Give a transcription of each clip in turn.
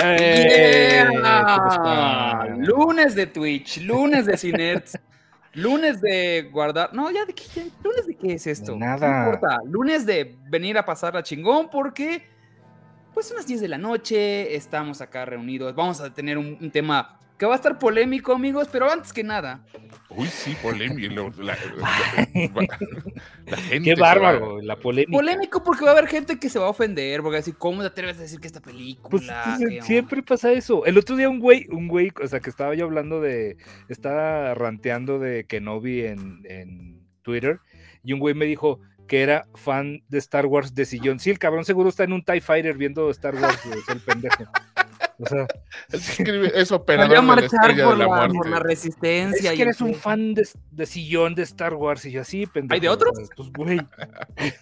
Eh, Yeah. Lunes de Twitch, lunes de Cinerts, lunes de guardar. No, ya de qué, ya- lunes de qué es esto. De No nada. importa. Lunes de venir a pasarla chingón porque, pues, son las 10 de la noche, estamos acá reunidos. Vamos a tener un, un tema que va a estar polémico, amigos, pero antes que nada, Uy, sí, polémico. La, la- la gente Qué va- bárbaro, la polémica. polémico porque va a haber gente que se va a ofender, porque así, ¿cómo te atreves a decir que esta película? Pues siempre pasa eso. El otro día un güey, un güey, o sea, que estaba yo hablando de, estaba ranteando de Kenobi en, en Twitter, y un güey me dijo que era fan de Star Wars de sillón. Sí, el cabrón seguro está en un TIE Fighter viendo Star Wars, el pendejo. O sea, Es operador a de la estrella por de la la, muerte. por la resistencia. es que eres un fan de, de sillón de Star Wars, y yo así, pendejo. ¿Hay de otros? Pues, güey.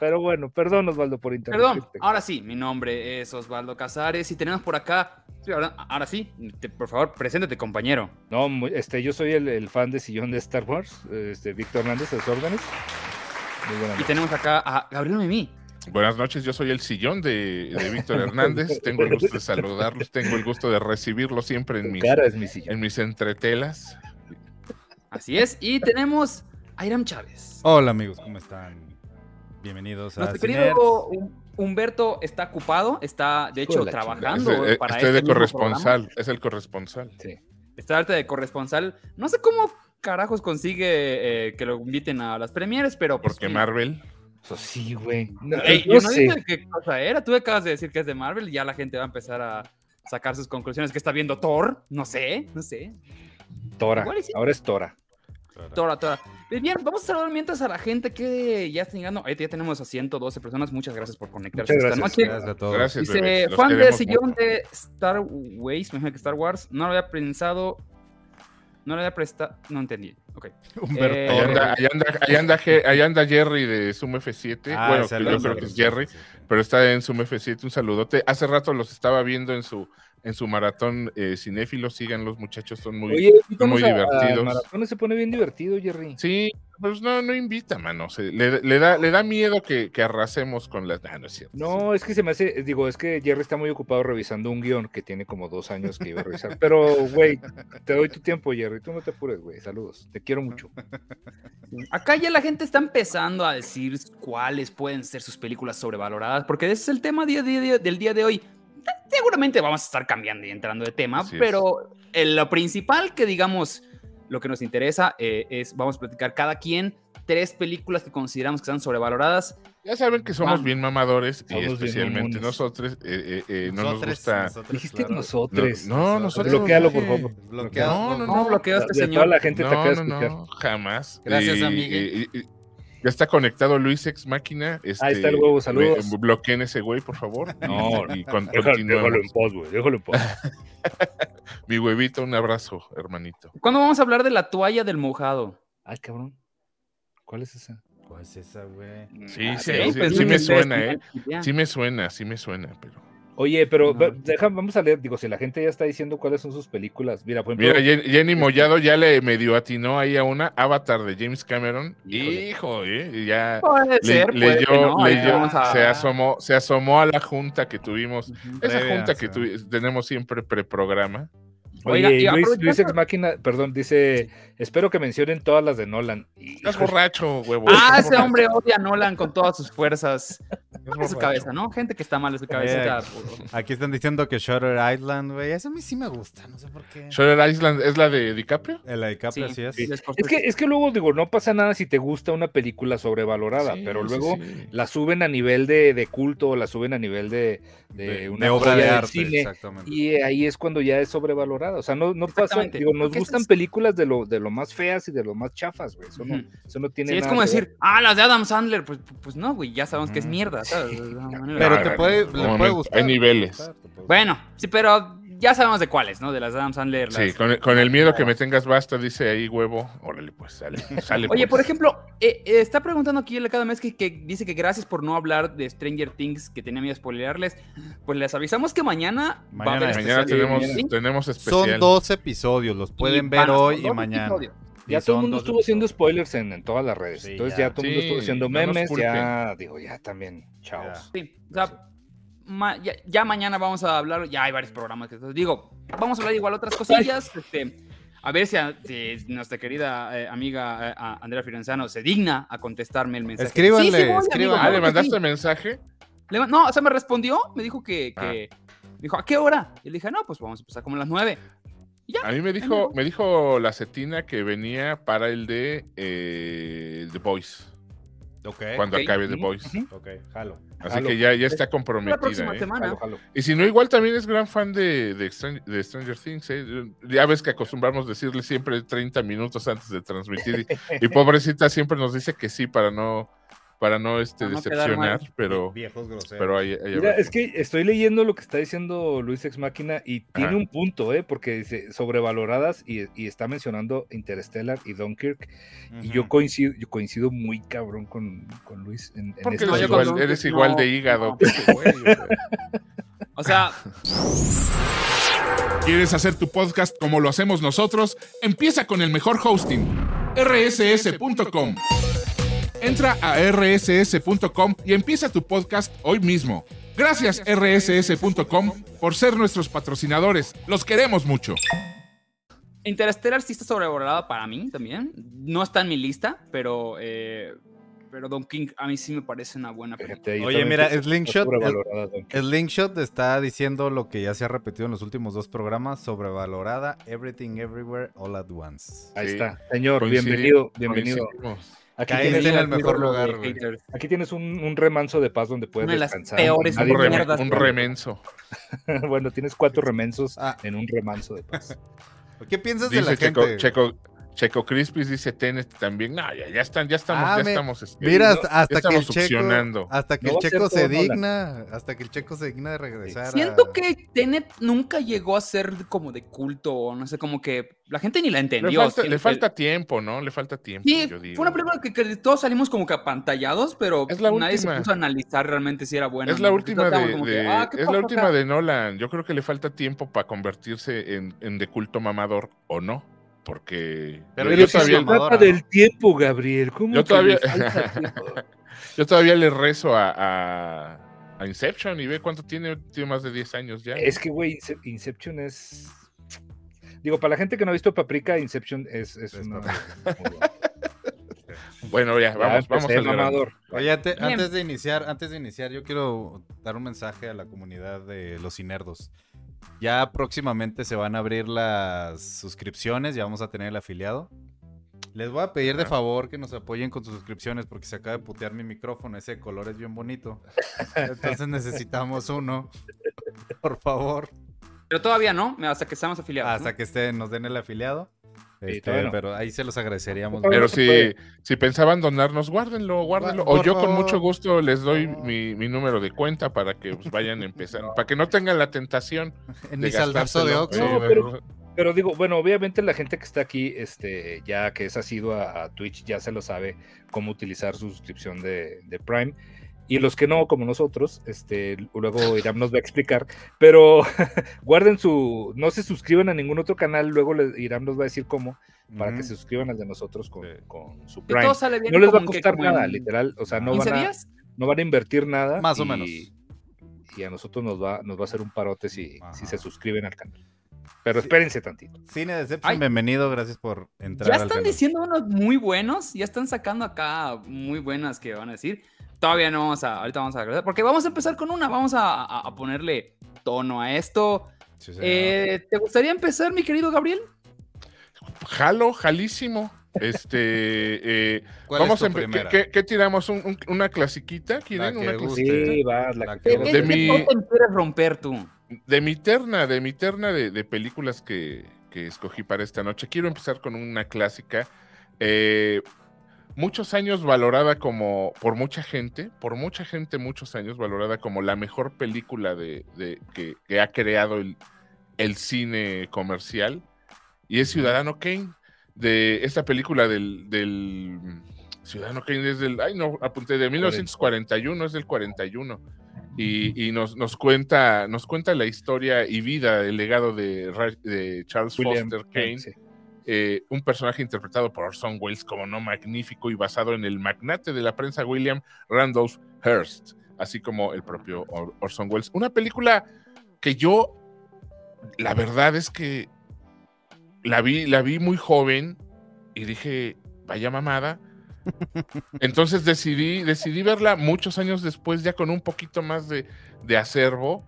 Pero bueno, perdón, Osvaldo, por Perdón, interrumpirte. ahora sí, mi nombre es Osvaldo Casares y tenemos por acá, sí, ahora, ahora sí, te- por favor, preséntate compañero. No, este, yo soy el, el fan de sillón de Star Wars, este, Víctor Hernández. Muy buena Y tenemos acá a Gabriel Mimi. Buenas noches, yo soy el sillón de, de Víctor Hernández. Tengo el gusto de saludarlos, tengo el gusto de recibirlos siempre en mis, es mi en mis entretelas. Así es, y tenemos a Iram Chávez. Hola amigos, ¿cómo están? Bienvenidos a Nuestro querido Hum- Humberto está ocupado, está de hecho trabajando Es- para estoy este de corresponsal, es el corresponsal. Sí. Está ahorita de corresponsal. No sé cómo carajos consigue eh, que lo inviten a las premieres, pero pues, Porque mira, Marvel. Eso sí, güey. No, Ey, yo no sé. dije qué cosa era. Tú acabas de decir que es de Marvel y ya la gente va a empezar a sacar sus conclusiones. que está viendo Thor? No sé, no sé. Tora. Ahora es Tora. Thor, Thor. Eh, Bien, vamos a saludar mientras a la gente que ya está llegando. Ahorita ya tenemos a 1tonce personas. Muchas gracias por conectarse Muchas esta noche. Gracias a todos. Gracias, Dice, fan de sillón mucho. de Star Wars, me imagino que Star Wars. No lo había pensado. No lo había prestado. No entendí. Ok. Humberto. Eh, Ahí anda, ahí anda- ahí anda anda Jerry de Zoom F7. Ah, bueno, yo creo que es Jerry, pero está en Zoom F7. Un saludote. Hace rato los estaba viendo en su en su maratón eh, cinéfilo. Sigan los muchachos, son muy. Oye, son muy divertidos. al maratón se pone bien divertido, Jerry. Sí, pues no, no invita, mano. Se- le, le da, le da miedo que, que arrasemos con las. Ah, no es cierto. No, es que se me hace, digo, es que Jerry está muy ocupado revisando un guion que tiene como dos años que iba a revisar. Pero, güey, te doy tu tiempo, Jerry. Tú no te apures, güey. Saludos. Te quiero mucho. Acá ya la gente está empezando a decir cuáles pueden ser sus películas sobrevaloradas, porque ese es el tema día- día- día- del día de hoy. Seguramente vamos a estar cambiando y entrando de tema, Así pero eh, lo principal que digamos, lo que nos interesa eh, es, vamos a platicar cada quien tres películas que consideramos que están sobrevaloradas. Ya saben que somos bien mamadores y especialmente nosotros eh, eh, eh, no nos Nosotros, gusta. nosotros, Dijiste claro. nosotros. No, no, nosotros. Bloquéalo, por favor. Bloqueado. No, no, No, no. bloqueo a este toda señor. la gente te acaba de escuchar. no, jamás. Gracias, Y- amigue. y- y- ya está conectado Luis Ex Máquina. Este, Ahí está el huevo, saludos. me- Bloqueen ese güey, por favor. No, y, y con- Déjalo, en paz, güey. Déjalo en paz. Mi huevito, un abrazo, hermanito. ¿Cuándo vamos a hablar de la toalla del mojado? Ay, cabrón. ¿Cuál es esa? ¿Cuál es esa, güey? Sí, Ah, sí, sí, sí, pues, sí me sí, suena, sí, ¿eh? Sí me suena, sí me suena, pero. Oye, pero No. deja, vamos a leer, digo, si la gente ya está diciendo cuáles son sus películas. Mira, por ejemplo, Mira, Jen- Jenny Mollado ya le medio atinó ahí a una Avatar de James Cameron. Híjole. Hijo, ¿eh? Ya Puede le- ser, leyó, no, leyó, vamos a- se, asomó, se asomó a la junta que tuvimos. Esa Previa, junta que sí. tuvi- tenemos siempre preprograma. Oye, Oiga, y Luis, Ex Máquina, perdón, dice, espero que mencionen todas las de Nolan. Estás borracho, huevo. Ah, ese borracho, hombre odia a Nolan con todas sus fuerzas. En su cabeza, ¿no? Gente que está mal en su cabeza. Aquí están diciendo que Shutter Island, güey. Eso a mí sí me gusta, no sé por qué. Shutter Island es la de DiCaprio. El de DiCaprio, Sí, así es. sí, es es que, es que luego digo, no pasa nada si te gusta una película sobrevalorada, Sí, pero luego sí. la suben a nivel de, de culto o la suben a nivel de, de, De, una de obra de arte, cine. exactamente. Y ahí es cuando ya es sobrevalorada. O sea, no, no pasa, digo, nos gustan películas de lo, de lo más feas y de lo más chafas, güey. Eso, no, Ujú. eso no tiene Sí, es nada como decir, ah, las de Adam Sandler. Pues, pues no, güey, ya sabemos que es mierda. Pero Ah, te puede, le puede gustar. hay niveles. Bueno, sí, pero ya sabemos de cuáles, ¿no? De las Adam Sandler. Sí, con el, con el miedo que me tengas basta, dice ahí huevo. Órale, pues, sale. sale Oye, pues. por ejemplo, eh, eh, está preguntando aquí él cada mes que, que dice que gracias por no hablar de Stranger Things, que tenía miedo de spoilearles. Pues les avisamos que mañana, va a Mañana- haber Mañana especial tenemos, especial. Son dos episodios, los pueden y ver a hoy y mañana. episodios. Ya todo el mundo estuvo haciendo spoilers en, en todas las redes. Sí, Entonces ya. ya todo el mundo estuvo Sí, haciendo no memes, culpen. ya digo, ya también, chavos. Sí, o sea, ma- ya, ya mañana vamos a hablar, ya hay varios programas que digo, vamos a hablar igual otras cosillas, este, a ver si, a- si nuestra querida eh, amiga eh, a- Andrea Firenzano se digna a contestarme el mensaje. Escríbanle, Sí, sí voy, amigo, escríbanle. Ah, claro ¿le mandaste sí. mensaje? Le no, o sea, me respondió, me dijo que, que Ah. me dijo, ¿a qué hora? Y le dije, no, pues vamos a empezar como a las nueve. Ya. A mí me dijo, me dijo la cetina que venía para el de eh, The Voice, Ok. cuando acabe The Voice. ujú. Ok, jalo. Así Jalo. que ya, ya está La comprometida. próxima ¿eh? semana. Jalo, jalo. Y si no, igual también es gran fan de, de, Stran- de Stranger Things. ¿eh? Ya ves que acostumbramos decirle siempre 30 minutos antes de transmitir. Y, y pobrecita siempre nos dice que sí para no, para no, este, Para no decepcionar. Pero, Viejos groseros. pero ahí, ahí Mira, es que estoy leyendo lo que está diciendo Luis Ex Máquina y tiene Ajá. un punto, ¿eh? Porque dice sobrevaloradas y, y está mencionando Interstellar y Dunkirk. Y yo coincido, yo coincido muy cabrón con, con Luis en, en Porque esto. No, eres igual, con eres Dunkirk igual no, de hígado. güey. O sea, ¿Quieres hacer tu podcast como lo hacemos nosotros? Empieza con el mejor hosting, rss.com. Entra a rss.com y empieza tu podcast hoy mismo. Gracias rss.com por ser nuestros patrocinadores. Los queremos mucho. Interstellar sí está sobrevalorada para mí también. No está en mi lista, pero, eh, pero Don King a mí sí me parece una buena película. Oye, mira, Slingshot. Slingshot está diciendo lo que ya se ha repetido en los últimos dos programas, sobrevalorada, Everything Everywhere All at Once. Ahí Sí. está, señor, bienvenido, bienvenido. coincidimos. Aquí Caíste tienes, en el mejor lugar, güey. aquí tienes un, un remanso de paz donde puedes Una de las descansar. peores Un, mierdas un remenso. bueno, tienes cuatro remensos Ah. en un remanso de paz. ¿Qué piensas de la Checo, gente? Checo, Checo Crispis, dice Tenet también. No, ya, ya están, ya estamos, Ah, ya me- estamos. este, Mira, no, hasta, que el checo, hasta que No el checo se digna, hasta que el checo se digna de regresar. Siento a- que Tenet nunca llegó a ser como de culto, o no sé, como que la gente ni la Le entendió. falta, le falta tiempo, ¿no? Le falta tiempo, Sí, yo digo. fue una película que, que todos salimos como que apantallados, pero Es la nadie última. se puso a analizar realmente si era buena. es o la no. última de, que, ah, ¿qué es la última acá? de Nolan. Yo creo que le falta tiempo para convertirse en, en de culto mamador o no, porque Pero yo, Pero yo si todavía, del tiempo, Gabriel. ¿Cómo Yo que todavía- le falta tiempo? yo todavía le rezo a, a- a Inception y ve cuánto tiene, tiene más de 10 años ya. Es que, güey, Ince- Inception es. Digo, para la gente que no ha visto Paprika, Inception es, es Es una. Bueno, ya, Ya vamos, vamos empecé, al mamador. Oye, ante- antes de iniciar, antes de iniciar, yo quiero dar un mensaje a la comunidad de los inerdos. Ya próximamente se van a abrir las suscripciones, ya vamos a tener el afiliado. Les voy a pedir de favor que nos apoyen con sus suscripciones porque se acaba de putear mi micrófono, ese color es bien bonito. Entonces necesitamos uno. Por favor. Pero todavía no, hasta que estamos afiliados. Hasta ¿no? que estén, nos den el afiliado. Este, pero ahí se los agradeceríamos. Pero si, si pensaban donarnos, guárdenlo, guárdenlo. O yo con mucho gusto les doy mi, mi número de cuenta para que pues, vayan empezando, para que no tengan la tentación En de mi saldazo de. Oxxo. No, pero- Pero digo, bueno, obviamente la gente que está aquí, este, ya que es asiduo a, a Twitch, ya se lo sabe cómo utilizar su suscripción de, de Prime. Y los que no, como nosotros, este, luego Iram nos va a explicar. Pero guarden su, no se suscriban a ningún otro canal, luego le- Iram nos va a decir cómo, para que Ujú. se suscriban al de nosotros con, Sí. con su Prime. todo sale bien. No les va a que- costar en nada, literal. O sea, no 15 van, a, no van a invertir nada. Más o y- menos. Y a nosotros nos va, nos va a hacer un parote si, Ajá. si se suscriben al canal. Pero Sí. espérense tantito. Cine Deception, Ay. bienvenido, gracias por entrar Ya al están canal. diciendo unos muy buenos, ya están sacando acá muy buenas que van a decir. Todavía no vamos a, ahorita vamos a agregar, porque vamos a empezar con una, vamos a, a- a ponerle tono a esto. Sí. Eh, ¿Te gustaría empezar, mi querido Gabriel? Jalo, jalísimo. Este, eh, ¿Cuál vamos es tu a empe- ¿qué, primera? qué- qué tiramos? ¿Un- un- ¿Una clasiquita? ¿Quieren una guste. Sí, va, la La que. De ¿Qué mi- totem quieres romper tú? De mi terna, de mi terna de, de películas que, que escogí para esta noche. Quiero empezar con una clásica. eh, muchos años valorada como, por mucha gente, por mucha gente, muchos años valorada como la mejor película de, de- que, que ha creado el, el cine comercial. Y es Ciudadano Kane, de esta película del, del Ciudadano Kane es del, ay no, apunté, de 1941, es del 41 y, y nos, nos cuenta nos cuenta la historia y vida, el legado de, Charles William Foster Kane, sí. Eh, un personaje interpretado por Orson Welles como no magnífico y basado en el magnate de la prensa William Randolph Hearst. así como el propio Or- Orson Welles. Una película que yo, la verdad es que la vi, la vi muy joven y dije, vaya mamada. Entonces decidí, decidí verla muchos años después, ya con un poquito más de, de acervo,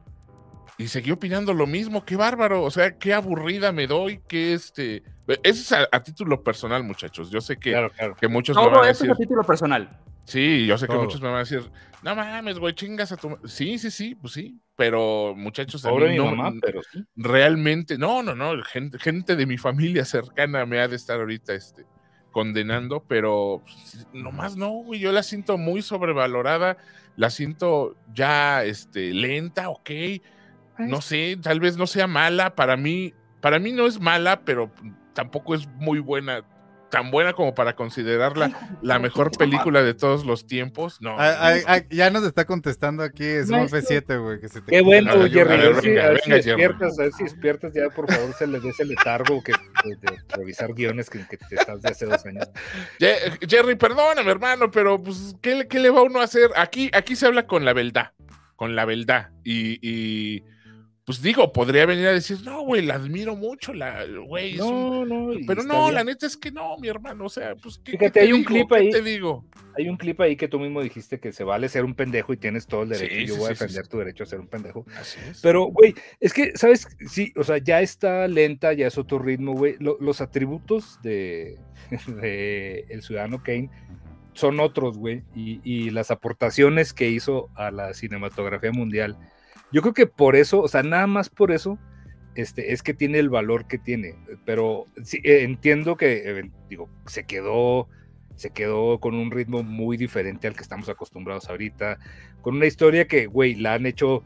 y seguí opinando lo mismo. Qué bárbaro, o sea, qué aburrida me doy, que este. Eso es a, a título personal, muchachos. Yo sé que, Claro, claro. que muchos me Todo van a esto decir. es a título personal. Sí, yo sé que muchos me van a decir, no mames, güey, chingas a tu. ma-". Sí, sí, sí, pues sí. Pero muchachos, a mí Pobre mi no- mamá, pero sí. realmente, no, no, no, gente, gente de mi familia cercana me ha de estar ahorita este, condenando, pero pues, nomás no, güey, yo la siento muy sobrevalorada, la siento ya este, lenta, ok, no sé, tal vez no sea mala, para mí, para mí no es mala, pero tampoco es muy buena, tan buena como para considerarla la mejor película de todos los tiempos, no. No, ya nos está contestando aquí es un Maestro. F7, güey. Te Qué bueno, Jerry. a A ver, si, venga, a ver si venga, Jerry. despiertas, a ver si despiertas ya, por favor, se le dé ese letargo que, de, revisar guiones que, que te estás de hace dos años. Jerry, perdóname, hermano, pero pues, ¿qué, le- qué le va uno a hacer? Aquí, aquí se habla con la verdad, con la verdad. Y, y, pues digo, podría venir a decir, no, güey, la admiro mucho, la, güey, es un- No, no. Pero no, bien. la neta es que no, mi hermano, o sea, pues, ¿qué, Fíjate, qué te hay un digo? clip ¿Qué ahí. te digo? Hay un clip ahí que tú mismo dijiste que se vale ser un pendejo y tienes todo el derecho. Sí, y yo sí, voy a sí, defender tu derecho a ser un pendejo. Así es. Pero, güey, es que, ¿sabes? Sí, o sea, ya está lenta, ya es otro ritmo, güey. Lo- los atributos de, de El Ciudadano Kane son otros, güey. Y, y las aportaciones que hizo a la cinematografía mundial. Yo creo que por eso, o sea, nada más por eso, este, es que tiene el valor que tiene. Pero sí, eh, entiendo que, eh, digo, se quedó, se quedó con un ritmo muy diferente al que estamos acostumbrados ahorita. Con una historia que, güey, la han hecho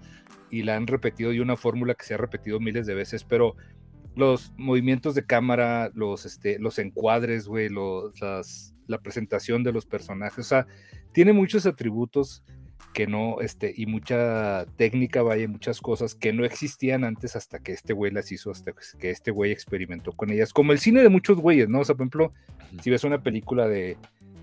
y la han repetido y una fórmula que se ha repetido miles de veces, pero los movimientos de cámara, los, este, los encuadres, güey, los, las- la presentación de los personajes, o sea, tiene muchos atributos que no, este, y mucha técnica, vaya, muchas cosas que no existían antes hasta que este güey las hizo, hasta que este güey experimentó con ellas, como el cine de muchos güeyes, ¿no? O sea, por ejemplo, si ves una película de,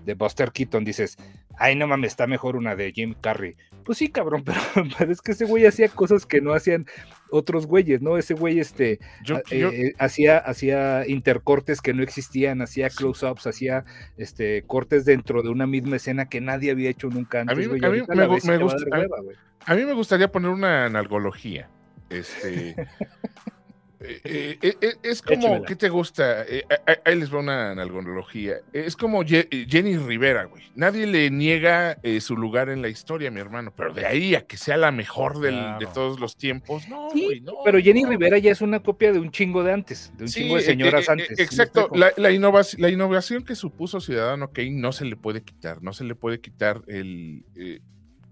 de Buster Keaton, dices, ay, no mames, está mejor una de Jim Carrey. Pues sí, cabrón, pero, es que ese güey hacía cosas que no hacían otros güeyes, ¿no? Ese güey, este, Yo, a- yo- eh, hacía, hacía intercortes que no existían, hacía close-ups, hacía este, cortes dentro de una misma escena que nadie había hecho nunca antes. mí- güey, y a mí me gusta- a- hueva, güey. a mí gustaría poner una analogía. Este. eh, eh, eh, es como. ¿qué te gusta? Eh, ahí les va una analogía. Es como Ye- Jenny Rivera, güey. Nadie le niega su lugar en la historia, mi hermano, pero de ahí a que sea la mejor del- de todos los tiempos, no, Sí, güey, no. Pero Jenny no. Rivera ya es una copia de un chingo de antes, de un Sí, chingo de señoras antes. ¿sí me Exacto, la, la innovación, la innovación que supuso Ciudadano Kane no se le puede quitar, no se le puede quitar el,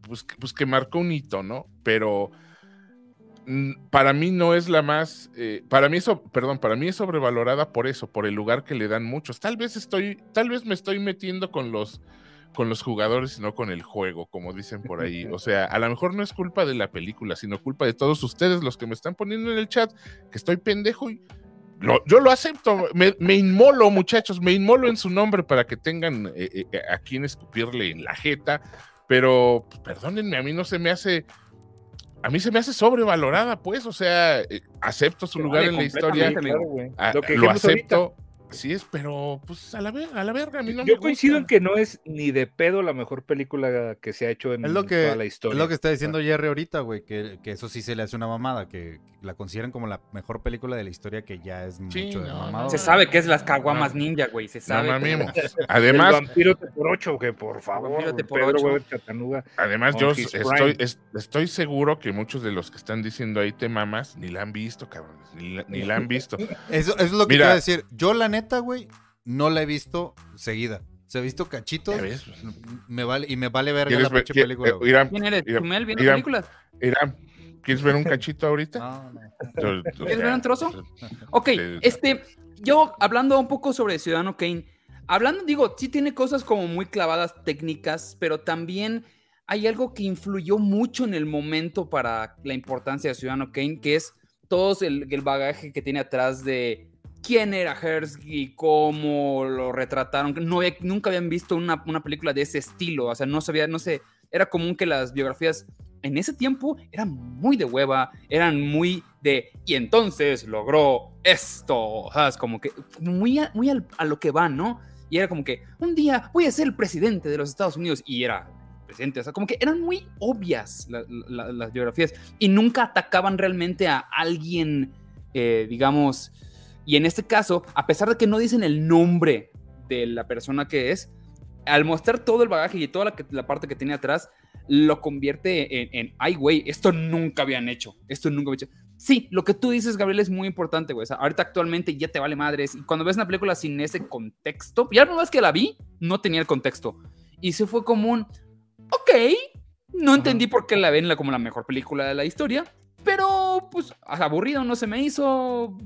pues, que- pues que marcó un hito, ¿no? Pero para mí no es la más, eh, para mí eso, perdón, para mí es sobrevalorada por eso, por el lugar que le dan muchos. Tal vez estoy, tal vez me estoy metiendo con los con los jugadores y no con el juego, como dicen por ahí. O sea, a lo mejor no es culpa de la película, sino culpa de todos ustedes, los que me están poniendo en el chat, que estoy pendejo y yo lo acepto, me, me inmolo, muchachos, me inmolo en su nombre para que tengan eh, eh, a quien escupirle en la jeta, pero pues, perdónenme, a mí no se me hace, a mí se me hace sobrevalorada, pues, o sea, eh, acepto su lugar vale en la historia, completamente, Claro, güey. a- Lo que lo dijimos ahorita. Así es, pero pues a la, ver- a la verga, a mí no Yo me coincido en que no es ni de pedo la mejor película que se ha hecho en Es lo que, toda la historia. es lo que está diciendo Jerry ahorita, güey, que, que eso sí se le hace una mamada, que la consideran como la mejor película de la historia, que ya es Sí, mucho de no, mamado. no, Se sabe que es las caguamas ninja, güey. Se No sabe. El Además, vampiro te por ocho, que por favor, Vampiro te por Pedro ocho. Weber Chatanuga. Además, yo estoy, es- estoy seguro que muchos de los que están diciendo ahí te mamas ni la han visto, cabrón. Ni la, ni la han visto. Eso, eso es lo que Mira. a decir. Yo, la neta, güey, no la he visto seguida. Se ha visto cachitos. ¿Ya ves? Me vale, y me vale verga ¿Quieres la ver, pinche quie- película, eh, güey. Irán, ¿Quién eres? Mira, ¿Chumel viendo mira. películas? Irán, ¿quieres ver un cachito ahorita? No, no. ¿Quieres ver un trozo? Ok, este, yo hablando un poco sobre Ciudadano Kane, hablando, digo, sí tiene cosas como muy clavadas técnicas, pero también hay algo que influyó mucho en el momento para la importancia de Ciudadano Kane, que es todo el, el bagaje que tiene atrás de quién era Hersey, cómo lo retrataron. No había- nunca habían visto una, una película de ese estilo, o sea, no sabía, no sé, era común que las biografías en ese tiempo eran muy de hueva, eran muy de, y entonces logró esto, ¿sabes? Como que muy, a, muy al- a lo que van, ¿no? Y era como que, un día voy a ser el presidente de los Estados Unidos, y era presidente, o sea, como que eran muy obvias la- la- las biografías, y nunca atacaban realmente a alguien, eh, digamos, y en este caso, a pesar de que no dicen el nombre de la persona que es, al mostrar todo el bagaje y toda la, que- la parte que tiene atrás, lo convierte en, en, ay, güey, esto nunca habían hecho, esto nunca habían hecho. Sí, lo que tú dices, Gabriel, es muy importante, güey. O sea, ahorita actualmente ya te vale madres. Y cuando ves una película sin ese contexto, ya la vez que la vi, no tenía el contexto. Y se fue como un, ok, no entendí por qué la ven como la mejor película de la historia, pero pues aburrido no se me hizo.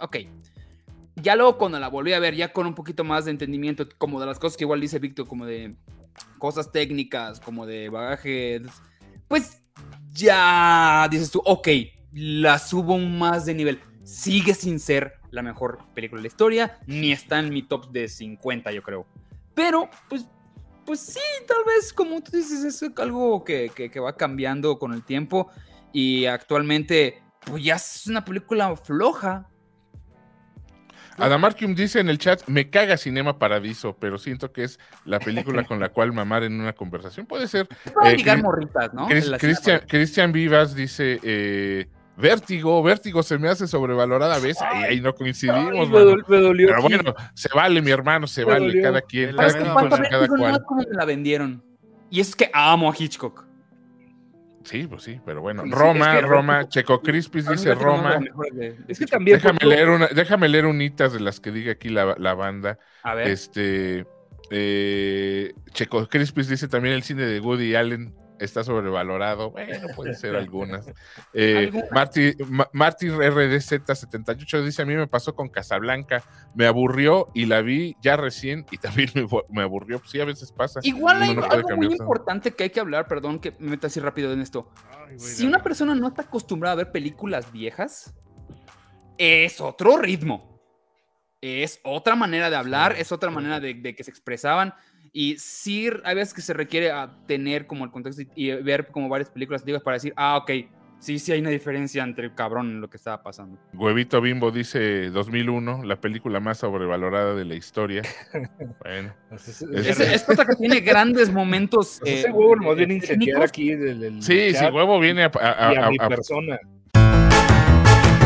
Ok. Ya luego cuando la volví a ver, ya con un poquito más de entendimiento, como de las cosas que igual dice Víctor, como de cosas técnicas, como de bagaje, pues ya dices tú, ok, la subo más de nivel. Sigue sin ser la mejor película de la historia, ni está en mi top de 50, yo creo. Pero, pues, pues sí, tal vez, como tú dices, es algo que, que, que va cambiando con el tiempo. Y actualmente, pues ya es una película floja. Adamarkium dice en el chat, me caga Cinema Paradiso, pero siento que es la película con la cual mamar en una conversación. Puede ser. Puede Eh, Cris- morritas, ¿no? Cristian. Cristian Vivas dice, eh, Vértigo, Vértigo se me hace sobrevalorada. ¿Ves? Ahí, ahí no Ay, coincidimos, me, me dolió. Pero bueno, se vale, mi hermano, se Me vale. dolió. Cada quien, cada cada cual. como me la vendieron. Y es que amo a Hitchcock. Sí, pues sí, pero bueno. Sí, Roma, es que Roma, Checo Crispis dice Roma. de- Es que también. Déjame por leer, una, déjame leer unitas de las que diga aquí la, la banda. A ver. Este eh, Checo Crispis dice también el cine de Woody Allen está sobrevalorado. Bueno, puede ser algunas. Eh. Marty, Ma- Marty RDZ78 dice: A mí me pasó con Casablanca, me aburrió y la vi ya recién y también me, bu- me aburrió. Sí, a veces pasa. Igual hay no algo muy importante que hay que hablar, perdón que me meta así rápido en esto. Ay, Si una persona no está acostumbrada a ver películas viejas, es otro ritmo. Es otra manera de hablar, es otra manera de, de que se expresaban. Y sí, hay veces que se requiere a tener como el contexto y, y ver como varias películas antiguas para decir, ah, ok, sí, sí hay una diferencia entre el cabrón en lo que estaba pasando. Huevito Bimbo dice 2001, la película más sobrevalorada de la historia. Bueno, Pues es- Es- Es, es otra que tiene grandes momentos. pues eh, ese huevo viene a aquí del, del sí, sí, chat huevo viene a, a- y a, a- mi a- persona.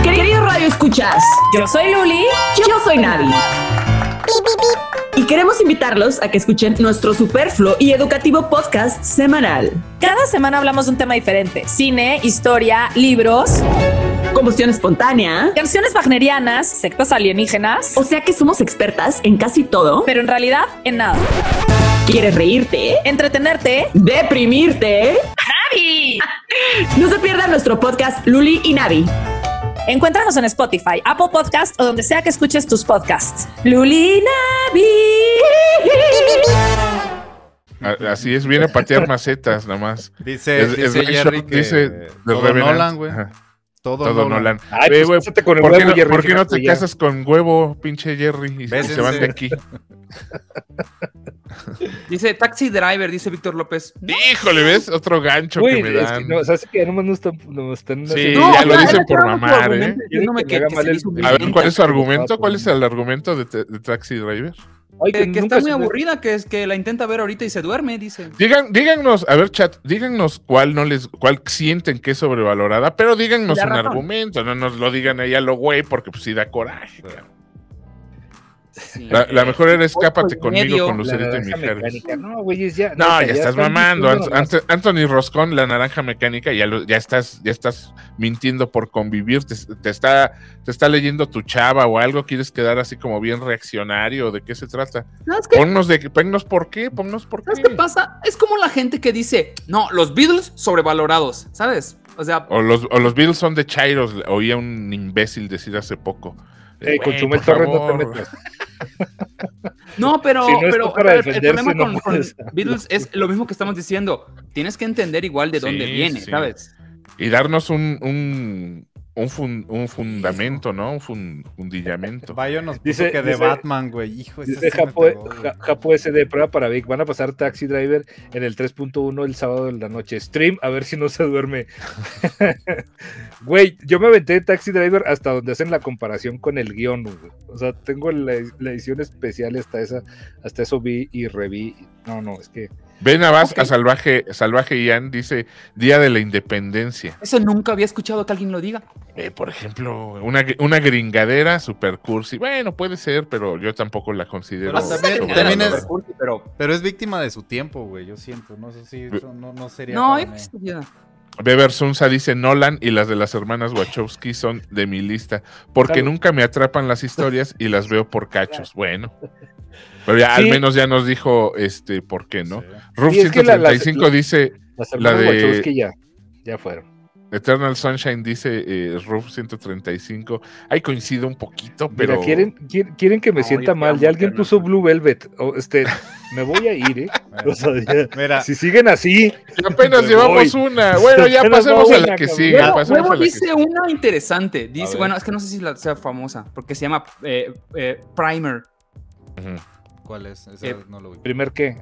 Queridos Radio Escuchas, yo soy Luli, yo soy Navi. Queremos invitarlos a que escuchen nuestro superfluo y educativo podcast semanal. Cada semana hablamos de un tema diferente. Cine, historia, libros, Combustión espontánea. canciones wagnerianas, sectas alienígenas, O sea que somos expertas en casi todo. pero en realidad en nada. ¿Quieres reírte? Entretenerte. ¿Deprimirte? ¡Navi! No se pierdan nuestro podcast Luli y Navi. Encuéntranos en Spotify, Apple Podcast o donde sea que escuches tus podcasts. Luli y Navi. a- así es, viene a patear macetas nomás. Dice, Es- es dice Ray Jerry que dice. Nolan, güey. Todo, Todo Nolan. Ay, Ve, pues, con el ¿Por qué, no, Jerry, por qué no fíjate te ya. casas con huevo, pinche Jerry? Y se- Bésense. se van de aquí. Dice Taxi Driver, dice Víctor López. Híjole, ¿ves? Otro gancho que me es que dan. no, o sea, es que ya nomás no están, no están Sí, ya lo dicen ya por mamar, ¿eh? Que que, me haga que mal se el- hizo A ver, ¿cuál es su argumento? ¿Cuál es el argumento de Taxi Driver? Ay, que, está muy aburrida, que es que la intenta ver ahorita y se duerme, dice. Digan, díganos, a ver, chat, díganos cuál no les, cuál sienten que es sobrevalorada, pero díganos un razón. argumento, no nos lo digan ahí a lo güey, porque pues sí da coraje. cabrón. Sí. La, la mejor era escápate conmigo medio. con Lucerito y Mijares. mecánica. No, güey, ya. No, ya estás mamando. diciendo Ant- nomás. Ant- Anthony Roscón, la naranja mecánica, ya, lo- ya estás, ya estás mintiendo por convivir. Te, te está, te está leyendo tu chava o algo. ¿Quieres quedar así como bien reaccionario? ¿De qué se trata? Ponnos de ponnos por qué, ponnos por ¿Sabes qué. qué pasa? Es como la gente que dice, no, los Beatles sobrevalorados, ¿sabes? O sea, O los, o los Beatles son de Chairos, oía un imbécil decir hace poco. Eh, con Güey, Chumel por Torres no te favor. metas. no, pero, Si no está pero para el- problema no con. Beatles es lo mismo que estamos diciendo. Tienes que entender igual de dónde Sí, viene, sí. ¿sabes? Y darnos un, un, un, fun- un fundamento, ¿no? Un fun- fundillamento. Bayo nos puso Dice- que de dice- Batman, güey. Hijo, Dice Japo. Ja- SD, prueba para Vic. Van a pasar Taxi Driver en el 3.1 el sábado de la noche. Stream, a ver si no se duerme. Güey, yo me aventé Taxi Driver hasta donde hacen la comparación con el guion, güey. O sea, tengo la, la edición especial hasta esa, hasta eso vi y reví. No, no, es que. Ven a vas Ok. a Salvaje, Salvaje Ian, dice Día de la Independencia. Eso nunca había escuchado que alguien lo diga. Eh, por ejemplo, una, una gringadera super cursi. Bueno, puede ser, pero yo tampoco la considero. Pero también- es- cursi, Pero... Pero es víctima de su tiempo, güey. Yo siento. No sé si eso no, no sería. No, para. Beber Sunza dice Nolan y las de las hermanas Wachowski son de mi lista, porque Claro. nunca me atrapan las historias y las veo por cachos. Bueno. Pero ya Sí. al menos ya nos dijo este por qué, ¿no? Sí. Ruf Sí, es que la- las- 135 la- dice Las La de- Wachowski ya, ya fueron. Eternal Sunshine dice eh, Ruf 135. Ahí coincido un poquito, pero Mira, quieren, quieren, quieren que me No, sienta mal. Ya alguien puso. Blue Velvet. O, este, me voy a ir, ¿eh? O sea, ya- Mira, si siguen así, apenas llevamos voy. una. Bueno, ya pasemos a la que sigue. Que dice una interesante. Dice, bueno, es que no sé si la sea famosa, porque se llama eh, eh, Primer. Ujú. ¿Cuál es? Esa Eh, no lo vi. primer qué.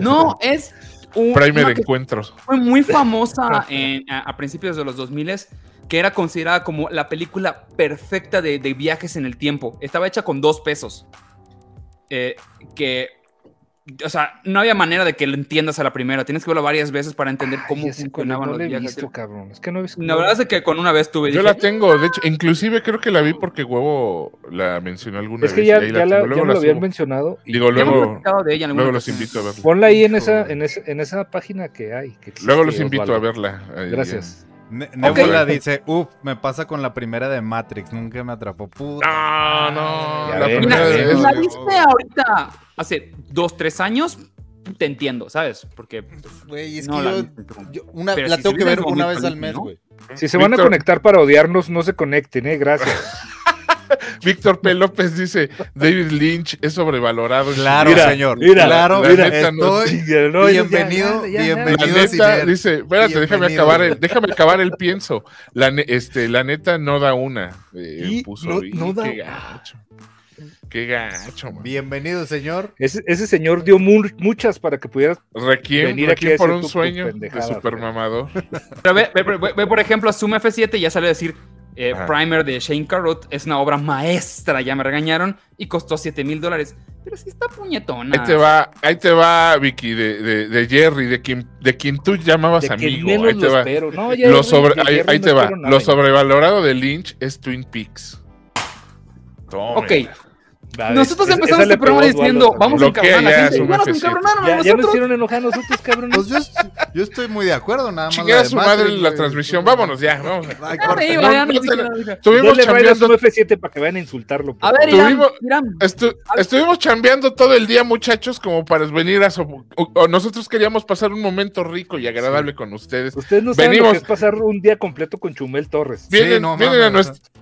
No, es un, Primer encuentros. fue muy famosa en- a, a principios de los 2000 que era considerada como la película perfecta de, de viajes en el tiempo. Estaba hecha con dos pesos. Eh, que, o sea, no había manera de que lo entiendas a la primera. Tienes que verlo varias veces para entender ay, cómo funcionaban no los viajes. visto, cabrón. Es que no he visto. La verdad es que con una vez tuve. Yo dije, la tengo, de hecho, inclusive creo que la vi porque Huevo la mencionó alguna Es que vez. ya, la, ya me lo habían mencionado. y Digo, luego, platicado de ella en alguna luego los invito a verla. Ponla ahí en esa, en esa, en esa página que hay. que existe, Luego los invito a verla. Ahí, Gracias. Ne- Ok. Nebula dice, uff, me pasa con la primera de Matrix, nunca me atrapó. Puta. No, no, la primera vez- la viste ahorita hace dos, tres años, te entiendo, ¿sabes? Porque pues, Güey, es No, que la yo, una, la si tengo que ver una vez al mes, ¿no? güey. Si se van a conectar para odiarnos, no se conecten, ¿eh? Gracias. Víctor P. López dice, David Lynch es sobrevalorado. Claro, vida". señor. mira, claro, la neta no- estoy No, bienvenido, ya- ya- ya- La bienvenido. neta, Ciner. dice, espérate, déjame acabar, el, déjame acabar el pienso. La, ne- este, la neta no da una. eh, Y puso, no- y no da- Qué gacho. Man. Bienvenido, señor. Ese, ese señor dio mu- muchas para que pudieras. Requiem, Venir aquí a por hacer un tu- tu sueño de supermamador. Pero ve, ve- ve- ve, por ejemplo, Zoom F7 ya sale a decir eh. Primer de Shane Carruth es una obra maestra, ya me regañaron, y costó 7 mil dólares. Pero sí está puñetona. Ahí te va, ahí te va, Vicky, de, de, de Jerry, de quien, de quien tú llamabas De amigo. menos Ahí te lo va. espero. No, ya, Lo sobre, de ahí, Jerry ahí no te va. nada, Lo sobrevalorado de Lynch es Twin Peaks. Toma. Ok, A ver, nosotros empezamos este programa a diciendo, vamos a encabronar a ya la gente. Ya nos F7. encabronaron a Ya, ya nos nosotros. hicieron enojar a nosotros, cabrones. Pues yo, yo estoy muy de acuerdo, nada más. Chingada la de su madre la transmisión. Vámonos ya, vamos. Estuvimos a chambeando, su F7 para que vayan a insultarlo. A ver, estuvimos chambeando todo el día, muchachos, como para venir a... nosotros queríamos pasar un momento rico y agradable con ustedes. Ustedes no saben lo que es pasar un día completo con Chumel Torres. A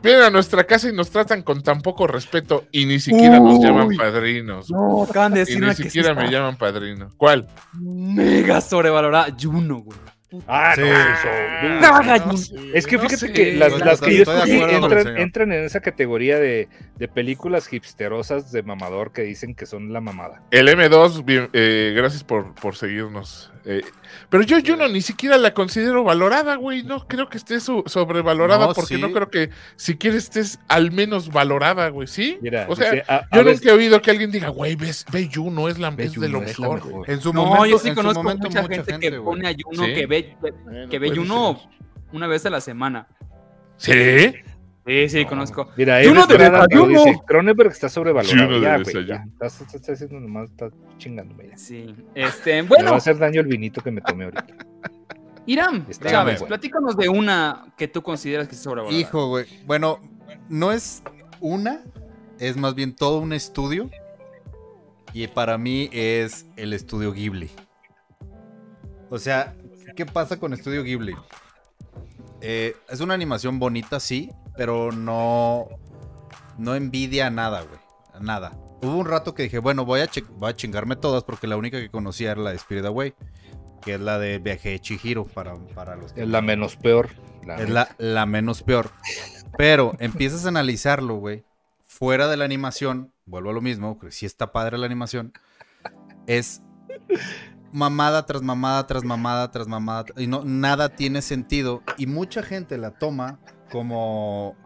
vienen a nuestra casa y nos tratan con tan poco respeto y ni siquiera nos Uy. llaman padrinos. No, acaban de Y decir ni una que sí siquiera está me llaman padrino. ¿Cuál? mega sobrevalorada. Juno, güey. Ah, Sí. no, No Es que no fíjate sé. que las, que yo escogí entran, entran en esa categoría de, de películas hipsterosas de mamador que dicen que son la mamada. El M2, bien, eh, gracias por, por seguirnos. Eh, pero yo, yo no ni siquiera la considero valorada, güey. No creo que esté su- sobrevalorada No, porque sí. no creo que siquiera estés al menos valorada, güey. ¿Sí? Mira, o sea, dice, a- a yo nunca he oído que alguien diga, güey, ves, ve Juno, es, la, es de lo Juno, es la mejor. mejor. güey". En su No, momento, yo sí en su conozco momento, mucha, gente, que pone a Juno ¿Sí? que ve, Bueno, que ve puede Juno ser. una vez a la semana. ¿Sí? Sí, sí, No. conozco. Mira, Juno Eves de desayuno. dice, Cronenberg está sobrevalorado. Juno de ya, güey, ya. Estás, estás- haciendo nomás, estás chingándome ya. Sí. Este, Me va bueno, a hacer daño el vinito que me tomé ahorita. Irán, Chávez, bueno. platícanos de una que tú consideras que es sobrevalorada. Hijo, güey. Bueno, no es una, es más bien todo un estudio. Y para mí es el estudio Ghibli. O sea, ¿qué pasa con estudio Ghibli? Eh, es una animación bonita, sí, pero no, no envidia nada, güey. Nada. Hubo un rato que dije, bueno, voy a, che- voy a chingarme todas porque la única que conocía era la de Spirit Away. que es la de Viaje de Chihiro para, para los que Es la menos peor. la es la, la menos peor. Pero empiezas a analizarlo, güey. Fuera de la animación, vuelvo a lo mismo, que sí está padre la animación. Es mamada tras mamada tras mamada tras mamada. Y no, nada tiene sentido. Y mucha gente la toma como.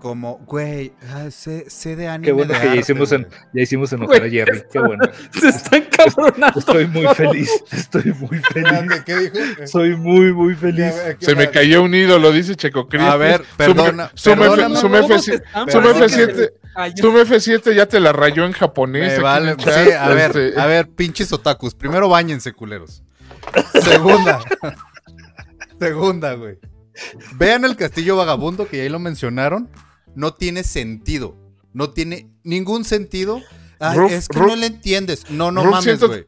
Como, güey, ah, sé, sé de anime. Qué bueno de que ya hicimos, en- güey". ya hicimos enojar a Jerry. Qué bueno. Se están cabronando. Estoy muy feliz. Estoy muy feliz. ¿Qué dijo? Soy muy, muy feliz. Se me cayó un ídolo, dice Checo Cristi. A ver, perdona, Su, perdóname, F- su ¿Cómo F- se están? su Parece F7 que se cayó. su F7 ya te la rayó en japonés. Me vale. Sí, a ver, este, a ver, pinches otakus. Primero bañense, culeros. Segunda. Segunda, güey. Vean el castillo vagabundo, que ya ahí lo mencionaron. No tiene sentido. No tiene ningún sentido. Ay, Ruf- es que Ruf- no le entiendes. No, no Ruf mames, güey.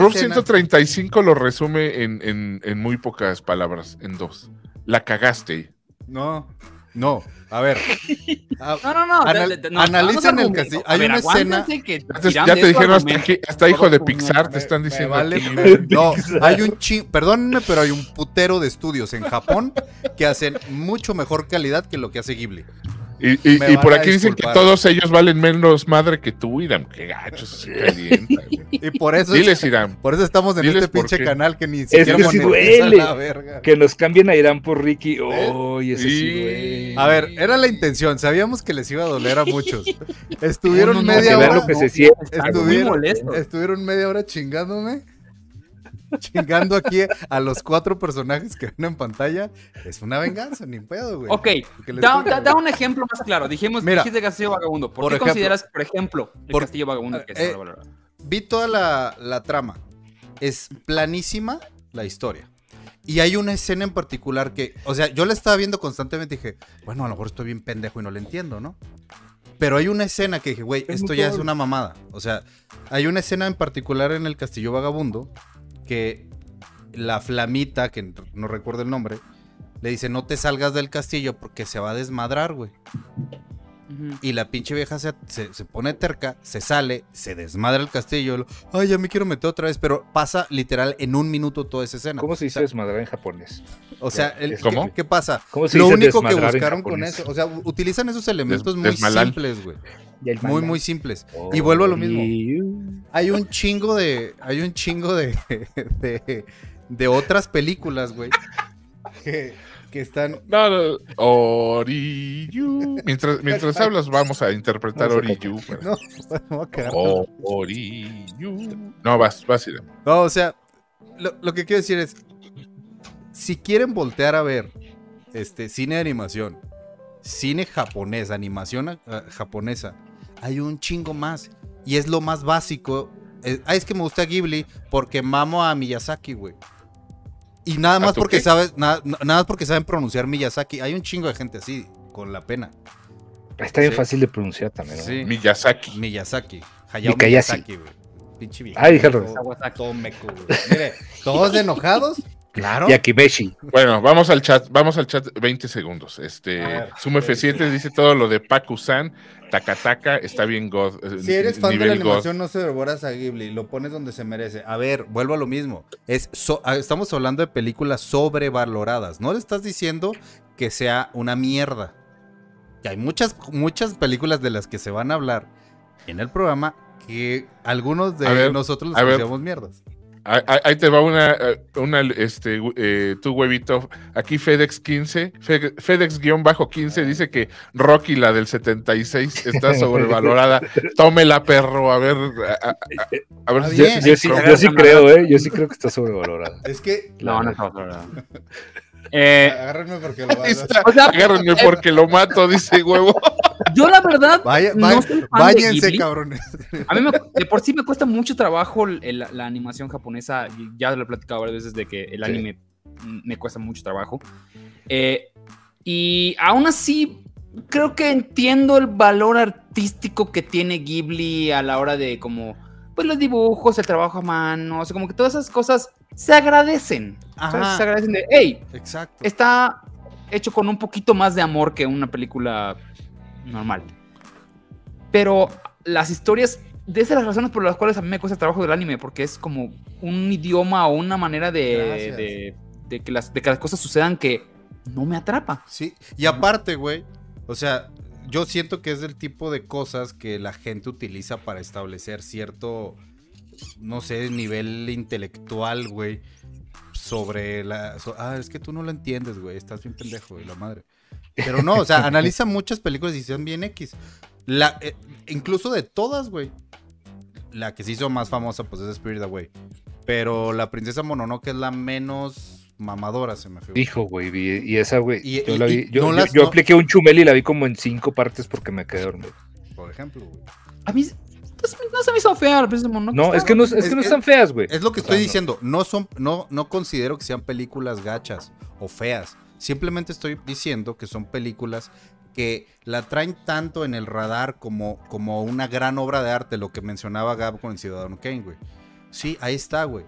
Ruf escena- 135 lo resume en, en- en muy pocas palabras, en dos. La cagaste. No, no. A ver. No, no, no. Anal- no, analicen vamos a el castillo. Hay ver, una escena- que Ya te, dijeron hasta, aquí- hasta hijo de Pixar, te están diciendo. vale- no, hay un ching, perdónenme, pero hay un putero de estudios en Japón que hacen mucho mejor calidad que lo que hace Ghibli. Y, y- por aquí dicen que todos ellos valen menos madre que tú, Irán. Qué gachos, se calienta, güey. Y por eso, Diles, Irán. por eso estamos en diles este pinche qué. canal que ni siquiera que sí monetiza duele. la verga. Que nos cambien a Irán por Ricky. Uy, ese sí, Sí. güey. A ver, era la intención, sabíamos que les iba a doler a muchos. Estuvieron No, no, no, media hora. lo que se siente. Están muy Estuvieron, molestos. estuvieron media hora chingándome. Chingando aquí a los cuatro personajes que ven en pantalla. Es una venganza, ni pedo, güey. Ok, da, toca, da- da güey. un ejemplo más claro. Dijimos, Mira, dijiste Castillo Vagabundo. ¿Por, por qué ejemplo- consideras, por ejemplo, el por- Castillo Vagabundo que es eh? Vi toda la, la trama. Es planísima la historia. Y hay una escena en particular que, o sea, yo la estaba viendo constantemente y dije, bueno, a lo mejor estoy bien pendejo y no la entiendo, ¿no? Pero hay una escena que dije, güey, Es esto ya es una mamada. O sea, hay una escena en particular en el Castillo Vagabundo que la flamita, que no recuerdo el nombre, le dice, no te salgas del castillo porque se va a desmadrar, güey. Y la pinche vieja se, se- se pone terca, se sale, se desmadra el castillo. lo- Ay, ya me quiero meter otra vez. Pero pasa literal en un minuto toda esa escena. ¿Cómo se dice desmadrar en japonés? O sea, el- ¿Cómo? ¿qué, qué pasa? ¿Cómo se Lo dice único que buscaron con eso, o sea, utilizan esos elementos Des- muy desmalal. simples, güey. Muy, muy simples. Y Oh, vuelvo a lo mismo. Hay un chingo de. Hay un chingo de. de, de otras películas, güey. Que, que están. No, no. Oriyu. Mientras, mientras hablas, vamos a interpretar Vamos a Oriyu. pero- No. Oh, Oriyu. No, vas, vas, Irán. No, o sea, lo, lo que quiero decir es, si quieren voltear a ver este cine de animación, cine japonés, animación ah, japonesa, hay un chingo más y es lo más básico. Eh, ah, es que me gusta Ghibli porque mamo a Miyazaki, güey. Y nada ¿A más porque qué? sabes, nada, nada más porque saben pronunciar Miyazaki. Hay un chingo de gente así, con la pena. Está bien Sí. fácil de pronunciar también. ¿no? Sí. Miyazaki. Miyazaki. Hayao Mikayashi. Miyazaki, güey. Pinche viejo. Ah, revés. todo, todo meco, güey. Mire, todos enojados. Claro. Y Akimeshi. Bueno, vamos al chat, vamos al chat 20 segundos. Este, ver. Sum F7 dice todo lo de Paku-san, Takataka, está bien God. eh, Si eres fan de la God. animación, no se devoras a Ghibli, lo pones donde se merece. A ver, vuelvo a lo mismo. Es so- ah, estamos hablando de películas sobrevaloradas. No le estás diciendo que sea una mierda. Que hay muchas, muchas películas de las que se van a hablar en el programa que algunos de ver, nosotros ver. consideramos mierdas. Ahí, te va una, eh, una este, eh, tu huevito. Aquí FedEx 15, Fe- FedEx-15 dice que Rocky, la del 76, está sobrevalorada. Tómela, perro, a ver, a, a- a- a ver si Yo, yo sí, yo sí creo, ¿eh? Yo sí creo que está sobrevalorada. Es que. No, no está valorado. Eh, Agárrenme porque lo Ahí está. O sea, Agárrenme porque lo mato, dice huevo. yo la verdad Vaya, no vaya- soy fan de Báñense, Ghibli. cabrones. A mí me- de por sí me cuesta mucho trabajo el- el- la animación japonesa. Ya lo he platicado varias veces de que el Sí. anime me cuesta mucho trabajo. Eh, y aún así, creo que entiendo el valor artístico que tiene Ghibli a la hora de como, pues los dibujos, el trabajo a mano, o sea, como que todas esas cosas se agradecen. Ajá. Se agradecen de, hey, Exacto. está hecho con un poquito más de amor que una película normal. Pero las historias de esas las razones por las cuales a mí me cuesta trabajo del anime, porque es como un idioma o una manera de, de que las, de que las cosas sucedan que no me atrapa. Sí, y aparte, güey, o sea, yo siento que es del tipo de cosas que la gente utiliza para establecer cierto, no sé, nivel intelectual, güey, sobre la... so- ah, es que tú no lo entiendes, güey, estás bien pendejo, y la madre. Pero no, o sea, analiza muchas películas y son bien X. La, eh, incluso de todas, güey. La que se hizo más famosa, pues es Spirit Away. Pero la princesa Mononoke es la menos mamadora, se me fue. Hijo, güey, y esa, güey, Y- yo y- la vi, yo, no yo- las- yo no- apliqué un chumel y la vi como en cinco partes porque me quedé dormido. Por ejemplo, güey. A mí no se me- no se me hizo fea la princesa Mononoke. No, es que no, es Es- que no es- están feas, güey. Es lo que O sea, estoy no. diciendo. No son, no, no considero que sean películas gachas o feas. Simplemente estoy diciendo que son películas que la traen tanto en el radar como, como una gran obra de arte, lo que mencionaba Gab con el Ciudadano Kane, güey. Sí, ahí está, güey.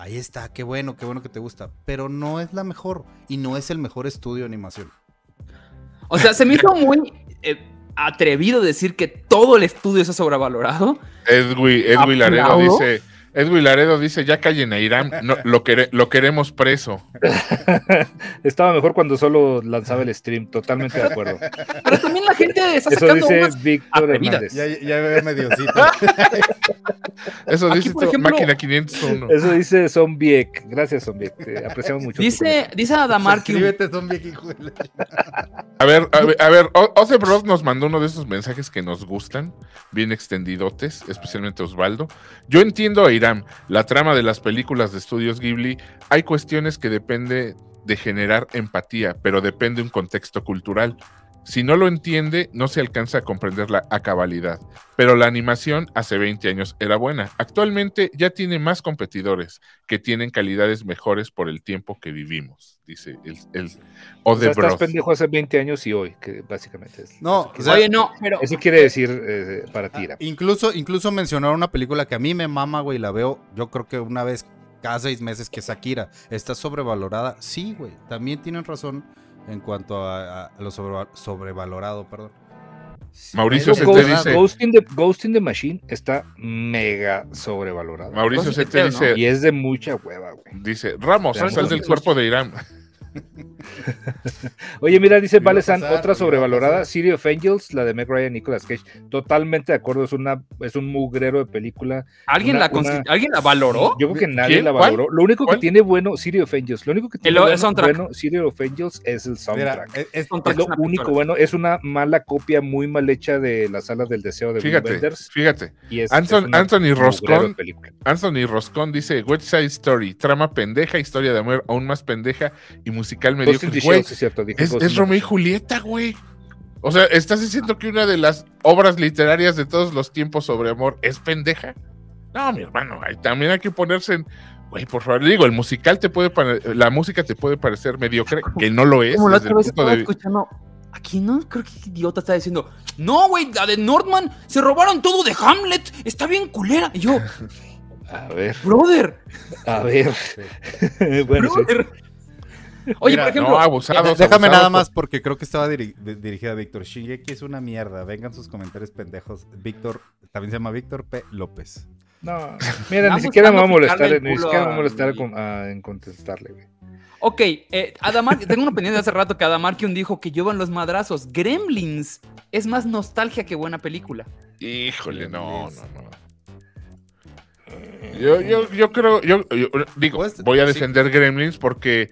Ahí está, qué bueno, qué bueno que te gusta. Pero no es la mejor y no es el mejor estudio de animación. O sea, se me hizo muy eh, atrevido decir que todo el estudio está sobrevalorado. Edwin, Edwin ¿Aplaudo? dice, Edwin Laredo dice, ya callen a Irán, no, lo, quere- lo queremos preso. Estaba mejor cuando solo lanzaba el stream, totalmente de acuerdo. Pero también la gente está Eso sacando dice unas Víctor. Hernández. ya veo mediocito. Eso Aquí, dice por tu- ejemplo- Máquina 501. Eso dice Zombiek. Gracias, Zombiek. Te apreciamos mucho. Dice, dice Adamar que un- Suscríbete, son bien hijo de la- A ver, a ver, a ver, O- Ose Bros nos mandó uno de esos mensajes que nos gustan, bien extendidotes, especialmente Osvaldo. Yo entiendo a Irán, la trama de las películas de estudios Ghibli, hay cuestiones que depende de generar empatía, pero depende de un contexto cultural. Si no lo entiende, no se alcanza a comprenderla a cabalidad. Pero la animación hace 20 años era buena. Actualmente ya tiene más competidores que tienen calidades mejores por el tiempo que vivimos, dice el, el O sea, estás pendejo hace 20 años y hoy, que básicamente es. No, o sea, Oye, no, pero eso quiere decir eh, para ti, Ira. Incluso, incluso mencionaron una película que a mí me mama, güey, la veo, yo creo que una vez cada seis meses, que es Akira. ¿Está sobrevalorada? Sí, güey. También tienen razón en cuanto a, a lo sobreva- sobrevalorado, perdón. Sí, Mauricio es se Ghost, dice- Ghost in the, Ghost in the Machine está mega sobrevalorado. Mauricio Cosas se que te feo, dice, Y es de mucha hueva, güey. dice, Ramos, sal del cuerpo de Irán. Oye, mira, dice Valesan, otra sobrevalorada. City of Angels, la de Meg Ryan y Nicolas Cage. Totalmente de acuerdo, es una es un mugrero de película. ¿alguien, una- la, una- ¿alguien la valoró? Yo creo que nadie ¿Quién? la ¿Cuál? valoró. Lo único ¿Cuál? que tiene bueno City of Angels, lo único que tiene El- bueno, City of Angels es el Mira, soundtrack. es- es- Soundtrack es lo único bueno, es una mala copia muy mal hecha de la sala del deseo de Fíjate, fíjate. y es- una Anthony película. Anthony Roscón dice, West Side Story, trama pendeja, historia de amor aún más pendeja y musical Güey, sí, es cierto, dije es, Romeo y Julieta, güey. O sea, ¿estás diciendo que una de las obras literarias de todos los tiempos sobre amor es pendeja? No, mi hermano, ahí también hay que ponerse en... Güey, por favor, digo, el musical te puede la música te puede parecer mediocre, que no lo es. Como la otra vez estaba de- escuchando. Aquí no, creo que idiota está diciendo. No, güey, la de Nordman se robaron todo de Hamlet. Está bien culera. Y yo, A ver, brother, a ver. bueno, sí. Oye, Mira, por ejemplo, No, abusados. Déjame abusados nada más porque creo que estaba diri- de- dirigida a Víctor. Shingeki es una mierda. Vengan sus comentarios pendejos. Víctor, también se llama Víctor P. López. No, mira, ni siquiera me va a molestar, ni siquiera me va a molestar a- en contestarle, güey. ok, eh, Adamar, tengo una opinión de hace rato que Adamarkion dijo que llevan los madrazos. Gremlins es más nostalgia que buena película. Híjole, no, no, no. Yo, yo, yo creo, yo, yo- digo, Pues, voy a sí. defender Gremlins porque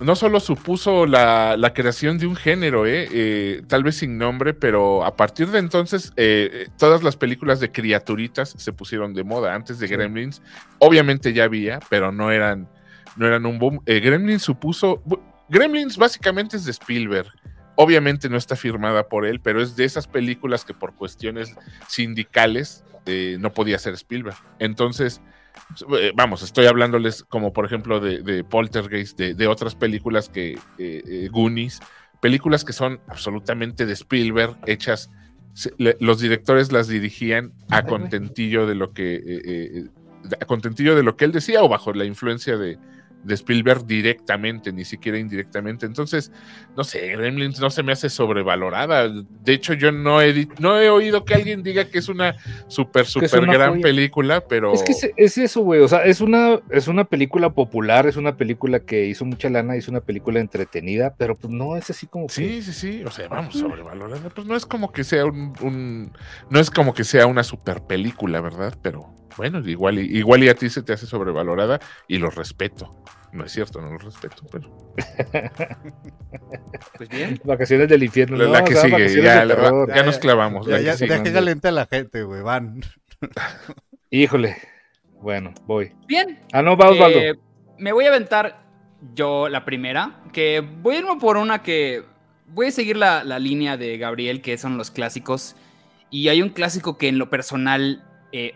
no solo supuso la, la creación de un género, eh, eh, tal vez sin nombre, pero a partir de entonces eh, todas las películas de criaturitas se pusieron de moda. Antes de Gremlins, obviamente ya había, pero no eran, no eran un boom. Eh, Gremlins supuso, Gremlins básicamente es de Spielberg. Obviamente no está firmada por él, pero es de esas películas que por cuestiones sindicales eh, no podía ser Spielberg. Entonces, eh, vamos, estoy hablándoles como por ejemplo de, de Poltergeist, de, de otras películas que, eh, eh, Goonies, películas que son absolutamente de Spielberg, hechas, le- los directores las dirigían a contentillo de lo que, eh, eh, a contentillo de lo que él decía o bajo la influencia de, de Spielberg directamente, ni siquiera indirectamente. Entonces, no sé, Gremlins no se me hace sobrevalorada. De hecho, yo no he, no he oído que alguien diga que es una super, una gran joya. película, pero... Es que es, es eso, güey. O sea, es una, es una película popular, es una película que hizo mucha lana, es una película entretenida, pero pues no es así como que- Sí, sí, sí. O sea, vamos, sobrevalorada. Pues no es como que sea un, un- no es como que sea una super película, ¿verdad? Pero bueno, igual, y- igual y a ti se te hace sobrevalorada y lo respeto. No es cierto, no lo respeto, pero. Pues bien. Vacaciones del infierno. La, no, la o que sea, sigue, ya, la- ya nos clavamos. la Ya, que ya, ya que caliente a la gente, güey. Van. Híjole. Bueno, voy. Bien. Ah, no, va Osvaldo. Eh, me voy a aventar yo la primera, que voy a irme por una que voy a seguir la, la línea de Gabriel, que son los clásicos. Y hay un clásico que en lo personal eh,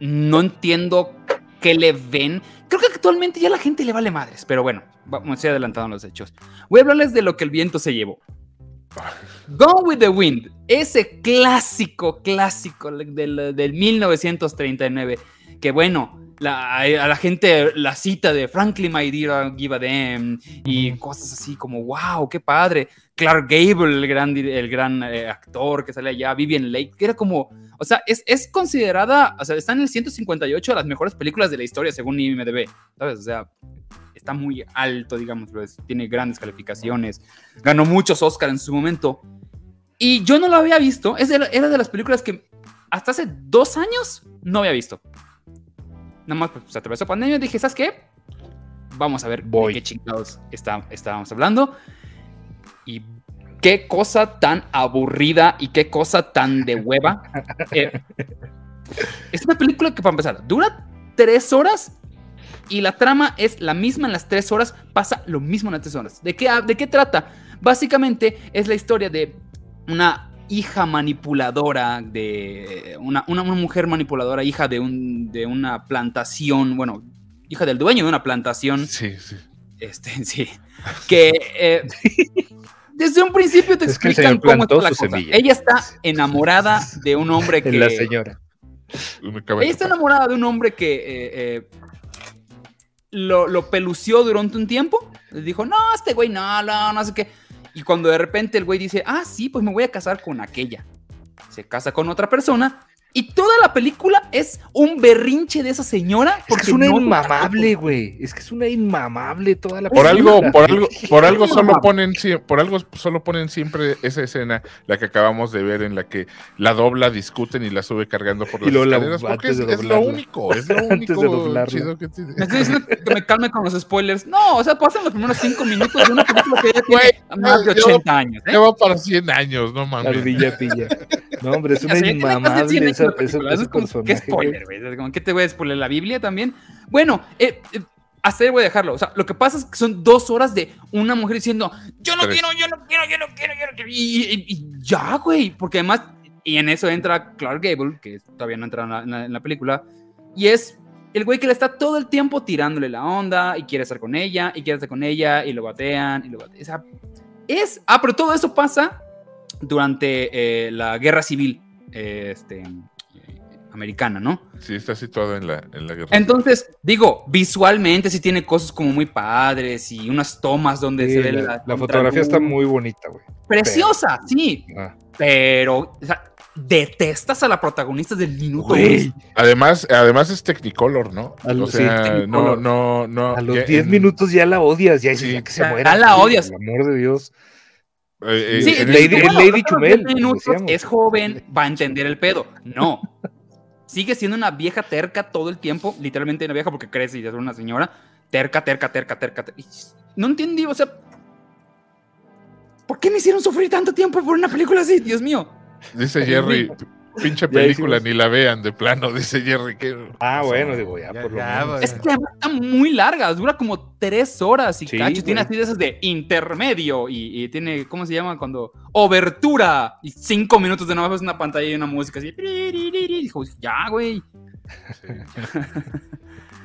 no entiendo qué le ven. Creo que actualmente ya la gente le vale madres, pero bueno, vamos, estoy adelantando los hechos. Voy a hablarles de lo que el viento se llevó. Gone with the Wind, ese clásico, clásico del, del 1939, que bueno, la- a la gente la cita de Frankly My Dear Give a Damn y cosas así como, wow, qué padre. Clark Gable, el gran, el gran eh, actor que sale allá, Vivian Lake, que era como, o sea, es, es considerada, o sea, está en el 158 de las mejores películas de la historia según IMDb, ¿sabes? O sea, está muy alto, digamos, tiene grandes calificaciones, ganó muchos Oscars en su momento. Y yo no lo había visto, es de la- era de las películas que hasta hace dos años no había visto. Nada más pues, atravesó pandemia dije, ¿sabes qué? Vamos a ver Voy. de qué chingados está, estábamos hablando. Y qué cosa tan aburrida y qué cosa tan de hueva. Eh, es una película que, para empezar, dura tres horas y la trama es la misma en las tres horas, pasa lo mismo en las tres horas. ¿De qué, de qué trata? Básicamente es la historia de una hija manipuladora, de una, una- una mujer manipuladora, hija de, un, de una plantación, bueno, hija del dueño de una plantación, Sí, sí. este, sí, que eh, desde un principio te Es que el explican señor cómo está plantó la cosa. semilla. Ella está enamorada de un hombre que... La señora. De Ella está topar. enamorada de un hombre que eh, eh, lo, lo pelució durante un tiempo. Le dijo, no, este güey, no, no, no sé qué. Y cuando de repente el güey dice, ah, sí, pues me voy a casar con aquella. Se casa con otra persona. Y toda la película es un berrinche de esa señora. Es que Porque es una no- inmamable, güey. Es que es una inmamable toda la Por algo, película. por algo, por algo solo ponen, por algo solo ponen siempre esa escena, la que acabamos de ver, en la que la dobla, discuten y la sube cargando por Y las la- escaleras, porque es, es lo único, es lo único chido que tiene. Me estoy diciendo que me calme con los spoilers. No, o sea, pasan los primeros cinco minutos de una película que ya tiene Güey, más de yo- 80 años. ¿eh? Ya va para 100 años, no La mames. ardilla pilla. No, hombre, es una sea, ya tiene más de 100 inmamable esa, ese es como, ¿Qué personaje. güey. spoiler, güey? ¿Qué te voy a spoiler? ¿La Biblia también? Bueno, eh, eh, hasta ahí voy a dejarlo. O sea, lo que pasa es que son dos horas de una mujer diciendo, yo no Tres. quiero, yo no quiero, yo no quiero, yo no quiero. Y, y- y ya, güey. Porque además, y en eso entra Clark Gable, que todavía no entra en la, en la- en la película, y es el güey que le está todo el tiempo tirándole la onda y quiere estar con ella, y quiere estar con ella, y lo batean, y lo batean. O sea, es. Ah, pero todo eso pasa durante eh, la guerra civil eh, este, eh, americana, ¿no? Sí, está situado en la, en la guerra. Entonces, digo, visualmente sí tiene cosas como muy padres y unas tomas donde Sí, se ve la, la, la fotografía está muy bonita, güey. preciosa, sí, Ah. pero o sea, detestas a la protagonista del minuto Güey. Además, además es Technicolor, ¿no? A lo- o sea, sí, no, no, no. A los ya 10 en- minutos ya la odias, ya, Sí. ya que se Ya muera. la güey, odias. Por el amor de Dios. Eh, Sí, en Lady- el- Lady Chumel, 10 minutos, decíamos. es joven, va a entender el pedo. No. Sigue siendo una vieja terca todo el tiempo, literalmente una vieja porque crece y es una señora. Terca, terca, terca, terca. terca. No entendí, o sea. ¿Por qué me hicieron sufrir tanto tiempo por una película así? Dios mío. Dice Jerry, pinche película, ni la vean de plano, dice Jerry. Que, Ah, bueno, digo, ya, Ya, por lo ya, menos. Es que está muy larga, dura como tres horas y Sí, cacho. Tiene así de esas de intermedio y, y tiene, ¿cómo se llama? Cuando. Obertura. Y cinco minutos de nuevo es una pantalla y una música así. Dijo, ya, güey.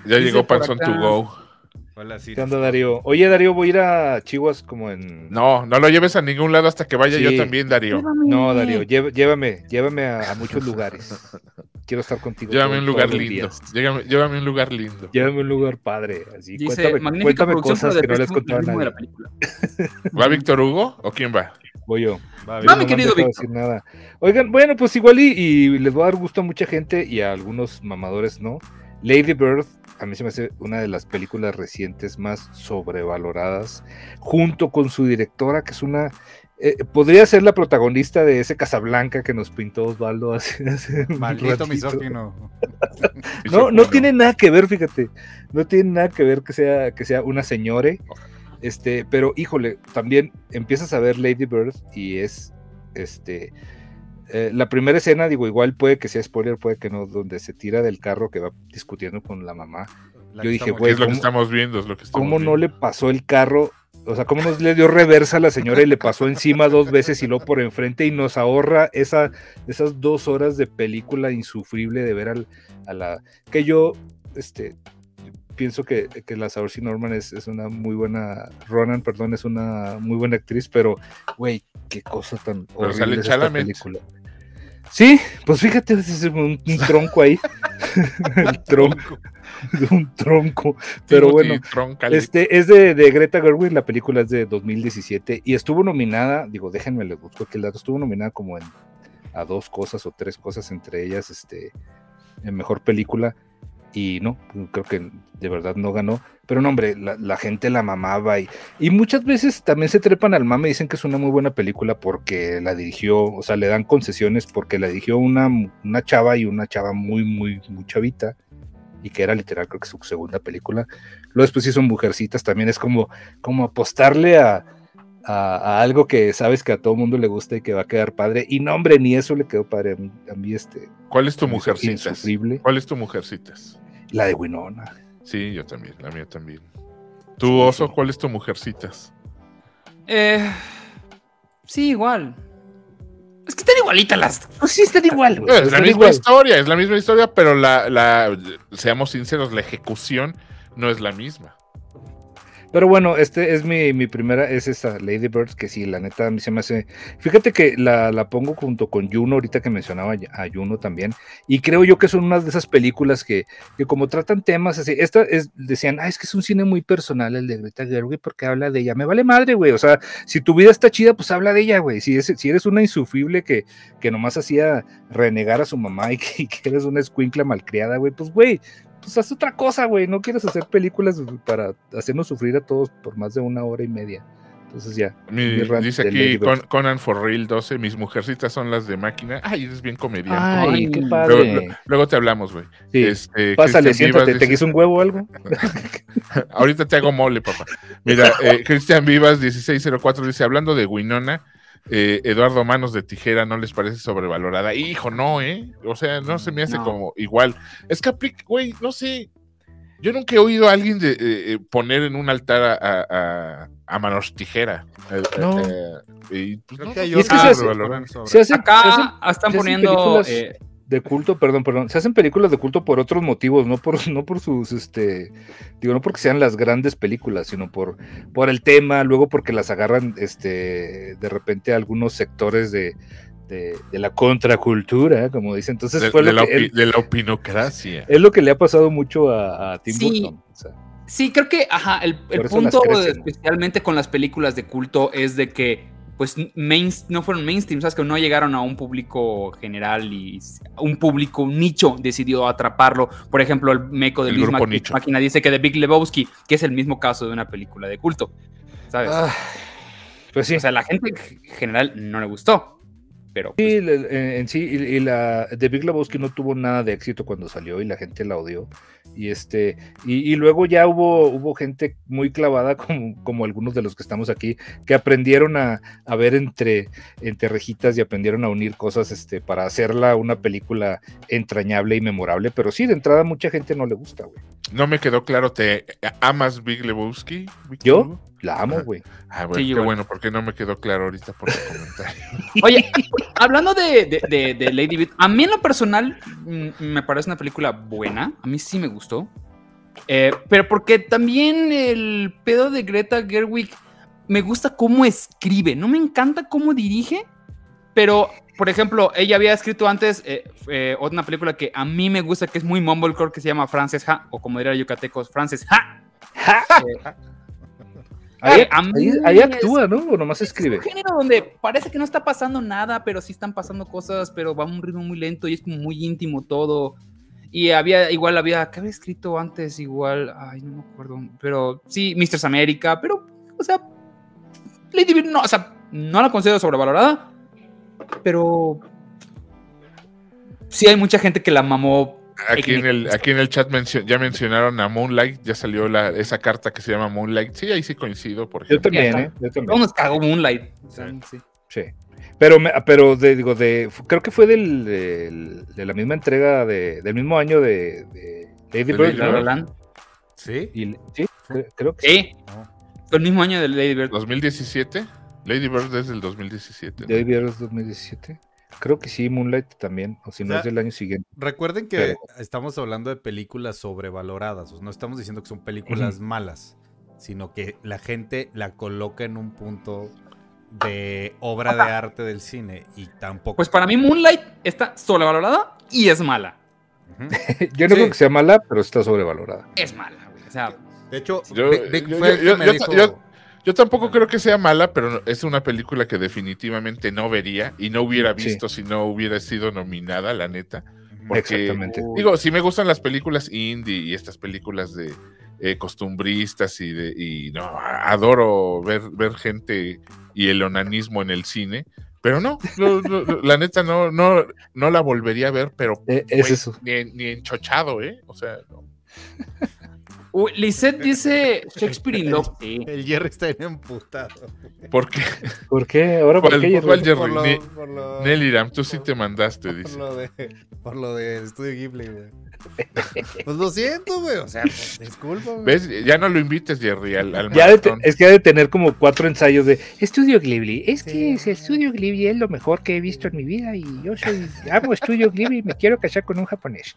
ya llegó Panson to Go. Hola, Siri. ¿Qué onda, Darío? Oye, Darío, voy a ir a Chihuas como en... No, no lo lleves a ningún lado hasta que vaya Sí. yo también, Darío. No, Darío, llévame, llévame a, a muchos lugares. quiero estar contigo. Llévame a un lugar lindo. Llévame, llévame a un lugar lindo. Llévame a un lugar padre. Así, Dice, cuéntame, cuéntame cosas que no les contaba a nadie. ¿Va Víctor Hugo o quién va? Voy yo. Va, bien. mi no querido Víctor. decir nada. Oigan, bueno, pues igual y, y les va a dar gusto a mucha gente y a algunos mamadores, ¿no? Lady Bird, a mí se me hace una de las películas recientes más sobrevaloradas, junto con su directora, que es una... eh, podría ser la protagonista de ese Casablanca que nos pintó Osvaldo hace, Maldito misógino. No, no tiene nada que ver, fíjate. No tiene nada que ver que sea, que sea una señore. Este, pero híjole, también empiezas a ver Lady Bird y es este. Eh, la primera escena, digo, igual puede que sea spoiler, puede que no, donde se tira del carro que va discutiendo con la mamá. La Yo dije, güey, Es lo que ¿cómo- estamos viendo, es lo que estamos ¿Cómo no le pasó el carro? O sea, ¿cómo no le dio reversa a la señora y le pasó encima dos veces y luego por enfrente y nos ahorra esa, esas dos horas de película insufrible de ver al, a la... Que yo, este, pienso que, que la Saoirse Norman es, es una muy buena... Ronan, perdón, es una muy buena actriz, pero, güey, qué cosa tan horrible sale es esta Chalamet. película. Sí, pues fíjate, es un, un tronco ahí. el tronco. un tronco. Pero bueno, este es de, de Greta Gerwig, la película es de 2017 y estuvo nominada, digo, déjenme les busco aquí el dato, estuvo nominada como en a dos cosas o tres cosas, entre ellas este en mejor película y no, creo que de verdad no ganó, pero no hombre, la, la gente la mamaba y, y muchas veces también se trepan al mame y dicen que es una muy buena película porque la dirigió, o sea, le dan concesiones porque la dirigió una, una chava y una chava muy, muy, muy chavita y que era literal creo que su segunda película. Luego después hizo Mujercitas, también es como, como apostarle a, a, a algo que sabes que a todo mundo le gusta y que va a quedar padre. Y no, hombre, ni eso le quedó padre a mí, a mí este. ¿Cuál es tu insufrible. ¿Cuál es tu mujercitas? La de Winona. Sí, yo también, la mía también. ¿Tu oso, cuál es tu mujercitas? Eh, sí, igual. Es que están igualitas las. Pues sí, están igual, güey. es la están misma igual. historia, es la misma historia, pero la, la, seamos sinceros, la ejecución no es la misma. Pero bueno, este es mi, mi primera, es esa Lady Birds, que sí, la neta a mí se me hace. Fíjate que la, la pongo junto con Juno, ahorita que mencionaba a Juno también, y creo yo que son unas de esas películas que, que como tratan temas así, esta es, decían, ah, es que es un cine muy personal el de Greta Gerwig porque habla de ella. Me vale madre, güey. O sea, si tu vida está chida, pues habla de ella, güey. Si, es- si eres una insufrible que, que nomás hacía renegar a su mamá y que, y que eres una escuincla malcriada, güey, pues güey, pues haz otra cosa, güey. No quieres hacer películas para hacernos sufrir a todos por más de una hora y media. Entonces ya. Mi- Mi dice aquí. Con- Conan for Real 12, mis mujercitas son las de máquina. Ay, eres bien comediante. Ay, qué luego, padre. luego te hablamos, güey. Sí. Este, Pásale, siéntate, Vivas ¿te dice- quiso un huevo o algo? Ahorita te hago mole, papá. Mira, eh, Cristian Vivas 1604 dice, hablando de Winona, eh, Eduardo Manos de Tijera no les parece sobrevalorada. Hijo, no, ¿eh? O sea, no se me hace No. como igual. Es que aplica, güey, no sé. Yo nunca he oído a alguien de, eh, eh, poner en un altar a, a, a- a Manos Tijera. Eh, eh, No. eh, y, pues, no, Y es que se hace- Se hacen, se Acá hacen están poniendo. De culto, perdón, perdón, se hacen películas de culto por otros motivos, no por, no por sus, este, digo, no porque sean las grandes películas, sino por, por el tema, luego porque las agarran, este, de repente algunos sectores de, de, de la contracultura, como dicen. Entonces de, fue de lo la que, opi- es, de la opinocracia. es lo que le ha pasado mucho a, a Tim Sí. Burton. o sea, Sí, creo que, ajá, el, el punto especialmente con las películas de culto es de que, pues, main, no fueron mainstream, sabes que no llegaron a un público general y un público nicho decidió atraparlo. Por ejemplo, el meco de El Luis. Máquina dice que de Big Lebowski, que es el mismo caso de una película de culto, ¿sabes? ah, pues sí. O sea, la gente en general no le gustó, pero pues, Sí, eh, en sí, y, y la de Big Lebowski no tuvo nada de éxito cuando salió y la gente la odió. Y este, y, y luego ya hubo, hubo gente muy clavada, como, como algunos de los que estamos aquí, que aprendieron a, a ver entre, entre rejitas y aprendieron a unir cosas este, para hacerla una película entrañable y memorable. Pero sí, de entrada mucha gente no le gusta, güey. No me quedó claro, ¿te amas Big Lebowski? ¿Yo? La amo, güey. Ah, bueno, Sí, qué bueno, porque no me quedó claro ahorita por tu comentario. Oye, hablando de, de- de- de Lady Bird, a mí en lo personal mm, me parece una película buena. A mí sí me gustó. Eh, pero porque también el pedo de Greta Gerwig me gusta cómo escribe. No me encanta cómo dirige, pero, por ejemplo, ella había escrito antes eh, eh, una película que a mí me gusta, que es muy mumblecore, que se llama Frances Ha, o como diría yucatecos, Frances Ha. Eh, Ahí, ahí- ahí es- actúa, ¿no? O nomás escribe. un género donde parece que no está pasando nada, pero sí están pasando cosas, pero va a un ritmo muy lento y es como muy íntimo todo. Y había, igual había, ¿qué había escrito antes? Igual, ay, no me acuerdo, pero sí, Mistress America, pero, o sea, Lady Bird no, o sea, no la considero sobrevalorada, pero sí hay mucha gente que la mamó. Aquí en el, aquí en el chat mencio- ya mencionaron a Moonlight, ya salió la, esa carta que se llama Moonlight. Sí, ahí sí coincido, por Yo ejemplo. también, ¿eh? Yo también. Todos nos cagó Moonlight. o sea, sí. Sí. Pero, me- pero de, digo, de, creo que fue del, del- de la misma entrega de, del mismo año de, de Lady Bird, ¿no? ¿Sí? Y- sí, cre- creo que sí. Sí, fue el mismo año de Lady Bird. 2017. Lady Bird es del 2017. ¿no? Lady Bird es 2017. Creo que sí, Moonlight también, o si no O sea, es del año siguiente. Recuerden que Pero- estamos hablando de películas sobrevaloradas. o sea, no estamos diciendo que son películas malas, sino que la gente la coloca en un punto de obra de arte del cine y tampoco. Pues para mí Moonlight está sobrevalorada y es mala. Yo no Sí. creo que sea mala, pero está sobrevalorada. Es mala, güey. O sea, De hecho, Yo- Vic- yo- fue yo- me yo- dijo- yo- Yo tampoco creo que sea mala, pero es una película que definitivamente no vería y no hubiera Sí. visto si no hubiera sido nominada, la neta. Porque, Exactamente. Digo, si me gustan las películas indie y estas películas de eh, costumbristas y de y no, adoro ver, ver gente y el onanismo en el cine, pero no, no, no, la neta no, no, no la volvería a ver, pero Eh, es eso. Ni, ni enchochado, ¿eh? O sea, no. Uy, Lisette dice Shakespeare in Love. Sí. El Jerry está bien emputado. ¿Por qué? ¿Por qué? ¿Ahora por ¿Cuál- qué? Jerry? cuál Jerry? Por lo, por tú sí te mandaste, por dice. lo de, por lo de Estudio Ghibli, güey. Pues lo siento, güey. O sea, pues, discúlpame. ¿Ves? Ya no lo invites, Jerry, al, al Ya de es que ha de tener como cuatro ensayos de Estudio Ghibli. Es que ese Estudio Ghibli es lo mejor que he visto en mi vida y yo soy amo Estudio Ghibli y me quiero casar con un japonés.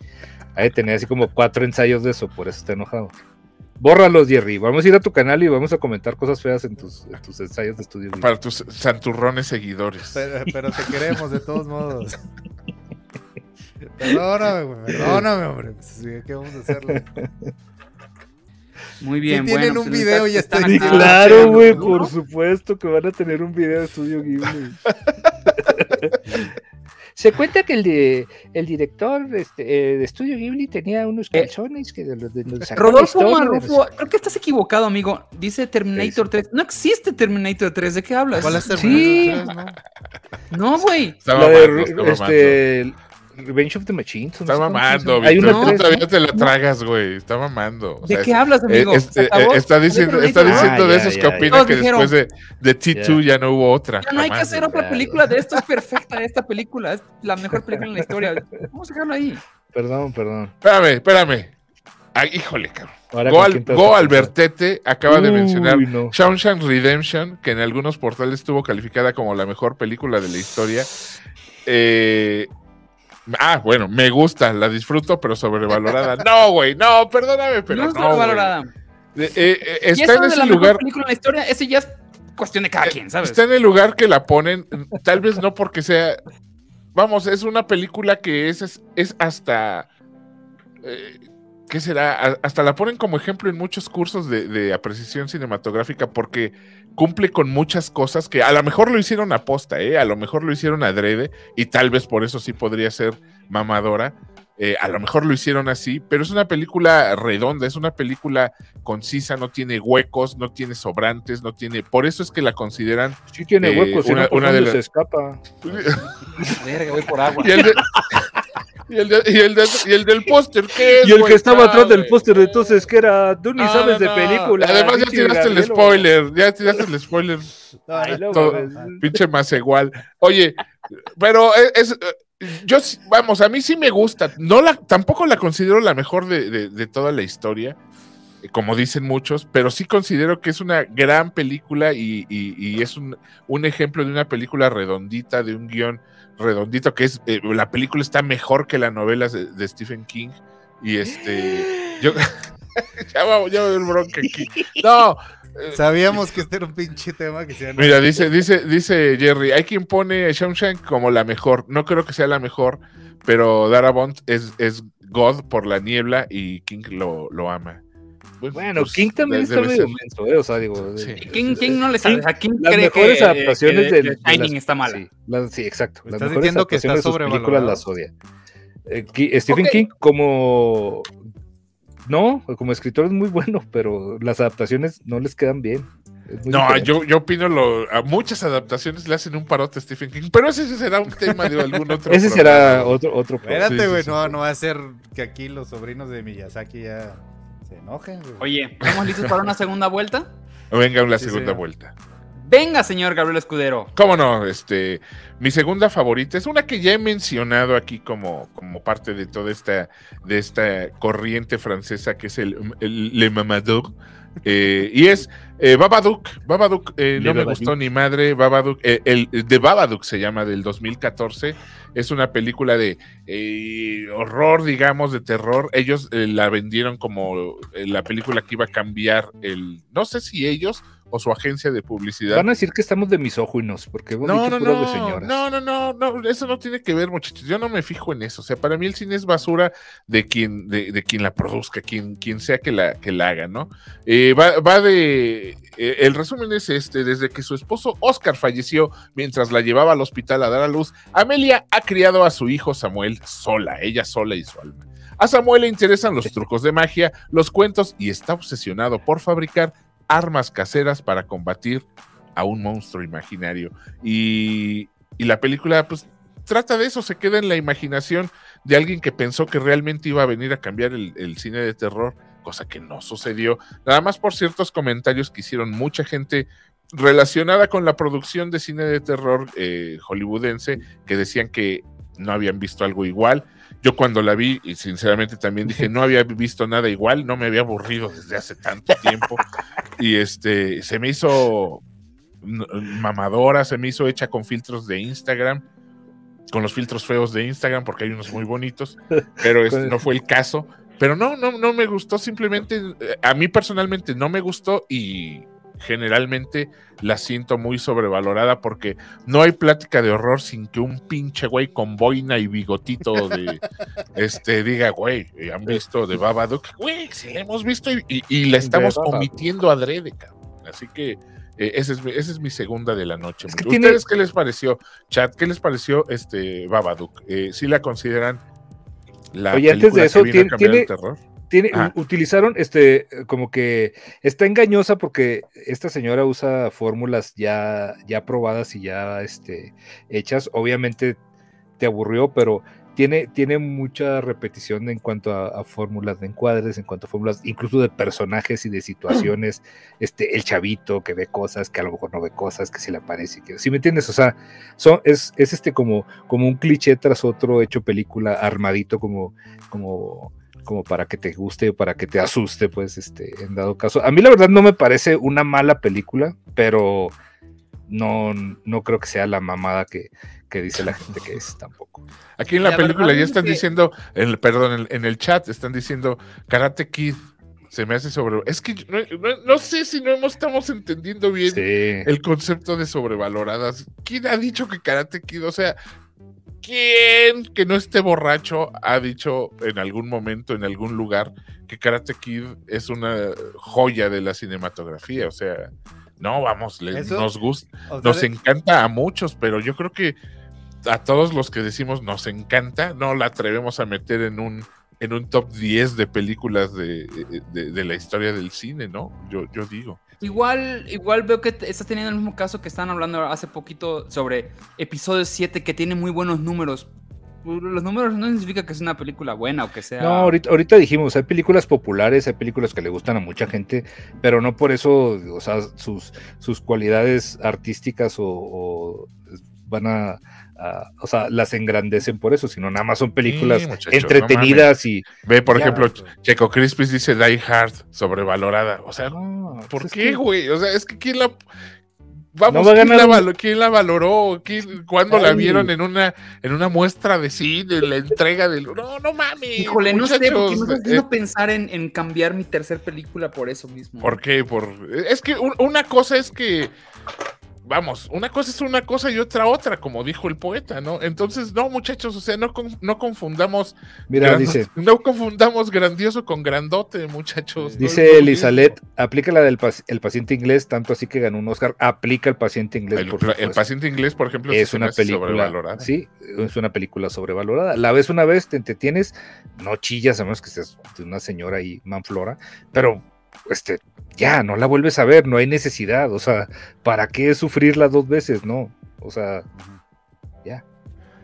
Ha de tener así como cuatro ensayos de eso, por eso está enojado. Bórralos, Jerry. Vamos a ir a tu canal y vamos a comentar cosas feas en tus, en tus ensayos de Estudio. Para tus santurrones seguidores. Pero, pero te queremos de todos modos. Perdóname, güey. Perdóname, hombre. Pues, sí, ¿Qué vamos a hacerle? Muy bien, Si tienen bueno. un pues, video, ya está Sí, claro, güey, por supuesto que van a tener un video de Estudio Ghibli. Se cuenta que el, de, el director este, eh, de Estudio Ghibli tenía unos calzones que de los de los sacó la Rodolfo de Marrufo, creo que estás equivocado, amigo. Dice Terminator 3. No existe Terminator 3. ¿De qué hablas? ¿Cuál es Sí. Terminator 3, no? No, güey. De mamando. este, Revenge of the Machines. no Está cómo mamando. Hay una tres, todavía ¿no? te la tragas, güey. Está mamando. O ¿De qué hablas, eh, amigo? este, ¿Se acabó? eh, está diciendo, está diciendo Ah, de esos ya, que ya. opinan Todos que dijeron. después de, de T2 ya no hubo otra. Ya no hay que hacer otra película de esto. Es perfecta esta película. Es la mejor película en la historia. Vamos a dejarlo ahí. Perdón, perdón. Espérame, espérame. Ay, híjole, cabrón. Go. Albertete acaba de Uy, mencionar no. Shawshank Redemption, que en algunos portales estuvo calificada como la mejor película de la historia. Eh, ah, bueno, me gusta, la disfruto, pero sobrevalorada. No, güey, no, perdóname, pero no no. es güey. valorada. Eh, eh, eh, está en de la ese mejor lugar. película en la historia, ese ya es cuestión de cada quien, ¿sabes? Está en el lugar que la ponen, tal vez no porque sea. Vamos, es una película que es, es, es hasta. ¿Qué será? Hasta la ponen como ejemplo en muchos cursos de, de apreciación cinematográfica porque cumple con muchas cosas que a lo mejor lo hicieron aposta, ¿eh? a lo mejor lo hicieron adrede y tal vez por eso sí podría ser mamadora. eh, a lo mejor lo hicieron así, pero es una película redonda, es una película concisa, no tiene huecos, no tiene sobrantes, no tiene. Por eso es que la consideran Sí tiene Eh, huecos, una- no, ¿por una de las- se escapa. Verga, voy por agua. Y el, de- y el, de- y el de- y el del póster, ¿qué es? Y el que estaba atrás del póster, entonces, que era, tú ni No, sabes no, de película. Además, ya tiraste el spoiler. Ya tiraste el spoiler. Ay, Todo-. Pinche más igual. Oye, pero es. es- yo, vamos, a mí sí me gusta. No la, tampoco la considero la mejor de, de- de toda la historia, como dicen muchos, pero sí considero que es una gran película y, y- y es un, un ejemplo de una película redondita, de un guion redondito, que es, eh, la película está mejor que la novela de, de Stephen King. Y este, yo, ya va, ya haber bronca aquí. No, Sabíamos que este era un pinche tema que se Mira, dice, dice, dice Jerry, hay quien pone a Shawshank como la mejor. No creo que sea la mejor, pero Darabont es, es God por la niebla y King lo, lo ama. Pues, Bueno, pues, King también está medio ser. menso, ¿eh? O sea, digo. Sí. eh, ¿Quién, quién no le sabe? King- O sea, ¿quién las cree mejores que, adaptaciones que- que de Shining las- está mala? Sí, las- sí, exacto. ¿Estás mejores diciendo que está sus películas sobrevalorado? las odia. Eh, Ki- Stephen. King como... No, como escritor es muy bueno, pero las adaptaciones no les quedan bien. No, yo, yo opino lo, a muchas adaptaciones le hacen un parote a Stephen King, pero ese será un tema de algún otro. Ese programa. será otro, otro. Espérate, Sí, sí, güey, sí. no, no va a ser que aquí los sobrinos de Miyazaki ya enojen. güey. Oye, ¿estamos listos para una segunda vuelta? Venga, una Sí, segunda señor. vuelta. Venga, señor Gabriel Escudero. ¿Cómo no? Este, mi segunda favorita es una que ya he mencionado aquí como, como parte de toda esta, de esta corriente francesa que es el, el Le Mamadou. Eh, y es eh, Babadook. Babadook eh, no me gustó ni madre. Babadook, eh, el, de Babadook se llama del 2014. Es una película de eh, horror, digamos, de terror. Ellos eh, la vendieron como la película que iba a cambiar el. No sé si ellos o su agencia de publicidad. Van a decir que estamos de misóginos, porque hemos No, dicho no, puras de no, señoras. no, no, no, no, eso no tiene que ver, muchachos. Yo no me fijo en eso. O sea, para mí el cine es basura de quien, de, de quien la produzca, quien, quien sea que la, que la haga, ¿no? Eh, va, va de. eh, el resumen es este: desde que su esposo Oscar falleció mientras la llevaba al hospital a dar a luz, Amelia ha criado a su hijo Samuel sola, ella sola y su alma. A Samuel le interesan los trucos de magia, los cuentos y está obsesionado por fabricar armas caseras para combatir a un monstruo imaginario. Y, y la película, pues, trata de eso, se queda en la imaginación de alguien que pensó que realmente iba a venir a cambiar el, cine de terror, cosa que no sucedió. Nada más por ciertos comentarios que hicieron mucha gente relacionada con la producción de cine de terror eh, hollywoodense, que decían que no habían visto algo igual. Yo cuando la vi, y sinceramente también dije, no había visto nada igual, no me había aburrido desde hace tanto tiempo. Y este, se me hizo n- mamadora, se me hizo hecha con filtros de Instagram, con los filtros feos de Instagram, porque hay unos muy bonitos, pero este no fue el caso. Pero no, no, no me gustó, simplemente, eh, a mí personalmente no me gustó y generalmente la siento muy sobrevalorada porque no hay plática de horror sin que un pinche güey con boina y bigotito de este diga, güey, eh, han visto de Babadook, güey, sí la hemos visto y, y- y la estamos omitiendo adrede, cabrón. Así que eh, esa, es, mi- esa es mi segunda de la noche. Es que ¿Ustedes tiene- qué les pareció, chat? ¿Qué les pareció este Babadook? Eh, ¿Sí la consideran la Oye, antes de película eso, que vino a tiene- cambiar el tiene- terror? Tiene, utilizaron este como que está engañosa porque esta señora usa fórmulas ya, ya probadas y ya este, hechas. Obviamente te aburrió, pero tiene, tiene mucha repetición en cuanto a, a fórmulas de encuadres, en cuanto a fórmulas incluso de personajes y de situaciones. Este, el chavito que ve cosas, que a lo mejor no ve cosas, que si le aparece, que si me entiendes, o sea, son, es, es este como, como un cliché tras otro hecho película armadito como, como como para que te guste, para que te asuste, pues, este, en dado caso. A mí la verdad no me parece una mala película, pero no, no creo que sea la mamada que, que dice la gente que es tampoco. Aquí en la, La película ya es están que- diciendo, en el, perdón, en el, en el chat están diciendo Karate Kid. Se me hace sobre. Es que no, no- no sé si no hemos- estamos entendiendo bien Sí. el concepto de sobrevaloradas. ¿Quién ha dicho que Karate Kid? O sea, ¿quién que no esté borracho ha dicho en algún momento, en algún lugar, que Karate Kid es una joya de la cinematografía? O sea, no, vamos, le- nos gusta. O sea, Nos de- encanta a muchos, pero yo creo que a todos los que decimos nos encanta, no la atrevemos a meter en un, en un top 10 de películas de, de- de la historia del cine, ¿no? Yo, yo digo. Igual, igual veo que estás teniendo el mismo caso que estaban hablando hace poquito sobre episodio 7 que tiene muy buenos números. Los números no significa que es una película buena o que sea. No, ahorita, ahorita dijimos, hay películas populares, hay películas que le gustan a mucha gente, pero no por eso, o sea, sus, sus cualidades artísticas o, o van a, a- o sea, las engrandecen por eso, sino nada más son películas Sí, no entretenidas y... Ve, por Ya, ejemplo. Checo Crispis dice Die Hard, sobrevalorada. O sea, No, ¿por pues es qué, que- güey? O sea, es que quién la. Vamos, No va ¿quién, ganar la valo- quién la valoró? ¿Quién- ¿Cuándo la vieron en una, en una muestra de cine, en la entrega del... No, no mames. Híjole, no sé, porque me estás eh, pensar en, en cambiar mi tercer película por eso mismo. ¿Por qué? Por... Es que un- una cosa es que... Vamos, una cosa es una cosa y otra otra, como dijo el poeta, ¿no? Entonces, no, muchachos, o sea, no, no confundamos... Mira, gran- dice, No confundamos grandioso con grandote, muchachos. No dice. Elizabeth, aplica la del el paciente inglés, tanto así que ganó un Oscar, aplica el paciente inglés. El, por el paciente inglés, por ejemplo, es una película sobrevalorada. Sí, es una película sobrevalorada. La ves una vez, te entretienes, no chillas, a menos que seas una señora ahí, manflora, pero este, ya, no la vuelves a ver, no hay necesidad. O sea, ¿para qué sufrirla dos veces? No. O sea, ya.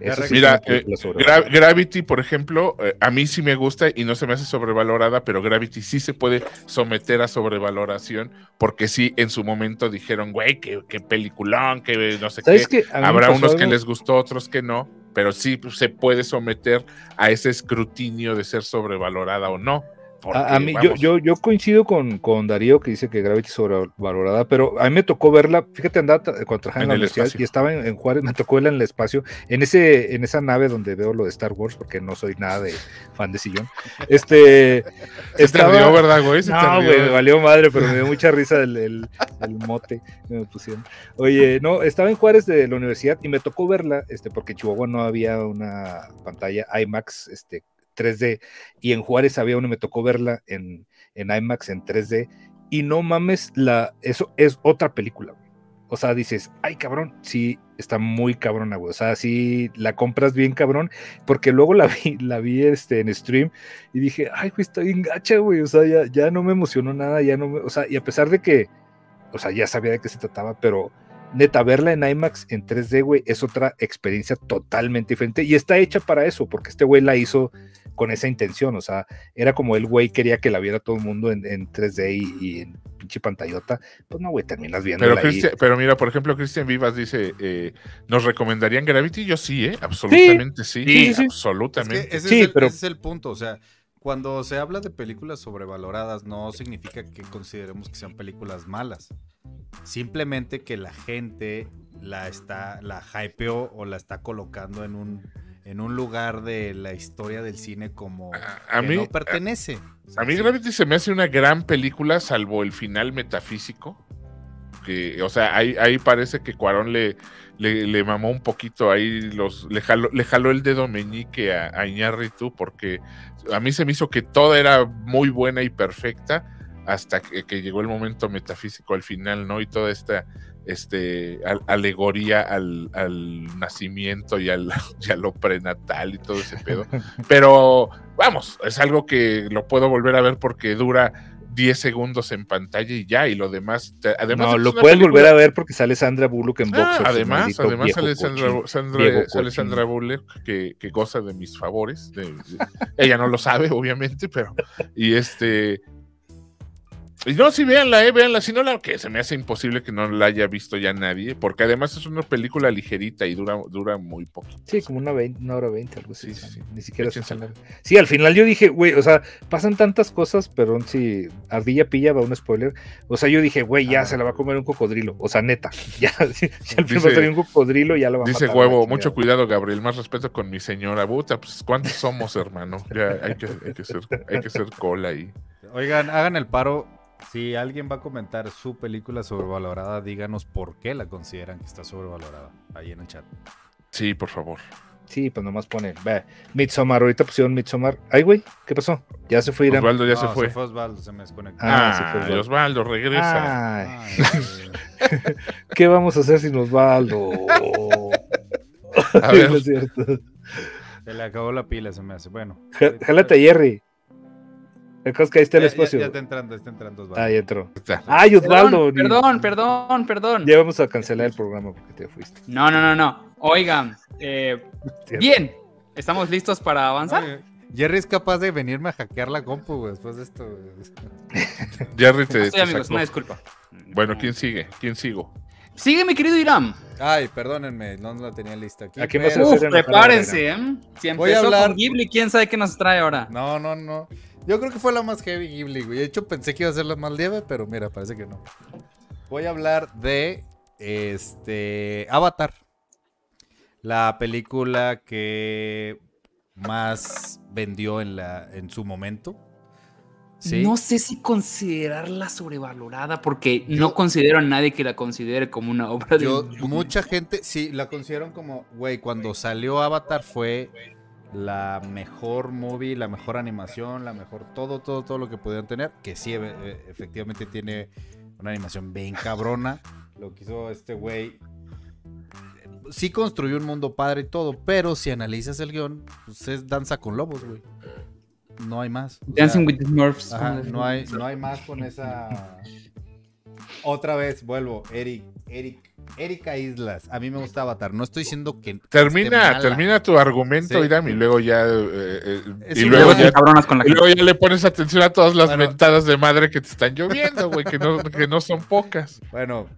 Eso sí es Mira, eh. Gra- Gravity, por ejemplo, eh, a mí sí me gusta y no se me hace sobrevalorada, pero Gravity sí se puede someter a sobrevaloración porque sí en su momento dijeron, güey, qué, qué peliculón, que no sé qué. Me Habrá unos que les gustó, otros que no, pero sí pues, se puede someter a ese escrutinio de ser sobrevalorada o no. Porque, A, a mí, yo, yo, yo coincido con, con Darío que dice que Gravity es sobrevalorada, pero a mí me tocó verla, fíjate, andaba cuando trabajaba en, En la universidad y estaba en, en Juárez, me tocó verla en el espacio, en ese, en esa nave donde veo lo de Star Wars, porque no soy nada de fan de sillón. Este Se ardió, ¿verdad, güey? Se No, güey, me valió madre, pero me dio mucha risa el, el- el mote que me pusieron. Oye, no, estaba en Juárez de la universidad y me tocó verla, este, porque en Chihuahua no había una pantalla IMAX, este, 3D, y en Juárez había una, me tocó verla en, en IMAX en 3D, y no mames, la, eso es otra película. O sea, dices, ay cabrón, sí, está muy cabrona, güey. O sea, sí, la compras bien cabrón, porque luego la vi, la vi este, en stream y dije, ay, güey, está bien gacha, güey. O sea, ya, ya no me emocionó nada, ya no me, o sea, y a pesar de que, o sea, ya sabía de qué se trataba, pero neta, verla en IMAX en 3D, güey, es otra experiencia totalmente diferente y está hecha para eso, porque este güey la hizo con esa intención, o sea, era como el güey quería que la viera todo el mundo en, en 3D y, y en pinche pantallota, pues no, güey, terminas viendo Pero, ahí. Cristian- pero mira, por ejemplo, Cristian Vivas dice, eh, ¿nos recomendarían Gravity? Yo sí, ¿eh? Absolutamente sí. Sí, sí, sí. Es Absolutamente. que ese, Sí, es el, pero- ese es el punto. O sea, cuando se habla de películas sobrevaloradas, no significa que consideremos que sean películas malas. Simplemente que la gente la está, la hypeó o la está colocando en un, en un lugar de la historia del cine como A- a que mí- no pertenece. A mí. Gravity se me hace una gran película, salvo el final metafísico. Que, o sea, ahí, ahí parece que Cuarón le, le, le mamó un poquito ahí, los, le, jaló, le jaló el dedo meñique a, a Iñárritu, porque a mí se me hizo que toda era muy buena y perfecta hasta que, que llegó el momento metafísico al final, ¿no? Y toda esta este, al- alegoría al, al nacimiento y, al, y a lo prenatal y todo ese pedo. Pero vamos, es algo que lo puedo volver a ver porque dura 10 segundos en pantalla y ya, y lo demás. te- además no, lo puedes película- volver a ver porque sale Sandra Bullock en Ah, además, además sale Sandra. Sandra- sale. Sandra Bullock que, que goza de mis favores. de- de- ella no lo sabe, obviamente, pero. Y este. Y no, sí, véanla, eh, véanla. Si no, la que se me hace imposible que no la haya visto ya nadie, porque además es una película ligerita y dura, dura muy poco. Sí, como una, vein- una hora veinte, algo así. Sí, sí. Ni siquiera larga. Sí, al final yo dije, güey, o sea, pasan tantas cosas, perdón si Ardilla pilla va un spoiler. O sea, yo dije, güey, ya Ah. se la va a comer un cocodrilo. O sea, neta, ya, al final va a un cocodrilo, ya lo va a Dice matar. huevo, la mucho cuidado, Gabriel. Más respeto con mi señora. Puta, pues ¿cuántos somos, hermano? Ya hay que, hay que ser, hay que ser cola ahí. Oigan, hagan el paro. Si alguien va a comentar su película sobrevalorada, díganos por qué la consideran que está sobrevalorada. Ahí en el chat. Sí, por favor. Sí, pues nomás pone, ve, Midsommar, ahorita pusieron Midsommar. Ay, güey, ¿qué pasó? Ya se fue Irán. Osvaldo ya No, se fue. Osvaldo, se me desconectó. Ah, Ah, fue Osvaldo. Osvaldo, regresa. Ay, Ay, ¿qué vamos a hacer sin Osvaldo? A ver. No es cierto. se le acabó la pila, se me hace. Bueno. Jálate, Jerry. El caso es que ahí está el Ya- espacio. Ya, está entrando, está entrando Osvaldo. Ahí entró. Ay, Osvaldo. Perdón, ni- perdón, perdón, perdón. Ya vamos a cancelar el programa porque te fuiste. No, no, no, no. Oigan, eh, bien. ¿Estamos listos para avanzar? Oye, Jerry es capaz de venirme a hackear la compu, güey, después de esto. Jerry te, Sí, te amigos, sacó. una disculpa. Bueno, ¿quién sigue? ¿Quién sigo? Sigue, mi querido Irán. Ay, perdónenme, no la tenía lista aquí. ¿A quién vas a pero-? Uf, prepárense, ¿eh? Si Voy a empezó hablar- con Ghibli, quién sabe qué nos trae ahora. No, no, no. Yo creo que fue la más heavy Ghibli, güey. De hecho, pensé que iba a ser la más leve, pero mira, parece que no. Voy a hablar de Este. Avatar. La película que más vendió en, la, en su momento. Sí. No sé si considerarla sobrevalorada porque no considero a nadie que la considere como una obra de... Yo- mucha gente, sí, la consideran como, güey, cuando salió Avatar fue la mejor movie, la mejor animación, la mejor, todo, todo, todo lo que pudieron tener, que sí, e- e- efectivamente tiene una animación bien cabrona, lo que hizo este güey. Sí construyó un mundo padre y todo, pero si analizas el guion, pues es danza con lobos, güey. No hay más. O Dancing sea, with the Smurfs. Ajá, ¿cómo se no hay, no hay más con esa. Otra vez, vuelvo. Eric, Eric, Erika Islas. A mí me gusta Avatar. No estoy diciendo que. Termina, termina tu argumento, Sí. Irán, y luego ya. eh, eh, y luego ya con la Y luego ya le pones atención a todas las Bueno. mentadas de madre que te están lloviendo, güey, que no, que no son pocas. Bueno.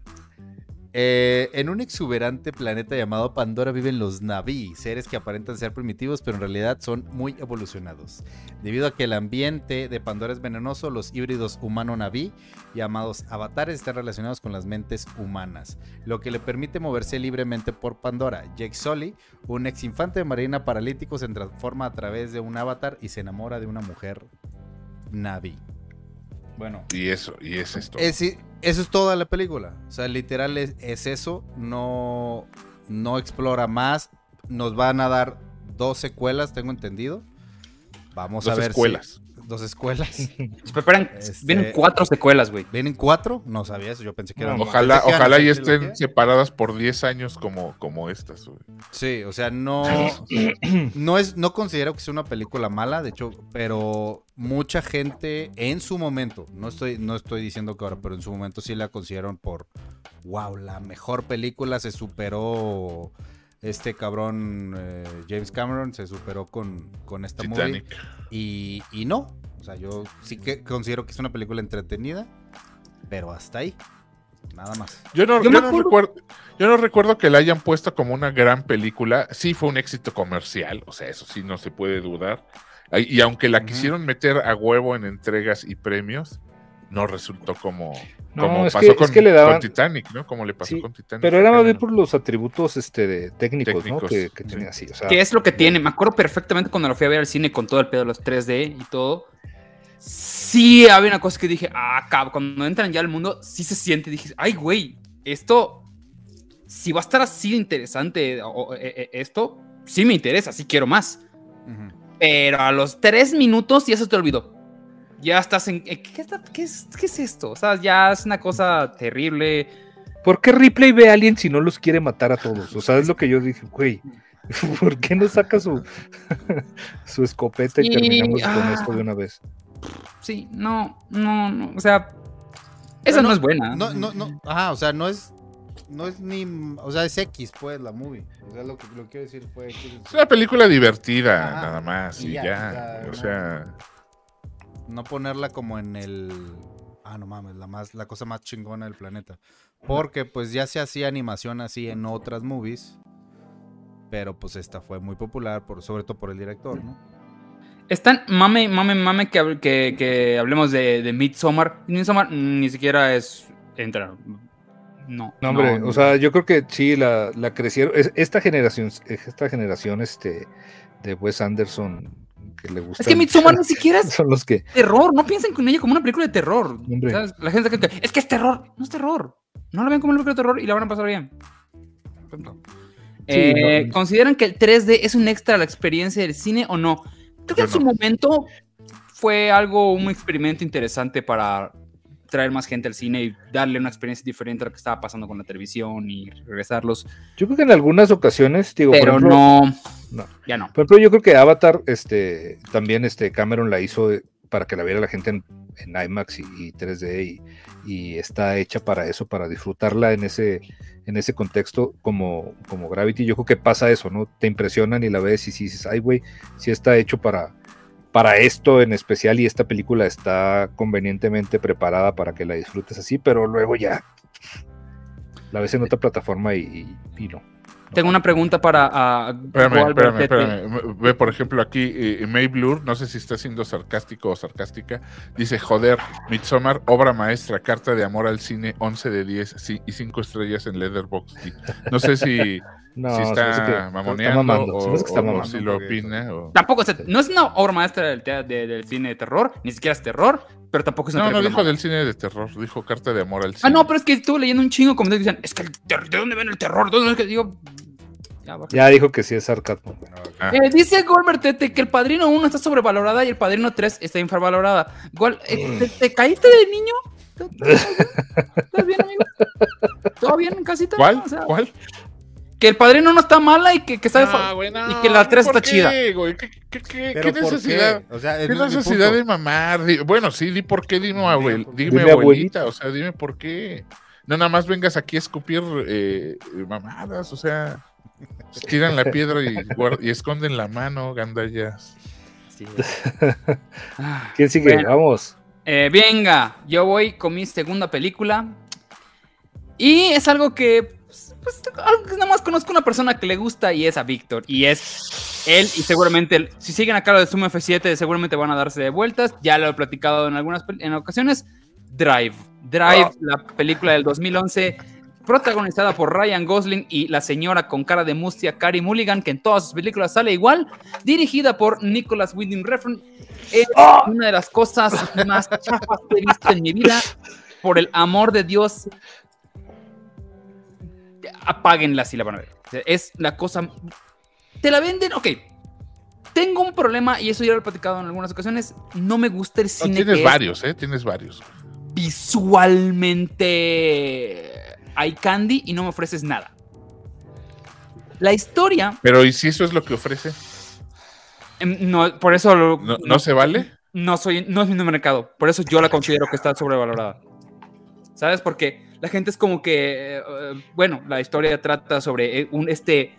Eh, en un exuberante planeta llamado Pandora viven los Naví, seres que aparentan ser primitivos, pero en realidad son muy evolucionados. Debido a que el ambiente de Pandora es venenoso, los híbridos humano-naví, llamados avatares, están relacionados con las mentes humanas, lo que le permite moverse libremente por Pandora. Jake Sully, un ex infante de marina paralítico, se transforma a través de un avatar y se enamora de una mujer Naví. Bueno, Y eso, y es esto. es- eso es toda la película. O sea, literal es, es eso. No, no explora más. Nos van a dar dos secuelas, tengo entendido. Vamos Dos a ver. si- escuelas. Dos escuelas. Se preparan, Este- vienen cuatro secuelas, güey. ¿Vienen cuatro? No sabía eso. Yo pensé que eran. Ojalá, pensé que eran ojalá y estén separadas por 10 años como, como estas, güey. Sí, o sea, no. No es, no considero que sea una película mala, de hecho, pero mucha gente en su momento, no estoy, no estoy diciendo que ahora, pero en su momento sí la consideraron por wow, la mejor película se superó. Este cabrón eh, James Cameron se superó con, con esta movie. Titanic. Y, y no. O sea, yo sí que considero que es una película entretenida, pero hasta ahí. Nada más. Yo no, Yo no recuerdo, yo no recuerdo que la hayan puesto como una gran película. Sí fue un éxito comercial, o sea, eso sí no se puede dudar. Y aunque la quisieron meter a huevo en entregas y premios, no resultó como, No, como es pasó que- con, es que le daban- con Titanic, ¿no? Como le pasó Sí, con Titanic. Pero era más en bien por los atributos este, de técnicos, Técnicos, ¿no? Que, que sí. tenía así. O sea, ¿Qué es lo que tiene? Me acuerdo perfectamente cuando lo fui a ver al cine con todo el pedo de los 3D y todo. Sí, había una cosa que dije, ah, cabrón, cuando entran ya al mundo, sí se siente. Dije, ay, güey, esto, si va a estar así de interesante, o- eh, eh, esto, sí me interesa, sí quiero más. Pero a los tres minutos ya se te olvidó. Ya estás en. eh, ¿Qué, qué es, qué es esto? O sea, ya es una cosa terrible. ¿Por qué Ripley ve a alguien si no los quiere matar a todos? O sea, es lo que yo dije, güey. ¿Por qué no saca su, su escopeta y Y- terminamos con ah. esto de una vez? Sí, no, no, no. O sea, esa no, es buena. No, no, no. Ajá, o sea, no es. No es ni. O sea, es X, pues, la movie. O sea, lo que, lo quiero decir fue. X. Es una película divertida, nada más, y y ya, ya. o sea, No ponerla como en el. Ah, no mames, la, más, la cosa más chingona del planeta. Porque, pues, ya se hacía animación así en otras movies. Pero, pues, esta fue muy popular, por, sobre todo por el director, ¿no? Están mame, mame, mame que, que, que hablemos de, de Midsommar. Midsommar mm, ni siquiera es. Entra. No. No, hombre, no, o sea, yo creo que sí, la, la crecieron. es- esta generación, esta generación este, de Wes Anderson que le gusta. Es que Midsommar ni siquiera es son los que. terror. No piensen con ella como una película de terror. La gente que es que es terror. No es terror. No la ven como una película de terror y la van a pasar bien. Eh, no. ¿Consideran que el 3D es un extra a la experiencia del cine o no? Creo que Yo en su no. momento fue algo, un experimento interesante para traer más gente al cine y darle una experiencia diferente a lo que estaba pasando con la televisión y regresarlos. Yo creo que en algunas ocasiones, digo, Pero por ejemplo, no, no. ya no. Por ejemplo, yo creo que Avatar, este, también este Cameron la hizo eh, para que la viera la gente en, en IMAX y, y 3D y, y está hecha para eso, para disfrutarla en ese, en ese contexto como, como Gravity. Yo creo que pasa eso, ¿no? Te impresionan y la ves y sí dices, ay, güey, sí está hecho para, para esto en especial y esta película está convenientemente preparada para que la disfrutes así, pero luego ya la ves en otra plataforma y no. Tengo una pregunta para ah, Espérame, espérame, espérame. Ve, por ejemplo, aquí eh, May Blur, no sé si está siendo sarcástico o sarcástica, dice, joder, Midsommar, obra maestra, carta de amor al cine, 11 de 10 sí, y 5 estrellas en Letterboxd. No sé si, No, está que- mamoneando está mamando, o, que está o- o si lo opina. o- Tampoco, se- no es una obra maestra del, de- del cine de terror, ni siquiera es terror, pero tampoco es una No, no dijo del cine de terror, dijo carta de amor al cine. Ah, no, pero es que estuve leyendo un chingo como que dicen, es que el ¿de dónde ven el terror? ¿De dónde es que digo? Ya, dijo que sí es sarcasmo. Ah. Eh, dice Goldberg Tete que el Padrino 1 está sobrevalorada y el Padrino 3 está infravalorada. Gol- eh, ¿te, te caíste de niño? ¿Estás bien, amigo? ¿Todo bien en casita? ¿Cuál? O sea, ¿Cuál? Que el Padrino no está mala y que, que está... Ah, güey, no, y que la tres ¿por está qué, chida. güey? ¿Qué, qué- qué- Pero qué ¿por necesidad? qué? O sea, es ¿Qué mi- mi necesidad de mamar? Bueno, sí, di por qué, dime, abuel, dime, Dime, abuelita, abuelita. o sea, dime por qué. No nada más vengas aquí a escupir eh, mamadas, o sea, tiran la piedra y, y esconden la mano, gandallas. Sí. Ah, ¿Quién sigue? Bueno. Vamos. eh, venga, yo voy con mi segunda película. Y es algo que... pues, pues, algo que nada más conozco a una persona que le gusta y es a Víctor. Y es él y seguramente, si siguen acá lo de Zoom F7, seguramente van a darse de vueltas. Ya lo he platicado en algunas en ocasiones. Drive. Drive, la película del 2011, protagonizada por Ryan Gosling y la señora con cara de mustia, Carrie Mulligan, que en todas sus películas sale igual. Dirigida por Nicholas Winding Refn. Es una de las cosas más chafas que he visto en mi vida. Por el amor de Dios, apáguenla si la van a ver. Es la cosa. Te la venden, ok. Tengo un problema, y eso ya lo he platicado en algunas ocasiones. No me gusta el No, cine. tienes que es varios, ¿eh? Tienes varios. visualmente hay candy y no me ofreces nada. La historia, Pero ¿y si eso es lo que ofrece? em, no, por eso lo- ¿No, no se vale? no soy, no es mi mercado. Por eso yo la considero que está sobrevalorada. ¿Sabes? Porque la gente es como que, eh, bueno, la historia trata sobre eh, un este.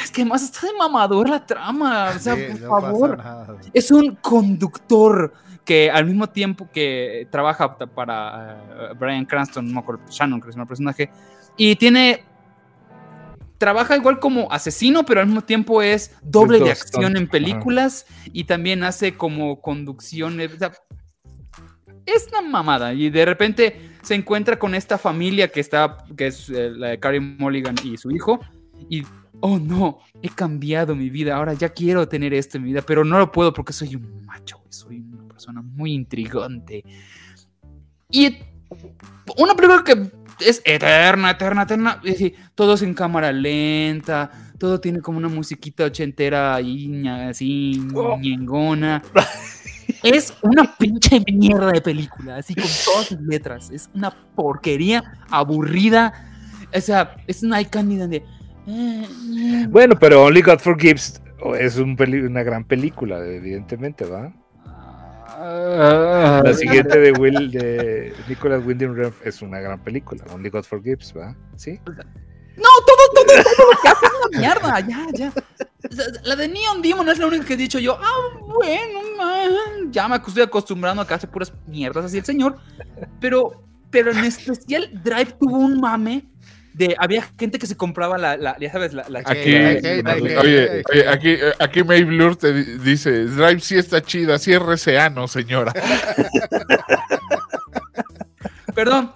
Es que además está de mamador la trama. O sea, Sí, por no pasa favor. nada. Es un conductor que al mismo tiempo que trabaja para eh, Brian Cranston, no me acuerdo, Shannon, creo que es un personaje, y tiene. Trabaja igual como asesino, pero al mismo tiempo es doble de acción en ajá. películas y también hace como conducciones. o sea, es una mamada. Y de repente se encuentra con esta familia que está, que es eh, la de Carrie Mulligan y su hijo. Y, oh no, he cambiado mi vida. Ahora ya quiero tener esto en mi vida, pero no lo puedo porque soy un macho. Soy una persona muy intrigante. Y una película que es eterna, eterna, eterna. Es decir, todo es en cámara lenta. Todo tiene como una musiquita ochentera ahí, así, ñengona. Es una pinche mierda de película, así con todas sus letras. Es una porquería aburrida. O sea, es una icon donde. eh, Bueno, pero Only God Forgives es un peli- una gran película, evidentemente, ¿va? Ah, La siguiente de Will de Nicholas Winding Refn es una gran película, Only God Forgives, ¿va? Sí. No, todo, todo, todo lo que hace es una mierda, ya, ya. La de Neon Demon es la única que he dicho yo, ah, bueno, man, ya me estoy acostumbrando a que hace puras mierdas así el señor. Pero, pero en especial Drive tuvo un mame de, había gente que se compraba la, la ya sabes, la, la Aquí, oye, oye, aquí, eh, aquí May Blur te di- dice, Drive sí está chida, sí es señora. Perdón,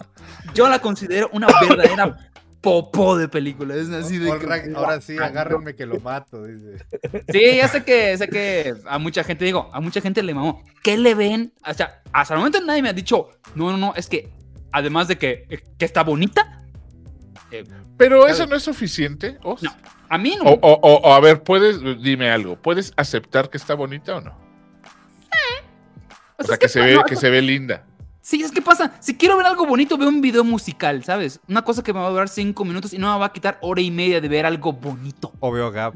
yo la considero una verdadera popó de película. Es así de que- Ahora, ahora sí, agárrenme que lo mato. Dice. Sí, ya sé que, sé que a mucha gente, digo, a mucha gente le mamó. ¿Qué le ven? O sea, hasta el momento nadie me ha dicho, no, no, no, es que además de que, que está bonita, Pero eso no es suficiente, Os? No. a mí no. O, o- o- o, a ver, puedes, dime algo, ¿puedes aceptar que está bonita o no? O O sea, que que se ve, no, que se ve linda. Sí, es que pasa. Si quiero ver algo bonito, veo un video musical, ¿sabes? Una cosa que me va a durar cinco minutos y no me va a quitar hora y media de ver algo bonito. Obvio, Gab.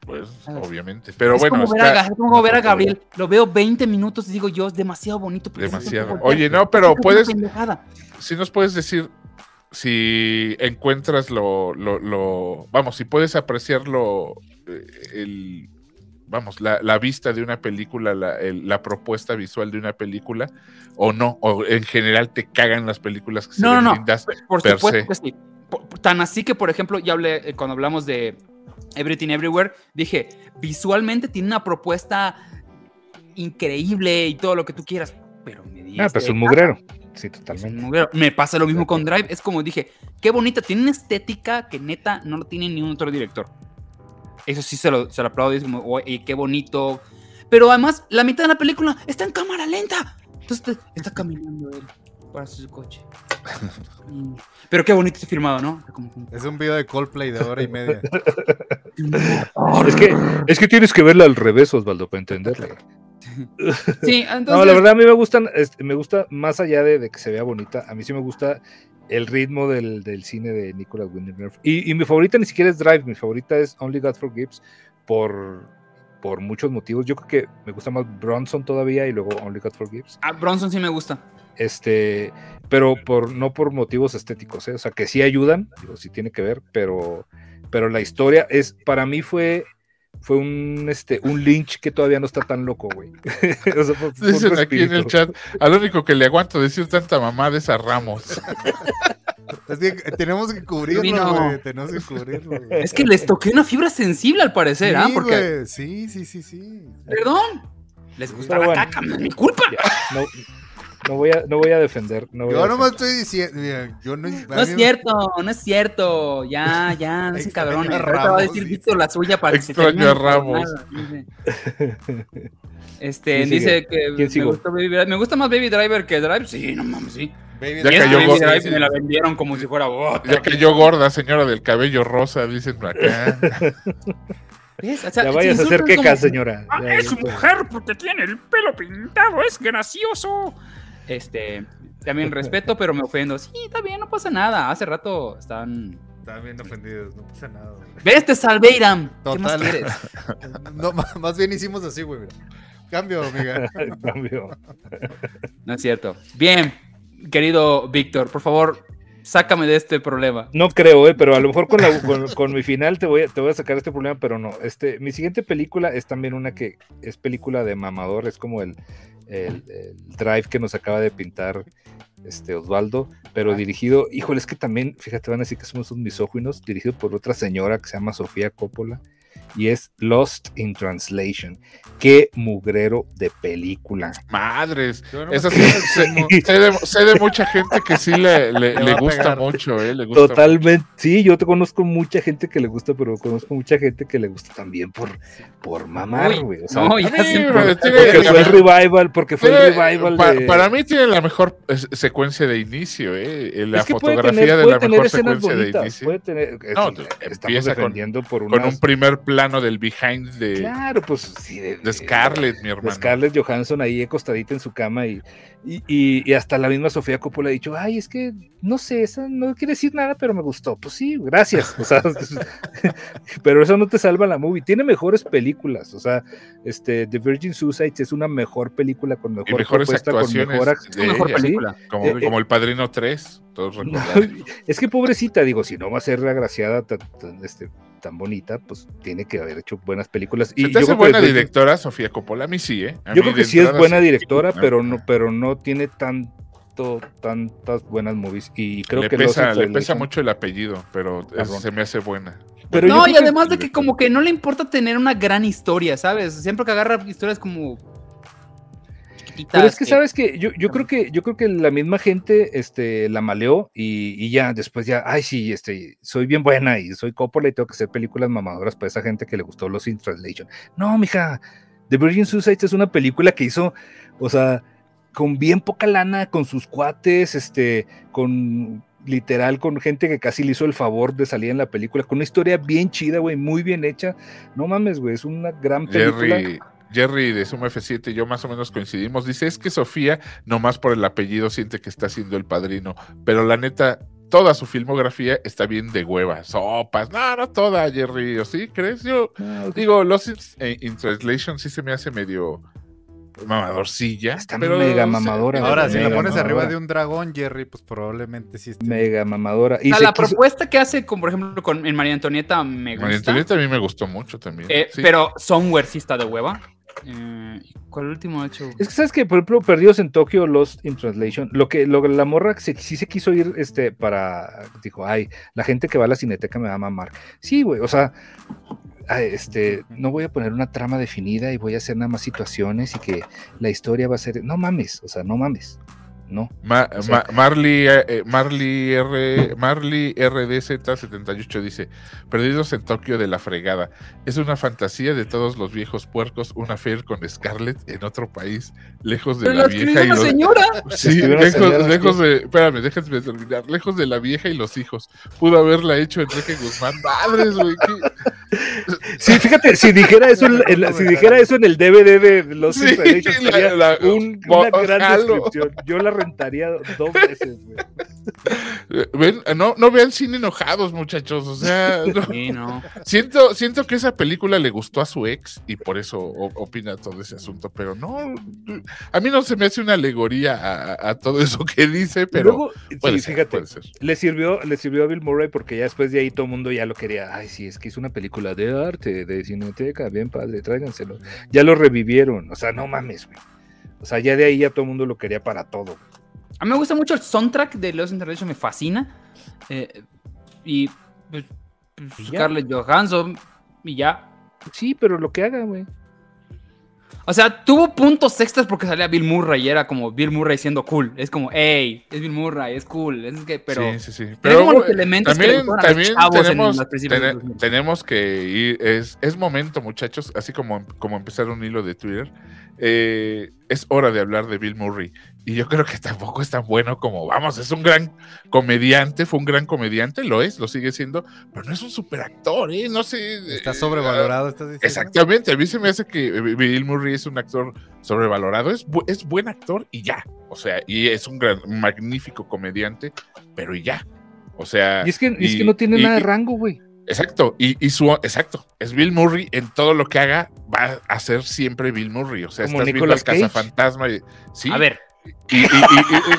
Pues, obviamente. Pero es, bueno, como ver a, está como ver a Gabriel. Lo veo 20 minutos y digo yo, es demasiado bonito. demasiado. Oye, no, pero puedes, si nos puedes decir si encuentras lo, lo, lo- vamos, si puedes apreciarlo, eh, el, vamos, la, la vista de una película, la, el- la propuesta visual de una película, o no, o en general te cagan las películas que se No, ven no, no. lindas. Por per supuesto se. que sí. tan así que, por ejemplo, ya hablé, eh, cuando hablamos de Everything Everywhere, dije, visualmente tiene una propuesta increíble y todo lo que tú quieras, pero me di Ah, pues un mugrero. Sí, Es un totalmente. Me pasa lo mismo con Drive. Es como dije, qué bonita. Tiene una estética que neta no lo tiene ni un otro director. Eso sí se lo, se lo aplaudo. Es como, "Oye, qué bonito. Pero además, la mitad de la película está en cámara lenta. Entonces te- está caminando él para su coche. Pero qué bonito está filmado, ¿no? Como- Es un video de Coldplay de hora y media. Es que, es que tienes que verla al revés, Osvaldo, para entenderla. Sí, entonces. No, la verdad a mí me gustan, me gusta más allá de, de que se vea bonita, a mí sí me gusta el ritmo del, del cine de Nicolas. Y, y mi favorita ni siquiera es Drive, mi favorita es Only God Forgives por, por muchos motivos. Yo creo que me gusta más Bronson todavía y luego Only God Forgives. Ah, Bronson sí me gusta. Este, pero por, no por motivos estéticos, ¿eh? o sea, que sí ayudan, digo, sí tiene que ver, pero, pero la historia es, para mí fue, fue un, este, un Lynch que todavía no está tan loco, güey. O sea, fue- fue un Dicen aquí en el chat, al único que le aguanto decir tanta mamada es a Ramos. Es que tenemos que cubrirlo, güey. Tenemos que cubrirlo. güey. Es que les toqué una fibra sensible al parecer, ¿ah? Sí, Porque, güey, sí, sí, sí, sí. perdón, les gusta Pero la bueno. caca, no es mi culpa. Ya, no, no voy a, no voy a defender. No voy a Yo nomás defender. estoy diciendo, mira, yo no... No es cierto, no es cierto. Ya, ya, no se Extraño cabrones. a Ahorita va a decir. Víctor la suya para que se Extraño termine a de Ramos. Este, ¿Quién dice que ¿Quién me gusta, Baby Driver. me gusta más Baby Driver que Drive. Sí, no mames, sí. Baby, Ya cayó Baby gorda, Drive sí, me la vendieron como si fuera otra. Ya cayó gorda, señora del cabello rosa, dicen acá. ¿Ves? O sea, Ya vayas a hacer queca, como- señora. Ah, Ya, es ya mujer porque tiene el pelo pintado, es gracioso. Este, también respeto, pero me ofendo. Sí, está bien, no pasa nada. Hace rato están. Estaban bien ofendidos, no pasa nada. güey. ¿Ves? Te salvé, Iram. ¿Qué más Total. quieres? No, más bien hicimos así, güey, mira. Cambio, amiga. Cambio. No es cierto. Bien, querido Víctor, por favor, sácame de este problema. No creo, eh, pero a lo mejor con, la- con- con mi final te voy, a, te voy a sacar este problema, pero no. Este, mi siguiente película es también una que es película de mamador, es como el, el- el drive que nos acaba de pintar este Osvaldo, pero dirigido, híjole, es que también, fíjate, van a decir que somos un misóginos, dirigido por otra señora que se llama Sofía Coppola, y es Lost in Translation. Qué mugrero de película. Madres. No Esa sí, sé, de, sé de mucha gente que sí le, le- gusta mucho, ¿eh? Le gusta Totalmente, sí, yo te conozco mucha gente que le gusta, pero conozco mucha gente que le gusta también por, por mamar, güey. o sea, no, ya tiene porque fue el revival, porque fue el revival pa- de... Para mí tiene la mejor eh, secuencia de inicio, ¿eh? La Es que puede fotografía tener- de puede la tener mejor escenas secuencia de inicio. puede tener- No, es- empieza estamos con- defendiendo por Con unas- un primer plano del behind de, Claro, pues sí, de, de Scarlett, mi de hermano. Scarlett Johansson ahí acostadita en su cama y, y, y- y hasta la misma Sofía Coppola ha dicho, ay, es que no sé, eso no quiere decir nada, pero me gustó. Pues sí, gracias. O sea, pero eso no te salva la movie. Tiene mejores películas. O sea, este, The Virgin Suicides es una mejor película con mejor Y mejores propuesta, con actuaciones mejor de mejor ella, ¿sí? película. Como, Eh, eh. como El Padrino 3, todos es que pobrecita, digo, si no va a ser agraciada tan, tan, este, tan bonita, pues tiene que haber hecho buenas películas. ¿Se Y te yo hace buena directora Sofía Coppola? A mí sí, ¿eh? A Yo creo que sí es buena directora, Ah, pero no, pero no tiene tanto, tantas buenas movies. Y creo le que pesa, le pesa mucho el apellido, pero es- se me hace buena. Pero no, y que- además de que como que no le importa tener una gran historia, ¿sabes? Siempre que agarra historias como Pero es que que- sabes que yo, yo creo que yo creo que la misma gente este la maleó y, y ya después ya ay sí este soy bien buena y soy Coppola y tengo que hacer películas mamadoras para esa gente que le gustó los in translation. No, mija, The Virgin Suicides es una película que hizo, o sea, con bien poca lana, con sus cuates, este, con literal con gente que casi le hizo el favor de salir en la película, con una historia bien chida, güey, muy bien hecha. No mames, güey, es una gran película. Jerry, Jerry de Suma F7 y yo más o menos coincidimos. Dice, es que Sofía, nomás por el apellido, siente que está siendo el padrino. Pero la neta, toda su filmografía está bien de huevas, sopas. No, no toda, Jerry. ¿O sí crees? Yo No, digo, Lost in, eh, in Translation sí se me hace medio mamadorcilla. Está pero mega mamadora, Ahora, si la pones arriba de un dragón, Jerry, pues probablemente sí esté. mega mamadora. Y O sea, se la quiso- propuesta que hace, con, por ejemplo, con en María Antonieta me María gusta. Antonieta a mí me gustó mucho también. eh, sí. Pero Somewhere sí está de hueva. Eh, ¿Cuál último ha hecho? Es que sabes que, por ejemplo, Perdidos en Tokio, Lost in Translation, lo que lo, la morra que se- sí se quiso ir este, para. Dijo, ay, la gente que va a la cineteca me va a mamar. Sí, güey, o sea, este, no voy a poner una trama definida y voy a hacer nada más situaciones y que la historia va a ser. No mames, o sea, no mames. No. Ma- O sea- Ma- Marley, eh, eh, Marley, R, Marley RDZ78 dice: Perdidos en Tokio de la fregada. Es una fantasía de todos los viejos puercos, una affair con Scarlett en otro país, lejos de Pero la vieja y los. señora. Sí, lejos, señora, lejos sí. de. Espérame, déjame terminar. Lejos de la vieja y los hijos. Pudo haberla hecho Enrique Guzmán. Madres, güey. qué- Sí, fíjate, si dijera eso, en, en la- si dijera eso en el DVD de Lost in Sí, la- sería la- un- una gran descripción. Yo la rentaría dos veces, güey. Ven, no, no vean cine enojados, muchachos. O sea, no. Sí, no. Siento, siento que esa película le gustó a su ex y por eso opina todo ese asunto, pero no, a mí no se me hace una alegoría a, a todo eso que dice, pero Luego, puede sí, ser, fíjate, puede ser. le sirvió, le sirvió a Bill Murray porque ya después de ahí todo el mundo ya lo quería. Ay, sí, es que hizo una película de arte, de cineteca, bien padre, tráiganselo. Ya lo revivieron, o sea, no mames, güey. O sea, ya de ahí ya todo el mundo lo quería para todo. A mí me gusta mucho el soundtrack de Los Intervention, me fascina. Eh, y pues, pues, Y ya. Scarlett Johansson y ya. Sí, pero lo que haga, güey. O sea, tuvo puntos extras porque salía Bill Murray y era como Bill Murray siendo cool. Es como, hey, es Bill Murray, es cool. Es que, pero sí, sí, sí. Pero como los elementos que le también, los también tenemos, 2000. tenemos que ir, es, es momento, muchachos, así como, como empezar un hilo de Twitter, eh, es hora de hablar de Bill Murray. Y yo creo que tampoco es tan bueno como, vamos, es un gran comediante, fue un gran comediante, lo es, lo sigue siendo, pero no es un superactor, ¿eh? No sé. Está eh, sobrevalorado, estás diciendo. Exactamente, a mí se me hace que Bill Murray es un actor sobrevalorado, es, bu- es buen actor y ya, o sea, y es un gran, magnífico comediante, pero y ya, o sea... Y es que, y es y- que no tiene y- nada de rango, güey. Exacto, y, y su, exacto, es Bill Murray en todo lo que haga, va a ser siempre Bill Murray, o sea, Como estás viendo Nicolas al Cage. cazafantasma, y, sí, A ver, y- y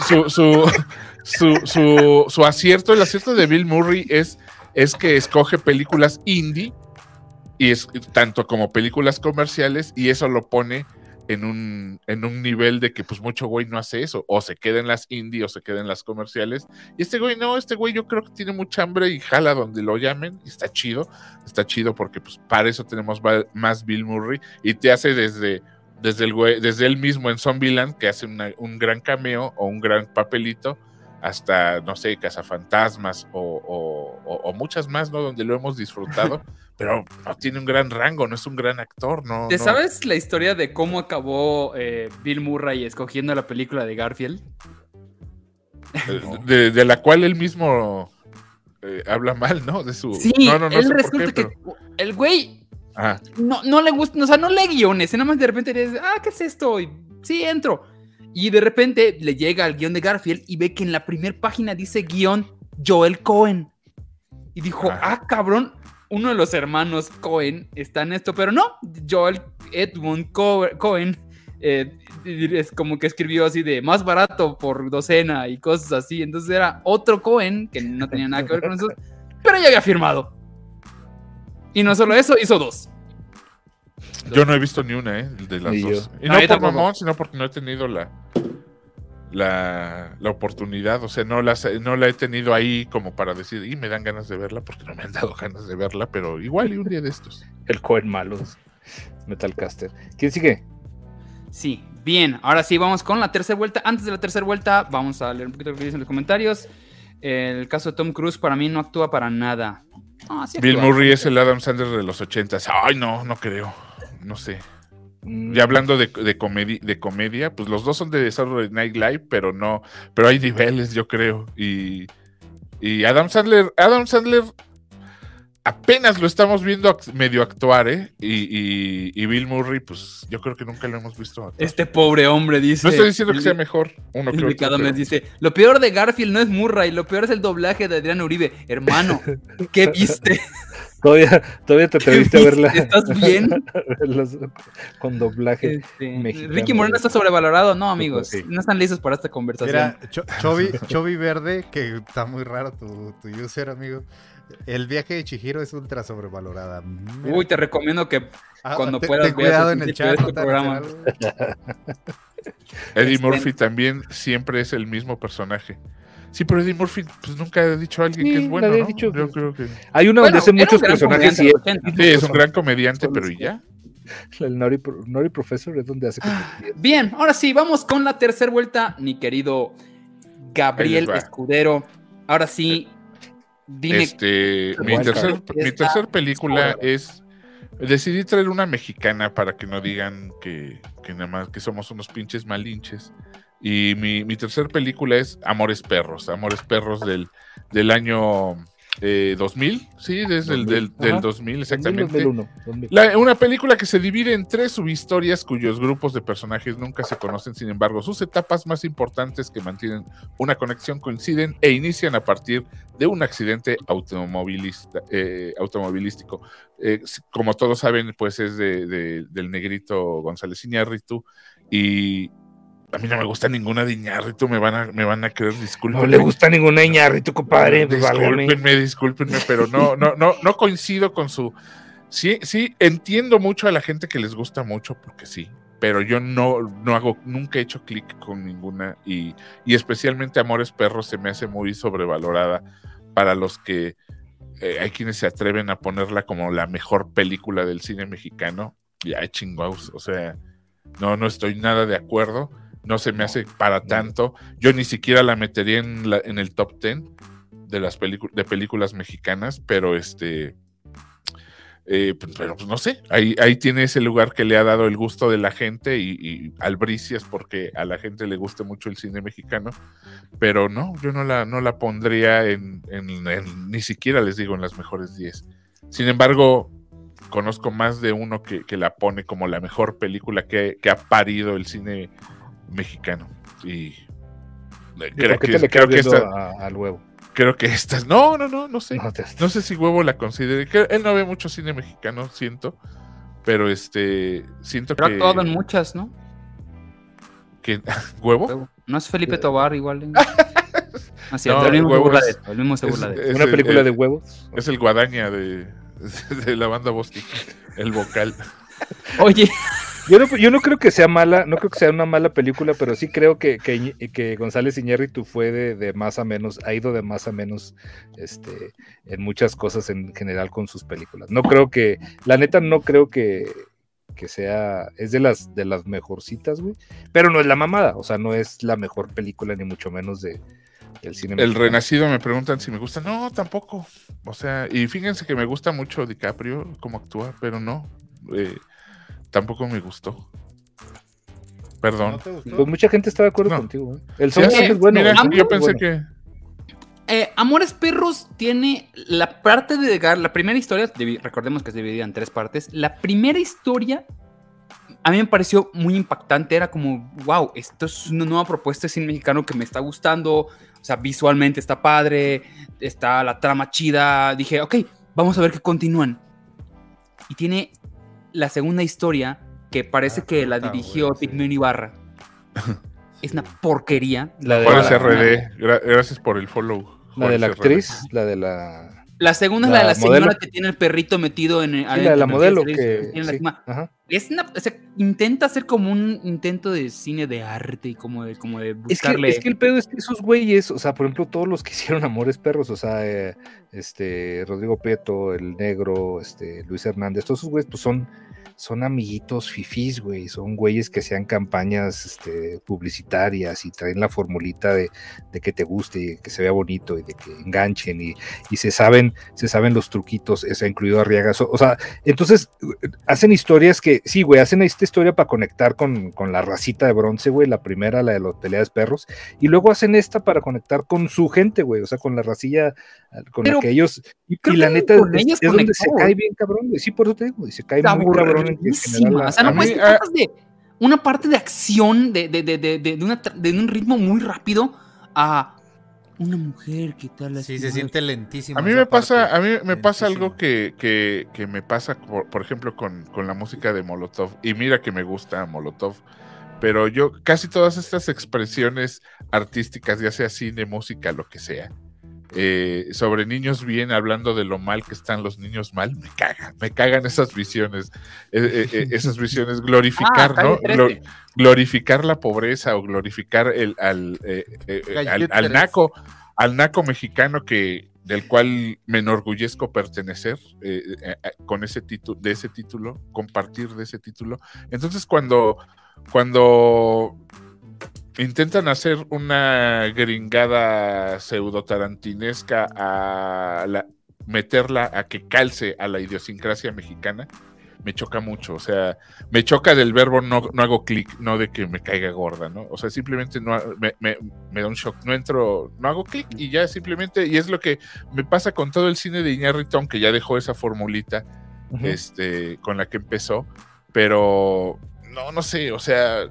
su, su, su, su- su acierto, el acierto de Bill Murray es, es que escoge películas indie y es tanto como películas comerciales y eso lo pone en un, en un nivel de que pues mucho güey no hace eso, o se queda en las indie o se queda en las comerciales. Y este güey no, este güey yo creo que tiene mucha hambre y jala donde lo llamen y está chido, está chido porque pues para eso tenemos más Bill Murray y te hace desde desde el güey, desde él mismo en Zombieland, que hace un gran cameo o un gran papelito, hasta, no sé, Cazafantasmas o, o, muchas más, ¿no? Donde lo hemos disfrutado, pero no tiene un gran rango, no es un gran actor, ¿no? ¿te no- sabes la historia de cómo acabó eh, Bill Murray escogiendo la película de Garfield? de, de la cual él mismo eh, habla mal, ¿no? De su... Sí, no, no, no él sé por resulta qué, que pero- el güey Ajá. no, no le gusta, o sea, no lee guiones, nada más de repente le dice, ah, ¿qué es esto? Y, sí, entro. Y de repente le llega al guion de Garfield y ve que en la primera página dice guion Joel Cohen. Y dijo, ah, cabrón, uno de los hermanos Cohen está en esto, pero no, Joel Edmund Co- Cohen eh, es como que escribió así de más barato por docena y cosas así. Entonces era otro Cohen que no tenía nada que ver con eso, pero ya había firmado. Y no solo eso, hizo dos. Yo no he visto ni una, ¿eh? De las Ni dos. yo. Y No, por tampoco. mamón, sino porque no he tenido la, la, la oportunidad. O sea, no, las, no la he tenido ahí como para decir, y me dan ganas de verla, porque no me han dado ganas de verla, pero igual y un día de estos. El Cohen malos. Metalcaster. ¿Quién sigue? Sí, bien. Ahora sí, vamos con la tercera vuelta. Antes de la tercera vuelta, vamos a leer un poquito lo que dicen los comentarios. El caso de Tom Cruise para mí no actúa para nada. Sí Bill actúa. Murray es el Adam Sandler de los ochentas. Ay, no, no creo. No sé. Mm, Ya hablando de, de, comedi- de comedia, pues los dos son de Saturday Night Live, pero no, pero hay niveles, yo creo. Y, y Adam Sandler, Adam Sandler apenas lo estamos viendo medio actuar, ¿eh? Y, y- y Bill Murray, pues yo creo que nunca lo hemos visto actuar. Este pobre hombre dice. No estoy diciendo que sea mejor uno el que otro. dice: Lo peor de Garfield no es Murray, lo peor es el doblaje de Adrián Uribe. Hermano, ¿qué viste? Todavía, todavía te ¿Qué atreviste a verla. ¿Estás bien? verlas con doblaje. Este, mexicano, Ricky Moreno está sobrevalorado. No, amigos. Sí. No están listos para esta conversación. Mira, Cho- Chovy, Chovy Verde, que está muy raro tu, tu user, amigo. El viaje de Chihiro es ultra sobrevalorada. Mira. Uy, te recomiendo que Ah, cuando puedas ten veas cuidado el en el principio de chat. este programa. Eddie Este- Murphy también siempre es el mismo personaje. Sí, pero Eddie Murphy pues nunca ha dicho a alguien Sí, que es bueno, ¿no? dicho Yo que- creo que Hay una Bueno, donde hace muchos personajes comediante y de los 80. sí, es un gran comediante, pero. ¿y ya? el Nori, Nori Professor es donde hace Ah, Bien, ahora sí, vamos con la tercera vuelta, mi querido Gabriel. Escudero. Ahora sí, dime. Este, mi Wildcard. tercer, mi Esta- tercer película es. Decidí traer una mexicana para que no digan que, que nada más que somos unos pinches malinches. Y mi, mi tercer película es Amores Perros. Amores Perros del, del año eh, 2000. Sí, desde el del, 2000, del ajá. 2000, exactamente. 2001, 2000. La- una película que se divide en tres subhistorias cuyos grupos de personajes nunca se conocen, sin embargo, sus etapas más importantes que mantienen una conexión coinciden e inician a partir de un accidente automovilista, eh, automovilístico. Eh, como todos saben, pues es de, de- del negrito González Iñárritu y a mí no me gusta ninguna de Iñárritu, me van a, me van a creer, disculpen. No le gusta ninguna Iñárritu, compadre. pues. Discúlpenme, discúlpenme, pero no, no, no, no coincido con su. Sí, sí, entiendo mucho a la gente que les gusta mucho, porque sí, pero yo no, no hago, nunca he hecho clic con ninguna, y, y especialmente Amores Perros se me hace muy sobrevalorada para los que eh, hay quienes se atreven a ponerla como la mejor película del cine mexicano. Ya, chingados, o sea, no, no estoy nada de acuerdo. No se me hace para tanto. Yo ni siquiera la metería en, la- en el top 10 de las películas de películas mexicanas, pero este. eh, pues, pero pues no sé, ahí, ahí tiene ese lugar que le ha dado el gusto de la gente y, y albricias porque a la gente le gusta mucho el cine mexicano, pero no, yo no la, no la pondría en, en- en- ni siquiera les digo en las mejores 10. Sin embargo, conozco más de uno que, que la pone como la mejor película que, que ha parido el cine mexicano. Y ¿Y creo ¿Por qué que, creo que esta, a- al huevo? creo que estas, no, no, no, no sé. No, te- No sé si Huevo la considere. que él no ve mucho cine mexicano, siento. Pero este, siento Pero ha que, actuado en muchas, ¿no? que- ¿Huevo? No es Felipe Tobar igual. ¿eh? Así, No, el mismo se burla de eso, el mismo se es- burla de eso. es Una el- película el- de huevos. Es el guadaña de, de la banda Bostic, el vocal. Oye, Yo no, yo no creo que sea mala, no creo que sea una mala película, pero sí creo que, que, que González Iñárritu fue de, de más a menos, ha ido de más a menos este, en muchas cosas en general con sus películas. No creo que, la neta no creo que, que sea, es de las, de las mejorcitas, güey, pero no es la mamada, o sea, no es la mejor película ni mucho menos de, del cine. El. Renacido me preguntan si me gusta. No, tampoco. O sea, y fíjense que me gusta mucho DiCaprio, cómo actúa, pero no. eh, tampoco me gustó. Perdón. ¿No te gustó? Pues mucha gente está de acuerdo No. contigo, güey. El soundtrack sí, es bueno. mira, yo pensé bueno. que. eh, Amores Perros tiene la parte de llegar, la primera historia, recordemos que es dividida en tres partes. La primera historia a mí me pareció muy impactante, era como, wow, esto es una nueva propuesta de cine mexicano que me está gustando, o sea, visualmente está padre, está la trama chida. Dije, ok, vamos a ver qué continúan. Y tiene la segunda historia que parece Ah, que la puta, dirigió güey, sí. Ibarra. Es una porquería. La de la- RD, gra- gracias por el follow. La de la actriz, la de la. La segunda es la de La señora que tiene el perrito metido en el. sí, la de la modelo que que. tiene la sí, cima. ajá. Es una, o sea, intenta hacer como un intento de cine de arte y como de, como de Es que, buscarle. es que el pedo es que esos güeyes, o sea, por ejemplo, todos los que hicieron Amores Perros, o sea, eh, este, Rodrigo Prieto, el negro, este, Luis Hernández, todos esos güeyes, pues son, son amiguitos fifís, güey, son güeyes que hacían campañas este, publicitarias y traen la formulita de, de que te guste y que se vea bonito y de que enganchen y, y se saben, se saben los truquitos, o sea, incluido Arriaga, o sea, entonces hacen historias que, sí, güey, hacen esta historia para conectar con, con la racita de bronce, güey, la primera, la de los peleas perros, y luego hacen esta para conectar con su gente, güey, o sea, con la racilla con Pero la que ellos, y, creo y la que neta con es, ellos es donde se cae bien cabrón, sí, por eso te digo, y se cae muy cabrón en general O sea, no a puedes ah, de una parte de acción de, de, de, de, de, de una de un ritmo muy rápido a una mujer que tal. Sí, se siente lentísimo. A mí me pasa, parte. a mí me pasa Lentísimo. algo que, que, que me pasa, por, por ejemplo, con, con la música de Molotov. Y mira que me gusta Molotov. Pero yo, casi todas estas expresiones artísticas, ya sea cine, música, lo que sea, eh, sobre niños bien, hablando de lo mal que están los niños mal, me cagan, me cagan esas visiones, eh, eh, esas visiones, glorificar, Ah, ¿no? calle Glo- 13. glorificar la pobreza o glorificar el, al, eh, eh, eh, al, al 13. naco, al naco mexicano que del cual me enorgullezco pertenecer eh, eh, eh, con ese título, de ese título, compartir de ese título. Entonces cuando, cuando intentan hacer una gringada pseudo tarantinesca a la- meterla a que calce a la idiosincrasia mexicana, me choca mucho. O sea, me choca del verbo no, no hago clic, no de que me caiga gorda, ¿no? O sea, simplemente no me, me- me da un shock. No entro, no hago clic y ya simplemente, y es lo que me pasa con todo el cine de Iñárritu, aunque ya dejó esa formulita este, con la que empezó, pero no, no sé, o sea,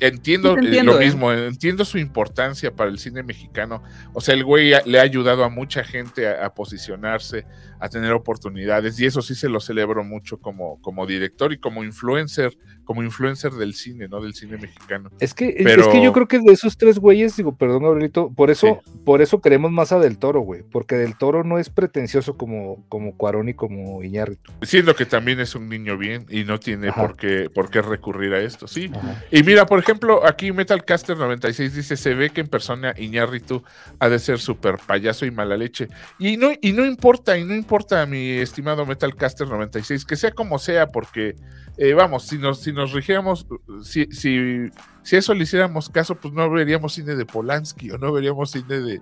entiendo, Sí eh, entiendo, lo ¿eh? mismo, entiendo su importancia para el cine mexicano, o sea, el güey le ha ayudado a mucha gente a, a posicionarse, a tener oportunidades, y eso sí se lo celebro mucho como, como director y como influencer, como influencer del cine, ¿no? Del cine mexicano. Es que, Pero- es que yo creo que de esos tres güeyes, digo, perdón, Gabrielito, por eso, por eso queremos más a Del Toro, güey, porque Del Toro no es pretencioso como, como Cuarón y como Iñárritu. Siendo que también es un niño bien y no tiene Ajá. por qué, por qué recurrir a esto, sí. Ajá. Y mira, por ejemplo, aquí Metalcaster 96 dice, se ve que en persona Iñárritu ha de ser súper payaso y mala leche. Y no, y no importa, y no importa, mi estimado Metalcaster 96, que sea como sea, porque, eh, vamos, si nos, si nos rigiéramos, si, si, si eso le hiciéramos caso, pues no veríamos cine de Polanski o no veríamos cine de,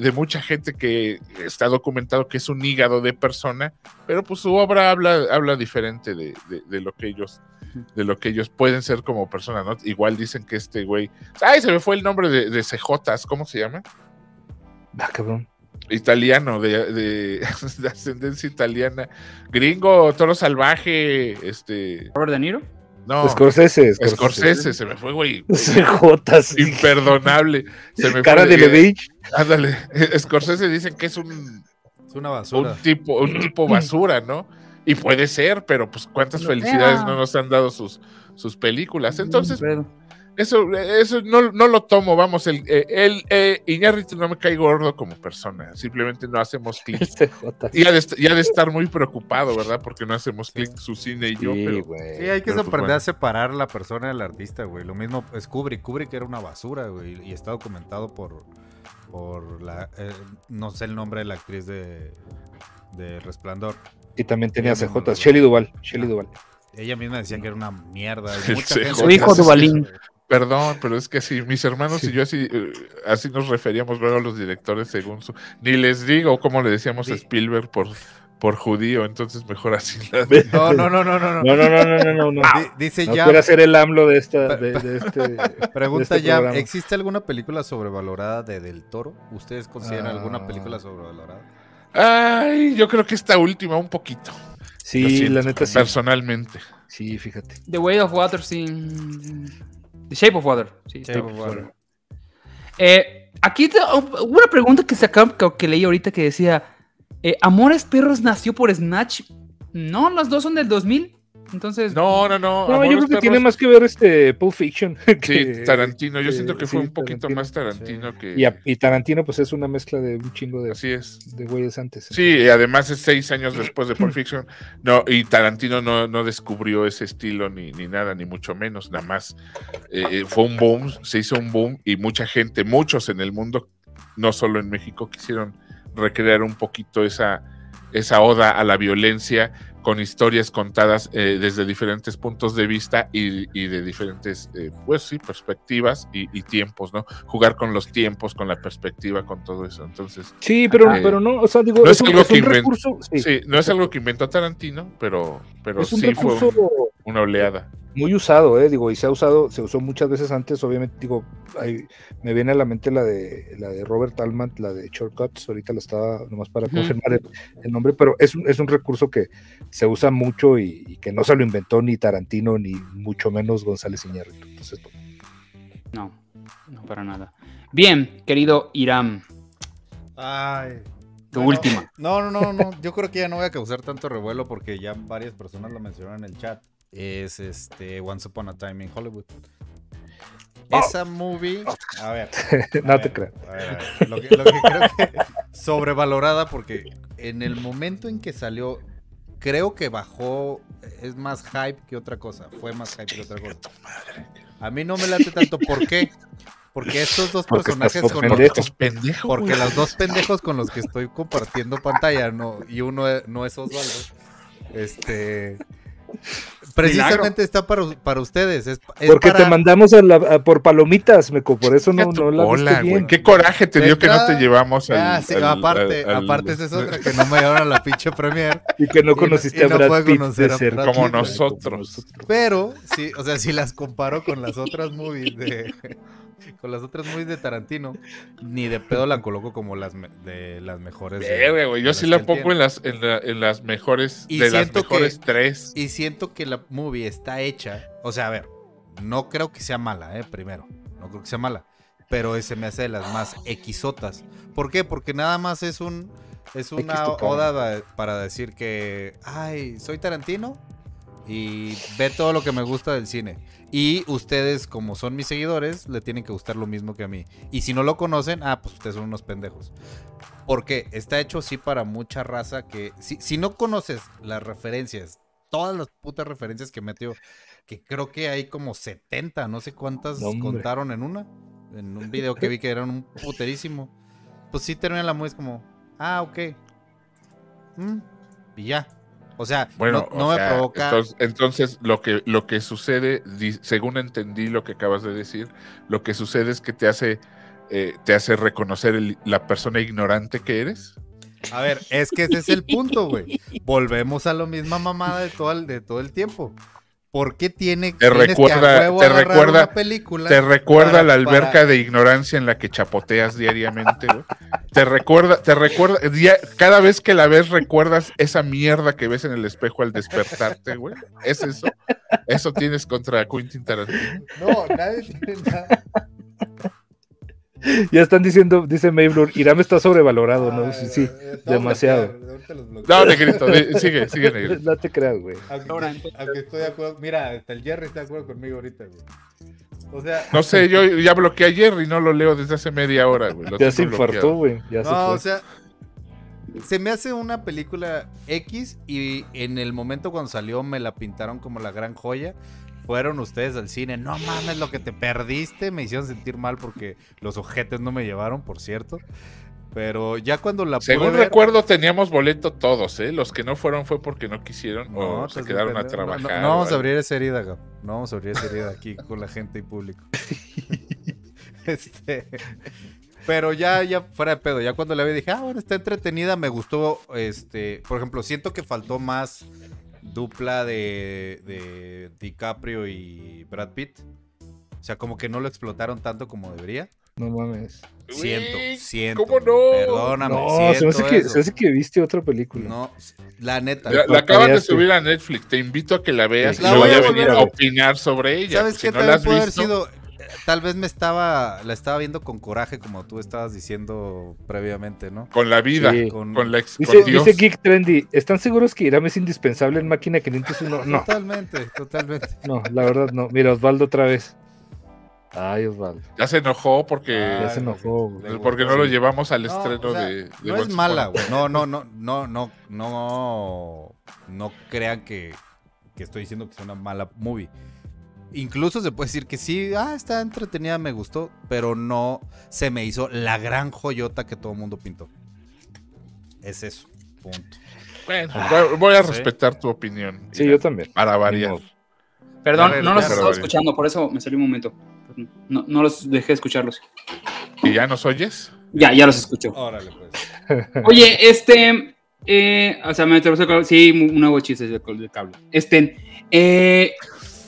de, mucha gente que está documentado que es un hígado de persona, pero pues su obra habla, habla diferente de, de- lo que ellos de lo que ellos pueden ser como personas, ¿no? Igual dicen que este güey. ¡Ay! Se me fue el nombre de, de CJs, ¿cómo se llama? Ah, cabrón. Italiano, de, de- de ascendencia italiana. Gringo, toro salvaje, este. Robert De Niro. No, Scorsese, Scorsese, se me fue, güey. Jotas. Imperdonable. Se me Cara fue, de eh, Levitch. Ándale. Scorsese dicen que es un, Es una basura. un tipo, un tipo basura, ¿no? Y puede ser, pero pues cuántas felicidades no nos han dado sus, sus películas. Entonces, Pedo. Eso, eso no, no lo tomo, vamos, el, eh, el eh, Iñárritu no me cae gordo como persona, simplemente no hacemos clic. Jotas. Y ha, de, est- y ha de estar muy preocupado, ¿verdad? Porque no hacemos clic su cine y yo, Sí, pero. Sí, hay que Pero, pues, aprender bueno. a separar la persona del artista, güey. Lo mismo es Kubrick. Kubrick era una basura, güey. Y está documentado por, por la... eh, no sé el nombre de la actriz de, de Resplandor. Y también tenía CJ. Shelly Duval. Shelly. Duval. Ella misma decía que era una mierda. El mucha gente- Su hijo Duvalín. Perdón, pero es que sí, mis hermanos Sí. y yo así, eh, así nos referíamos luego a los directores según su... Ni les digo cómo le decíamos a Sí. Spielberg por, por judío, entonces mejor así. la- No, no, no, no, no. no. No, no, no, no, no, no. no. Di- Dice No ya, quiere hacer el AMLO de esta, de, de este. pregunta de este ya, programa. ¿existe alguna película sobrevalorada de Del Toro? ¿Ustedes consideran alguna Ah. película sobrevalorada? Ay, yo creo que esta última un poquito. Sí, siento, la neta sí. Personalmente. Sí, fíjate. The Way of Water, sí. The Shape of Water. Sí, está pues, fuera. bueno. Eh, aquí hubo una pregunta que, que, que leí ahorita que decía: eh, ¿Amores Perros nació por Snatch? No, las dos son del 2000. Entonces, No, no, no. No, yo creo que tiene más que ver este Pulp Fiction. Sí, Tarantino. Yo que- siento que fue sí, un poquito Tarantino. más Tarantino que. Y, a- y Tarantino, pues es una mezcla de un chingo de, Así es. de güeyes antes. Sí, y además es seis años después de Pulp Fiction. No, y Tarantino no, no descubrió ese estilo ni, ni nada, ni mucho menos. Nada más eh, eh, fue un boom, se hizo un boom y mucha gente, muchos en el mundo, no solo en México, quisieron recrear un poquito esa, esa oda a la violencia con historias contadas eh, desde diferentes puntos de vista y, y de diferentes, eh, pues sí, perspectivas y, y tiempos, ¿no? Jugar con los tiempos, con la perspectiva, con todo eso. Entonces, Sí, pero, Ajá. pero no, o sea, digo, No es, es un, algo es un que invent- recurso. Sí, Sí, no es algo que inventó Tarantino, pero, pero un sí fue recurso un- una oleada. Muy usado, eh, digo, y se ha usado, se usó muchas veces antes, obviamente, digo, ahí me viene a la mente la de la de Robert Altman, la de Shortcuts, ahorita la estaba nomás para confirmar el, el nombre, pero es un, es un recurso que se usa mucho y, y que no se lo inventó ni Tarantino, ni mucho menos González Iñárritu. Entonces, no, no para nada. Bien, querido Irán, Ay. tu Bueno, última. No, no, no, no. Yo creo que ya no voy a causar tanto revuelo porque ya varias personas lo mencionaron en el chat. Es este Once Upon a Time in Hollywood. esa movie, a ver. no te ver, creas. a ver, a ver. Lo que, lo que creo que sobrevalorada porque en el momento en que salió, creo que bajó, es más hype que otra cosa. Fue más hype que otra cosa. A mí no me late tanto. ¿Por qué? Porque estos dos Porque personajes con los, pendejo. Estás pendejo, porque güey. los dos pendejos con los que estoy compartiendo pantalla, no, y uno no es Osvaldo. Este precisamente está para, para ustedes. Es, es Porque para- te mandamos a la- a por palomitas, meco, por eso no, no la cola, viste güey. bien. Qué coraje te dio que no te llevamos al. Ah, sí, al- aparte, al- al- aparte esa es otra, que no me llevaron a la pinche premier. Y que no no- conociste y a no Brad puede Pitt conocer de a cerca. Brad Como Pitt, nosotros. Pero, sí, o sea, si las comparo con las otras movies de. Con las otras movies de Tarantino, ni de pedo la coloco como las me- de las mejores. de-. Yo sí la pongo en las, en, la- en las mejores. Y de las siento que- mejores tres. Y siento que la movie está hecha. O sea, a ver, no creo que sea mala, ¿eh? Primero. No creo que sea mala. Pero se me hace de las más equisotas. ¿Por qué? Porque nada más es un. Es una oda da- para decir que. Ay, soy Tarantino. Y ve todo lo que me gusta del cine. Y ustedes, como son mis seguidores, le tienen que gustar lo mismo que a mí. Y si no lo conocen, ah, pues ustedes son unos pendejos. Porque está hecho así para mucha raza que. Si, si no conoces las referencias, todas las putas referencias que metió, que creo que hay como 70, no sé cuántas No, contaron en una. En un video que vi que eran un puterísimo. Pues sí termina la es como, ah, ok. Mm, y ya. O sea, Bueno, no, no o me provoca. Entonces, entonces, lo que lo que sucede, según entendí lo que acabas de decir, lo que sucede es que te hace eh, te hace reconocer el- la persona ignorante que eres. A ver, es que ese es el punto, güey. Volvemos a la misma mamada de todo el, de todo el tiempo. ¿Por qué tiene Te que recuerda- huevo te recuerda- una película? Te recuerda para- la alberca para- de ignorancia en la que chapoteas diariamente, güey. Te recuerda, te recuerda, cada vez que la ves recuerdas esa mierda que ves en el espejo al despertarte, güey. ¿Es eso? Eso tienes contra Quentin Tarantino. No, nadie tiene nada. Ya están diciendo, dice Maybloor, Irán está sobrevalorado, ¿no? Sí, sí, demasiado. No, negrito, sigue, sigue, negrito. No te creas, güey. Aunque, aunque estoy de acuerdo. Mira, hasta el Jerry está de acuerdo conmigo ahorita, güey. O sea, No sé, yo ya bloqueé a Jerry, no lo leo desde hace media hora, güey. lo Ya se infartó, güey. Ya se no, fue. o sea, se me hace una película X y en el momento cuando salió me la pintaron como la gran joya. Fueron ustedes al cine, no mames lo que te perdiste, me hicieron sentir mal porque los ojetes no me llevaron, por cierto. Pero ya cuando la Según ver- recuerdo, teníamos boleto todos, ¿eh? Los que no fueron fue porque no quisieron No, o se quedaron a pendejo. No, trabajar. No, no vamos a abrir esa herida, Gab. No vamos a abrir esa herida aquí con la gente y público. este. Pero ya, ya fuera de pedo, ya cuando la vi dije, ah, bueno, está entretenida, me gustó, este, por ejemplo, siento que faltó más dupla de, de DiCaprio y Brad Pitt. O sea, como que no lo explotaron tanto como debería. No mames. Siento, siento. ¿cómo no? Perdóname, No, se me, hace que, eso. se me hace que viste otra película. No, la neta. La, la La acaban de subir a Netflix. Te invito a que la veas La y voy luego a venir a opinar sobre ella. ¿Sabes Si qué? no la has puede haber visto, sido. Tal vez me estaba. La estaba viendo con coraje, como tú estabas diciendo previamente, ¿no? con la vida, Sí. con, Con- la ex, Dice, con Dios. dice Geek Trendy, ¿están seguros que Irán es indispensable en Máquina 501? No, Totalmente, totalmente. no, la verdad no. Mira, Osvaldo otra vez. Ay, Osvaldo. Ya se enojó porque, Ya se enojó, güey. porque no lo llevamos al No, estreno o sea, de, de No es mala, güey. No, no, no, no, no, no. No crean que, que estoy diciendo que es una mala movie. Incluso se puede decir que sí, ah, está entretenida, me gustó, pero no se me hizo la gran joyota que todo el mundo pintó. Es eso, punto. Bueno, voy- voy a Sí. respetar tu opinión. Sí, yo también. Para variar. Perdón, no los estaba escuchando, por eso me salió un momento. No, no los dejé escucharlos. ¿Y ya nos oyes? Ya, ya los escucho. Órale, pues. Oye, este. eh, o sea, me el cable. Sí, un nuevo chiste del cable. Este. eh,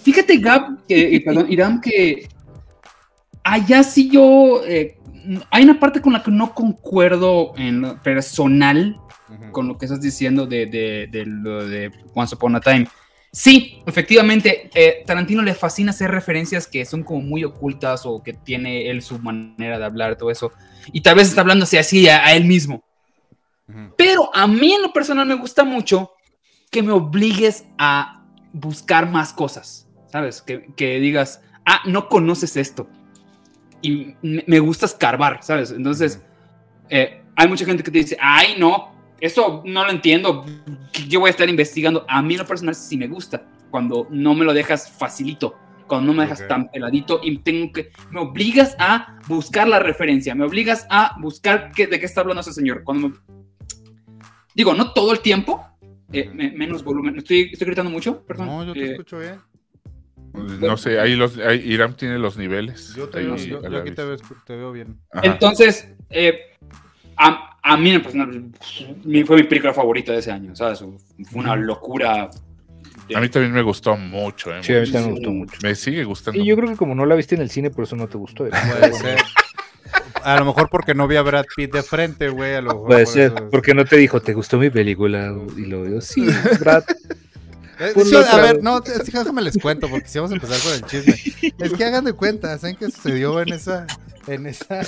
fíjate, Gab, que, perdón, Irán, que. Allá sí yo. eh, hay una parte con la que no concuerdo en lo personal Ujú. con lo que estás diciendo de, de, de de Once Upon a Time. Sí, efectivamente, eh, Tarantino le fascina hacer referencias que son como muy ocultas o que tiene él su manera de hablar, todo eso. Y tal vez está hablándose así a, a él mismo. Pero a mí en lo personal me gusta mucho que me obligues a buscar más cosas, ¿sabes? Que, que digas, ah, no conoces esto. y me me gusta escarbar, ¿sabes? Entonces, eh, hay mucha gente que te dice, ay, no, eso no lo entiendo, yo voy a estar investigando. A mí en lo personal sí me gusta, cuando no me lo dejas facilito, cuando no me dejas Ok. tan peladito y tengo que, me obligas a buscar la referencia, me obligas a buscar qué, de qué está hablando ese señor. Cuando me- Digo, no todo el tiempo, eh, me- menos volumen. ¿Estoy, ¿Estoy gritando mucho? Perdón. No, yo te Eh, escucho bien. No sé, ahí los, ahí Irán tiene los niveles. Yo, te ahí veo, yo, yo aquí te veo, te veo bien. Ajá. Entonces, eh, a, a mí en lo personal, mi- fue mi película favorita de ese año, ¿sabes? Fue una locura. A mí también me gustó mucho. eh, Sí, a mí también me gustó mucho. Me sigue gustando. Y yo creo que como no la viste en el cine, por eso no te gustó. eh. Puede ser. A lo mejor porque no vi a Brad Pitt de frente, güey. A lo mejor Puede por ser, eso- porque no te dijo, ¿te gustó mi película? Y lo digo, sí, Brad. Eh, sí, la a ver, no, es que déjame les cuento, porque si vamos a empezar con el chisme. Es que hagan de cuenta, ¿saben qué sucedió en esa, en esa,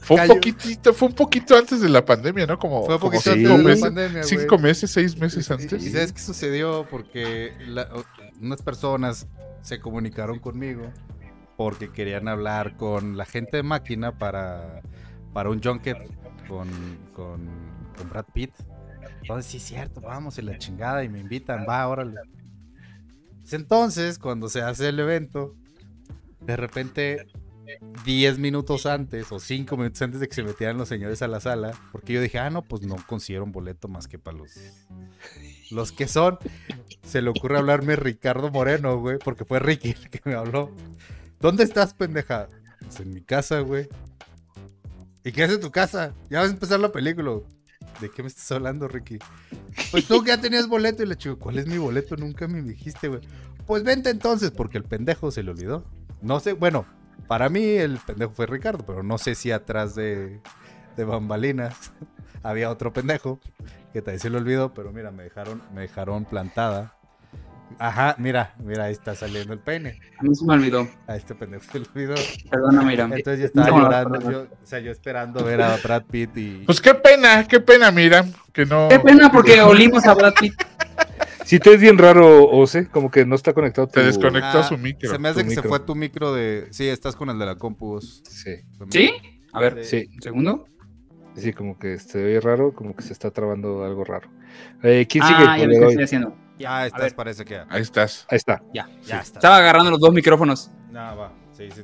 Fue un Cayó. poquitito, fue un poquito antes de la pandemia, ¿no? Como, fue un como poquito sí. cinco, antes de la meses, pandemia, güey. cinco meses, seis meses Y- antes. Y, sabes qué sucedió? Porque la- unas personas se comunicaron conmigo porque querían hablar con la gente de máquina para, para un junket con, con, con Brad Pitt. Entonces, sí, es cierto, vamos, y la chingada, y me invitan, va, órale. Pues Entonces, cuando se hace el evento, de repente, 10 minutos antes o 5 minutos antes de que se metieran los señores a la sala, porque yo dije, ah, no, pues no considero un boleto más que para los, los que son. Se le ocurre hablarme Ricardo Moreno, güey, porque fue Ricky el que me habló. ¿Dónde estás, pendeja? Pues en mi casa, güey. ¿Y qué haces en tu casa? Ya vas a empezar la película. ¿De qué me estás hablando, Ricky? Pues tú que ya tenías boleto y le chico, ¿cuál es mi boleto? Nunca me dijiste, güey. Pues vente entonces, porque el pendejo se le olvidó. No sé, bueno, para mí el pendejo fue Ricardo, pero no sé si atrás de, de bambalinas había otro pendejo que también se le olvidó, pero mira, me dejaron, me dejaron plantada. Ajá, mira, mira, ahí está saliendo el peine. A mí se me olvidó. A este pendejo se le olvidó. Perdóname, Irán. Entonces yo estaba No, llorando, yo, o sea, yo esperando ver a Brad Pitt y... Pues qué pena, qué pena, mira, que no. Qué pena porque olimos a Brad Pitt. Sí te es bien raro, Ose, como que no está conectado. Te desconectó Ah, su micro. Se me hace que se fue tu micro de... Sí, estás con el de la compu. Sí, ¿Sí? A ver, sí, un segundo. sí, como que se oye raro, como que se está trabando algo raro. Eh, ¿Quién Ah, sigue? ya vi le qué doy. estoy haciendo. Ya a estás, parece que... Ahí estás. Ahí está. Ya, Ya está. Estaba agarrando los dos micrófonos. No, va. Sí, sí.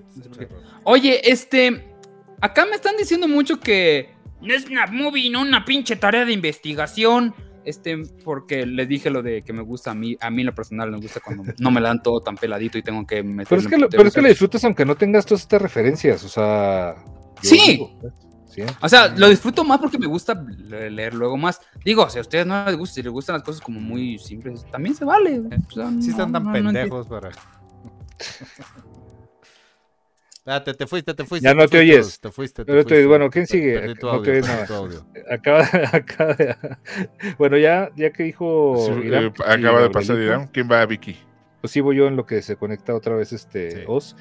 Oye, este. Acá me están diciendo mucho que no es una movie, no una pinche tarea de investigación. Este, porque les dije lo de que me gusta a mí, a mí en lo personal me gusta cuando no me la dan todo tan peladito y tengo que meter. Pero es que, lo- pero es que le disfrutas aunque no tengas todas estas referencias, o sea... Sí. digo, pues, sí. O sea, lo disfruto más porque me gusta le- leer luego más. Digo, si a ustedes no les gusta, si les gustan las cosas como muy simples, también se vale. O sea, Sí no- están tan no- no entiendo. pendejos para... Espérate, te fuiste, te fuiste. Ya no te fuiste, oyes. Te fuiste, te fuiste. bueno, ¿quién sigue? perdí tu No te audio, oyes nada. audio. Acaba, acaba de- Bueno, ya, ya que dijo... Sí, Irán eh, acaba de pasar Irán. ¿Quién va a Vicky? Pues sí, voy yo en lo que se conecta otra vez este Sí. Oz.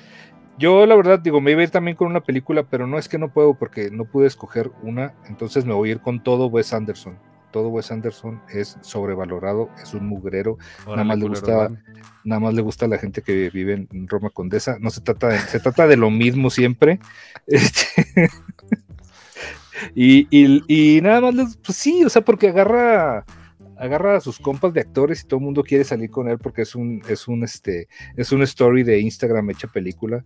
Yo, la verdad, digo, me iba a ir también con una película, pero no es que no puedo porque no pude escoger una, entonces me voy a ir con todo Wes Anderson. Todo Wes Anderson es sobrevalorado, es un mugrero, Órale, más le gusta- nada más le gusta a la gente que vive en Roma Condesa. No se trata de, se trata de lo mismo siempre. Este, y, y- y nada más, les- pues sí, o sea, porque agarra agarra a sus compas de actores y todo el mundo quiere salir con él porque es un es un este es una story de Instagram hecha película.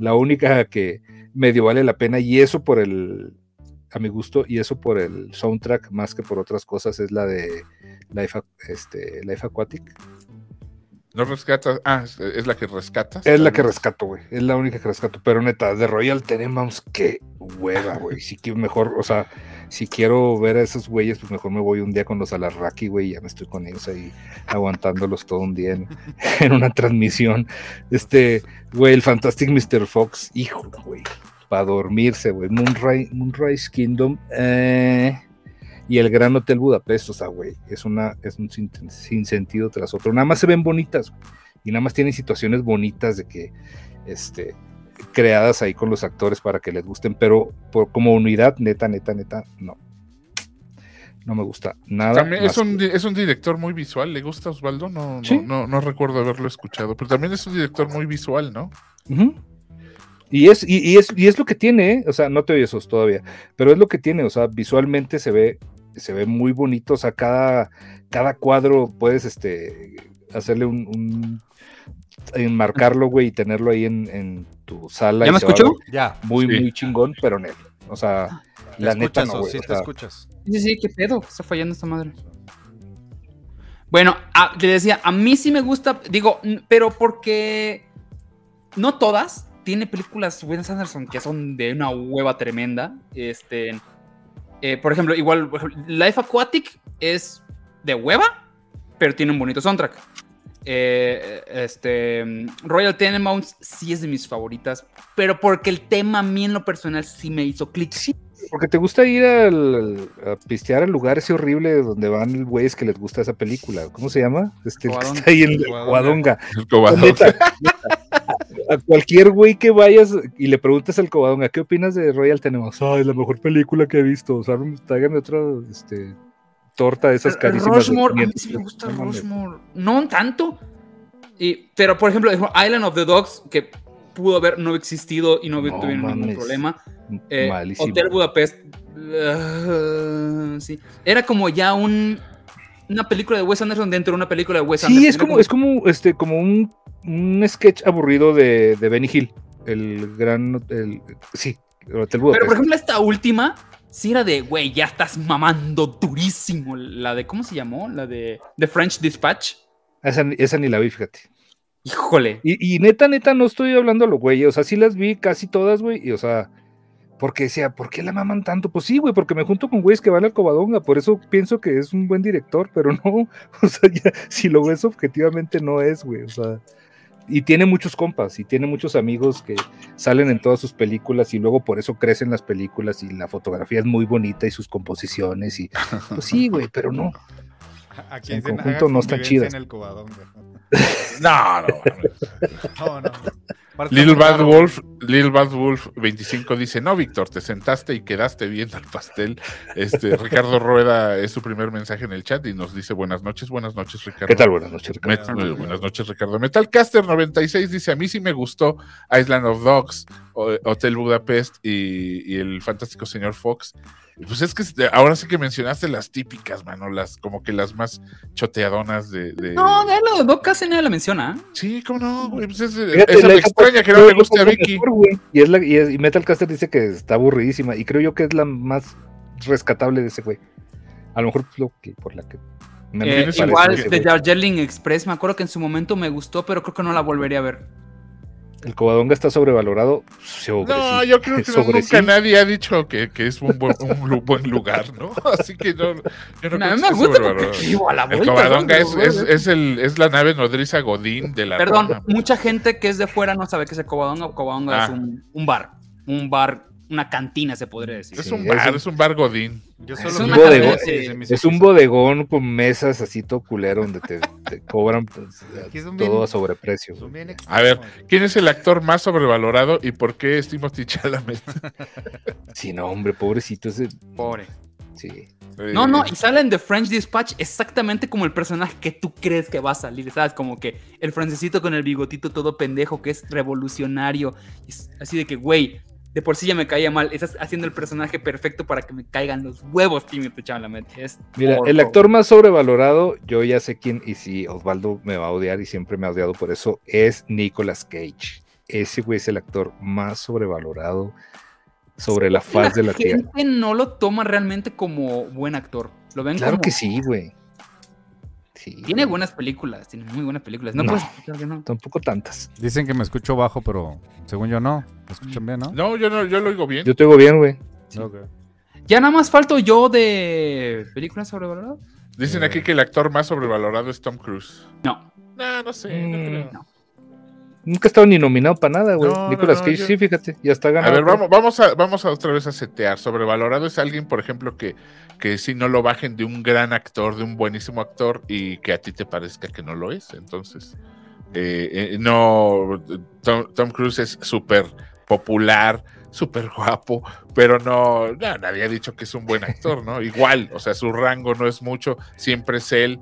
La única que medio vale la pena y eso por el a mi gusto y eso por el soundtrack más que por otras cosas es la de Life, este, Life Aquatic. ¿No rescatas? Ah, es- la que rescatas. Es la que rescato, güey. Es la única que rescato. Pero neta, de Royal Tenenbaums, qué hueva, güey. Si quiero mejor, o sea, si quiero ver a esos güeyes, pues mejor me voy un día con los Alarraki, güey. Ya me estoy con ellos ahí aguantándolos todo un día en, una transmisión. Este, güey, el Fantastic Mr. Fox, hijo, güey. Para dormirse, güey. Moonrise, Moonrise Kingdom. eh, y el Gran Hotel Budapest, o sea, güey, es una, es un sin sentido tras otro. Nada más se ven bonitas, güey, y nada más tienen situaciones bonitas de que, este, creadas ahí con los actores para que les gusten, pero por, como unidad, neta, neta, neta, no. No me gusta nada. También es un, que- es un director muy visual. ¿Le gusta Osvaldo? No, no, Sí. no, no recuerdo haberlo escuchado. Pero también es un director muy visual, ¿no? Y es, y, y es, y es lo que tiene, ¿eh? o sea, no te oyes esos todavía, pero es lo que tiene, o sea, visualmente se ve, se ve muy bonito, o sea, cada, cada cuadro puedes este, hacerle un, un- enmarcarlo, güey, y tenerlo ahí en, en tu sala. ¿Ya y me a escuchó? Ya. Muy, Sí. muy chingón, pero no. O sea, ¿Te la neta no, güey. sí o te sea, escuchas? Sí, sí, qué pedo, está fallando esta madre. Bueno, ah, te decía, a mí sí me gusta, digo, pero porque no todas. Tiene películas Wes Anderson que son de una hueva tremenda. Este, eh, por ejemplo, igual Life Aquatic es de hueva, pero tiene un bonito soundtrack. Eh, este, Royal Tenenbaums sí es de mis favoritas, pero porque el tema a mí en lo personal sí me hizo clic. Porque te gusta ir al, a pistear al lugar ese horrible donde van güeyes que les gusta esa película. ¿Cómo se llama? Este el que está ahí en. Neta, neta. A cualquier güey que vayas y le preguntes al Covadonga, ¿qué opinas de Royal Tenemos? Ay, la mejor película que he visto. O sea, tráigame otra este, torta de esas carísimas. de a mí 500 sí me gusta No. Rushmore. No tanto. Y, pero, por ejemplo, Island of the Dogs, que pudo haber no existido y no No tuvieron ningún problema. Eh, Malísimo. Hotel Budapest. ah, sí. Era como ya un, una película de Wes Anderson dentro de una película de Wes Anderson. Sí, es como, es como, este, como un, un sketch aburrido de, de Benny Hill. El gran. El, sí, el Hotel Pero, Budapest. por ejemplo, esta última. Sí era de, güey, ya estás mamando durísimo. La de, ¿cómo se llamó? La de The French Dispatch. esa, esa ni la vi, fíjate. Híjole. Y, y neta, neta, no estoy hablando a lo güey. O sea, sí las vi casi todas, güey. Y o sea, porque decía, ¿por qué la maman tanto? Pues sí, güey, porque me junto con güeyes que van al Covadonga. Por eso pienso que es un buen director, pero no. O sea, ya, si lo ves objetivamente, no es, güey. O sea, y tiene muchos compas y tiene muchos amigos que salen en todas sus películas y luego por eso crecen las películas y la fotografía es muy bonita y sus composiciones. Y pues sí, güey, pero no. Aquí En conjunto no están convivencia chidas. En el Covadonga. No, no. No, Bad. Wolf, Little Bad Wolf 25 dice, no, Víctor, te sentaste y quedaste viendo el pastel. Este, Ricardo Rueda es su primer mensaje en el chat y nos dice buenas noches, buenas noches, Ricardo. ¿Qué tal? Buenas noches, Ricardo. Met- muy buenas noches, Ricardo. Metalcaster 96 dice: A mí sí me gustó Island of Dogs, Hotel Budapest y, y el fantástico señor Fox. Pues es que ahora sí que mencionaste las típicas, mano, las como que las más choteadonas de. de- No, de lo de Doc casi nadie la menciona. ¿eh? Sí, cómo no, güey. Pues es, Fíjate, esa la- me extraña que no le guste a Vicky. mejor, y, es la, y, es- y Metalcaster dice que está aburridísima. Y creo yo que es la más rescatable de ese güey. A lo mejor lo que, por la que. Eh, me igual de. Darjeeling Express, me acuerdo que en su momento me gustó, pero creo que no la volvería a ver. El Covadonga está sobrevalorado. Sobre No, sí. yo creo que Sobre nunca sí. nadie ha dicho que, que es un buen, un buen lugar, ¿no? Así que no, yo no creo que me esté gusta porque a la El vuelta. Covadonga ¿no? es, es, es el, es la nave nodriza Godín de la Perdón, Roma. mucha gente que es de fuera no sabe qué es el Covadonga. Covadonga Ah. es un, un bar. Un bar, una cantina, se podría decir. Es un es bar, un- es un bar Godín. Yo Es solo bodegón, un bodegón con mesas así todo culero donde te, te cobran pues, todo bien- a sobreprecio. A ver. ¿quién es el actor más sobrevalorado y por qué es Timothy Chalamet? Sí, no, hombre, pobrecito ese. Pobre. Sí. No, no, y sale en The French Dispatch exactamente como el personaje que tú crees que va a salir, ¿sabes? Como que el francesito con el bigotito todo pendejo que es revolucionario. Es así de que, güey, de por sí ya me caía mal. Estás haciendo el personaje perfecto para que me caigan los huevos, Timothy Chalamet. Es Mira, el actor más sobrevalorado, yo ya sé quién, y sí, Osvaldo me va a odiar y siempre me ha odiado por eso, es Nicolas Cage. Ese güey es el actor más sobrevalorado sobre la faz de la tierra. gente no lo toma realmente como buen actor. Lo ven Claro como- que sí, güey. Sí. Tiene buenas películas, tiene muy buenas películas. No, No. puedes no. Tampoco tantas. Dicen que me escucho bajo, pero según yo no. ¿Me escuchan bien, no? No, yo no, yo lo oigo bien. Yo te digo bien, güey. Ok. Ya nada más falto yo de películas sobrevaloradas. Dicen aquí que el actor más sobrevalorado es Tom Cruise. No. No, no sé, no Mm, creo. Nunca ha estado ni nominado para nada, güey. No, Nicolas no, Cage, yo- sí, fíjate, ya está A ganado. ver, vamos, vamos, a, vamos a otra vez a setear. Sobrevalorado es alguien, por ejemplo, que, que si no lo bajen de un gran actor, de un buenísimo actor, y que a ti te parezca que no lo es. Entonces, eh, eh, no, Tom, Tom Cruise es súper popular, súper guapo, pero no, no, nadie ha dicho que es un buen actor, ¿no? Igual, o sea, su rango no es mucho, siempre es él.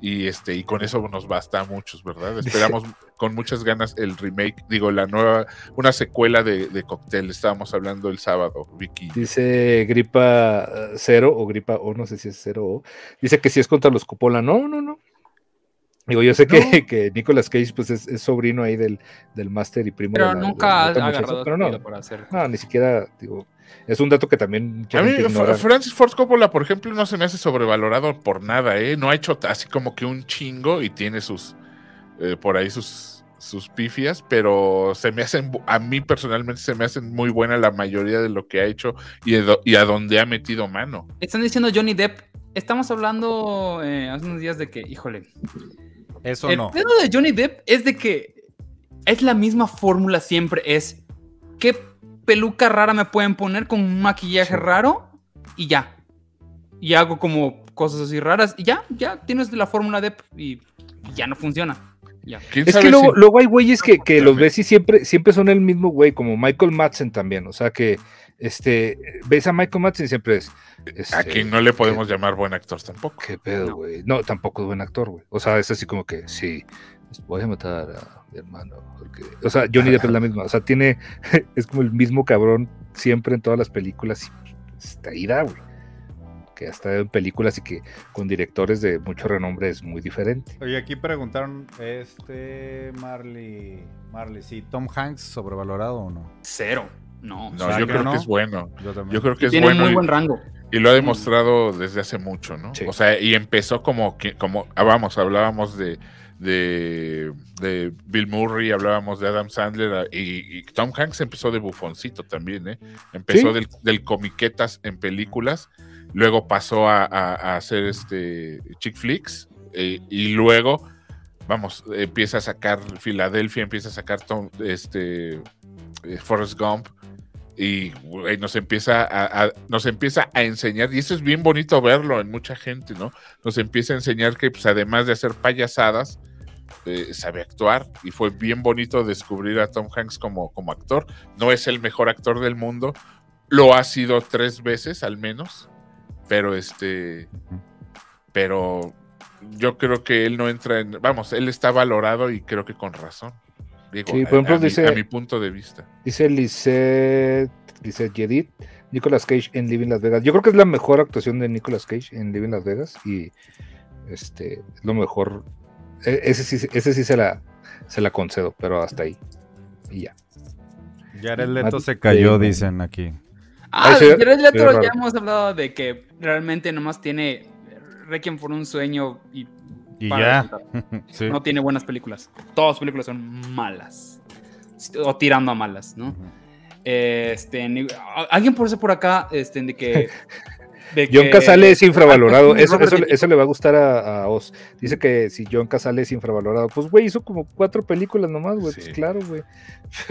Y este, y con eso nos basta a muchos, ¿verdad? Esperamos con muchas ganas el remake, digo, la nueva, una secuela de, de Cocktail. Estábamos hablando el sábado, Vicky. Dice Gripa eh, Cero o Gripa O, no sé si es Cero O. Dice que si es contra los Coppola. No, no, no. Digo, yo sé que, que Nicolas Cage pues es, es sobrino ahí del, del máster y primo. Pero de la- nunca ha agarrado pero no, para hacer. no, ni siquiera, digo, es un dato que también A mí, ignora. Francis Ford Coppola, por ejemplo, no se me hace sobrevalorado por nada, ¿eh? No ha hecho así como que un chingo y tiene sus, eh, por ahí sus, sus pifias, pero se me hacen, a mí personalmente se me hacen muy buena la mayoría de lo que ha hecho y a donde ha metido mano. Están diciendo Johnny Depp. Estamos hablando eh, hace unos días de que, híjole, Eso el no. pedo de Johnny Depp es de que es la misma fórmula siempre. Es qué peluca rara me pueden poner con un maquillaje raro y ya. Y hago como cosas así raras y ya, ya tienes la fórmula Depp y, y ya no funciona. Ya. ¿Quién Es que luego, si- luego hay güeyes que, que los ves y siempre, siempre son el mismo güey, como Michael Madsen también. O sea que este ves a Michael Madsen y siempre es. este, Aquí no le podemos llamar buen actor tampoco. ¿Qué pedo, güey? No. tampoco es buen actor, güey. O sea, es así como que sí, voy a matar a mi hermano. Porque... O sea, Johnny Depp es la misma. O sea, tiene. Es como el mismo cabrón siempre en todas las películas. Y está ahí, da, güey. Que hasta en películas y que con directores de mucho renombre es muy diferente. Oye, aquí preguntaron, este, Marley, Marley, sí, Tom Hanks sobrevalorado o no? Cero. No. No, ¿Será yo que creo no? que es bueno. Yo creo que es Tiene bueno muy y, buen rango. y lo ha demostrado desde hace mucho, ¿no? Sí. O sea, y empezó como, que- como ah, vamos, hablábamos de, de, de Bill Murray, hablábamos de Adam Sandler ah, y, y Tom Hanks empezó de bufoncito también, ¿eh? Empezó Sí. del, del comiquetas en películas, luego pasó a, a- a hacer este chick flicks eh, y luego, vamos, empieza a sacar Filadelfia, empieza a sacar Tom- este eh, Forrest Gump y nos empieza a, a- nos empieza a enseñar y eso es bien bonito verlo en mucha gente, ¿no? Nos empieza a enseñar que pues, además de hacer payasadas eh, sabe actuar y fue bien bonito descubrir a Tom Hanks como, como actor. No es el mejor actor del mundo, lo ha sido tres veces al menos, pero este, pero yo creo que él no entra en, vamos, él está valorado y creo que con razón. Digo, Sí, por ejemplo, a mi- dice- a mi punto de vista. Dice Lisette, dice Jedit, Nicolas Cage en Living Las Vegas. Yo creo que es la mejor actuación de Nicolas Cage en Living Las Vegas y este es lo mejor. e- Ese sí, ese sí se la, se la concedo, pero hasta ahí. Y ya. Jared Leto Matt se cayó, dicen aquí. Ah, Ay, Jared Leto raro. ya hemos hablado de que realmente nomás tiene Requiem por un sueño y Y para ya. Sí. no tiene buenas películas. Todas sus películas son malas. O tirando a malas, ¿no? Este, alguien por eso por acá, este, de que. de John que- Casale es infravalorado. Eso, eso, le va a gustar a, a Oz. Dice que si John Casale es infravalorado, pues güey, hizo como cuatro películas nomás, güey. Sí. Pues claro, güey.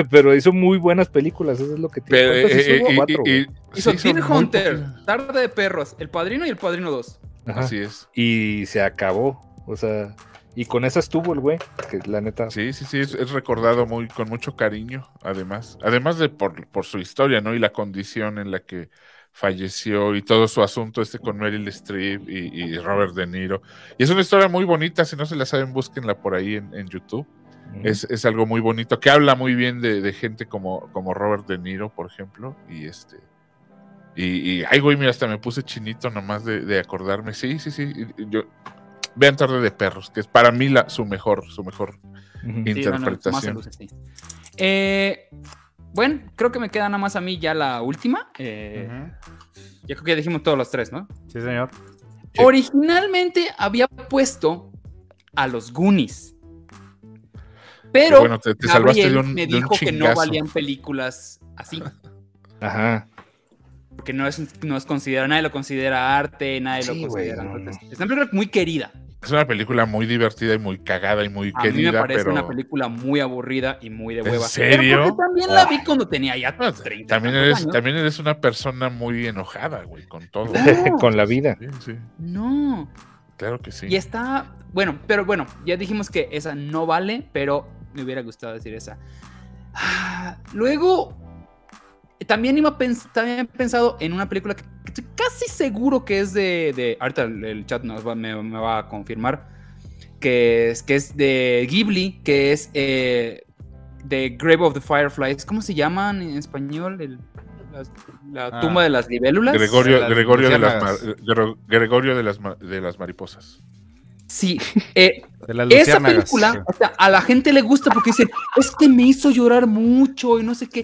Pero hizo muy buenas películas, eso es lo que tiene. Pero, ¿Cuántas eh, hizo? eh, Cuatro, y- güey. y- Hizo sí, Hunter. Tarde de Perros, El Padrino y El Padrino 2. Ajá. Así es. Y se acabó. O sea, y con esa estuvo el güey, que la neta. Sí, sí, sí, es, es recordado muy con mucho cariño, además. Además de por, por su historia, ¿no? Y la condición en la que falleció y todo su asunto este con Meryl Streep y, y Robert De Niro. Y es una historia muy bonita, si no se la saben, búsquenla por ahí en, en YouTube. Es, es algo muy bonito, que habla muy bien de, de gente como, como Robert De Niro, por ejemplo. Y este. Y, y ay, güey, mira, hasta me puse chinito nomás de, de acordarme. Sí, sí, sí. yo, vean Tarde de Perros, que es para mí la, su mejor, su mejor interpretación. luces. Eh, bueno, creo que me queda nada más a mí ya la última. Eh. Ya creo que ya dijimos todos los tres, ¿no? Sí, señor. Sí. Originalmente había puesto a los Goonies. Pero bueno, te, te Gabriel de un, me de un dijo que no valían películas así. Ajá. Porque no es, no es considerado, nadie lo considera arte, nadie Sí, lo considera. no, entonces, no. Es una película muy querida. Es una película muy divertida y muy cagada y muy A mí me querida, parece pero una película muy aburrida y muy de ¿En hueva. serio? Pero porque también la vi cuando tenía ya Bueno, 30 también tantos eres, años. también eres una persona muy enojada, güey, con todo. No. con la vida. Sí, sí, No. claro que sí. Y está, bueno, pero bueno, ya dijimos que esa no vale, pero me hubiera gustado decir esa. Ah, Luego, también iba a pens- también he pensado en una película que, que estoy casi seguro que es de, de ahorita el, el chat nos va- me, me va a confirmar, que es, que es de Ghibli, que es eh, The Grave of the Fireflies. ¿Cómo se llaman en español? El- la Ah. tumba de las libélulas. Gregorio, las Gregorio, de las, Gregorio de las, ma- de las mariposas. Sí, eh, esa película, o sea, a la gente le gusta porque dicen, es que me hizo llorar mucho y no sé qué.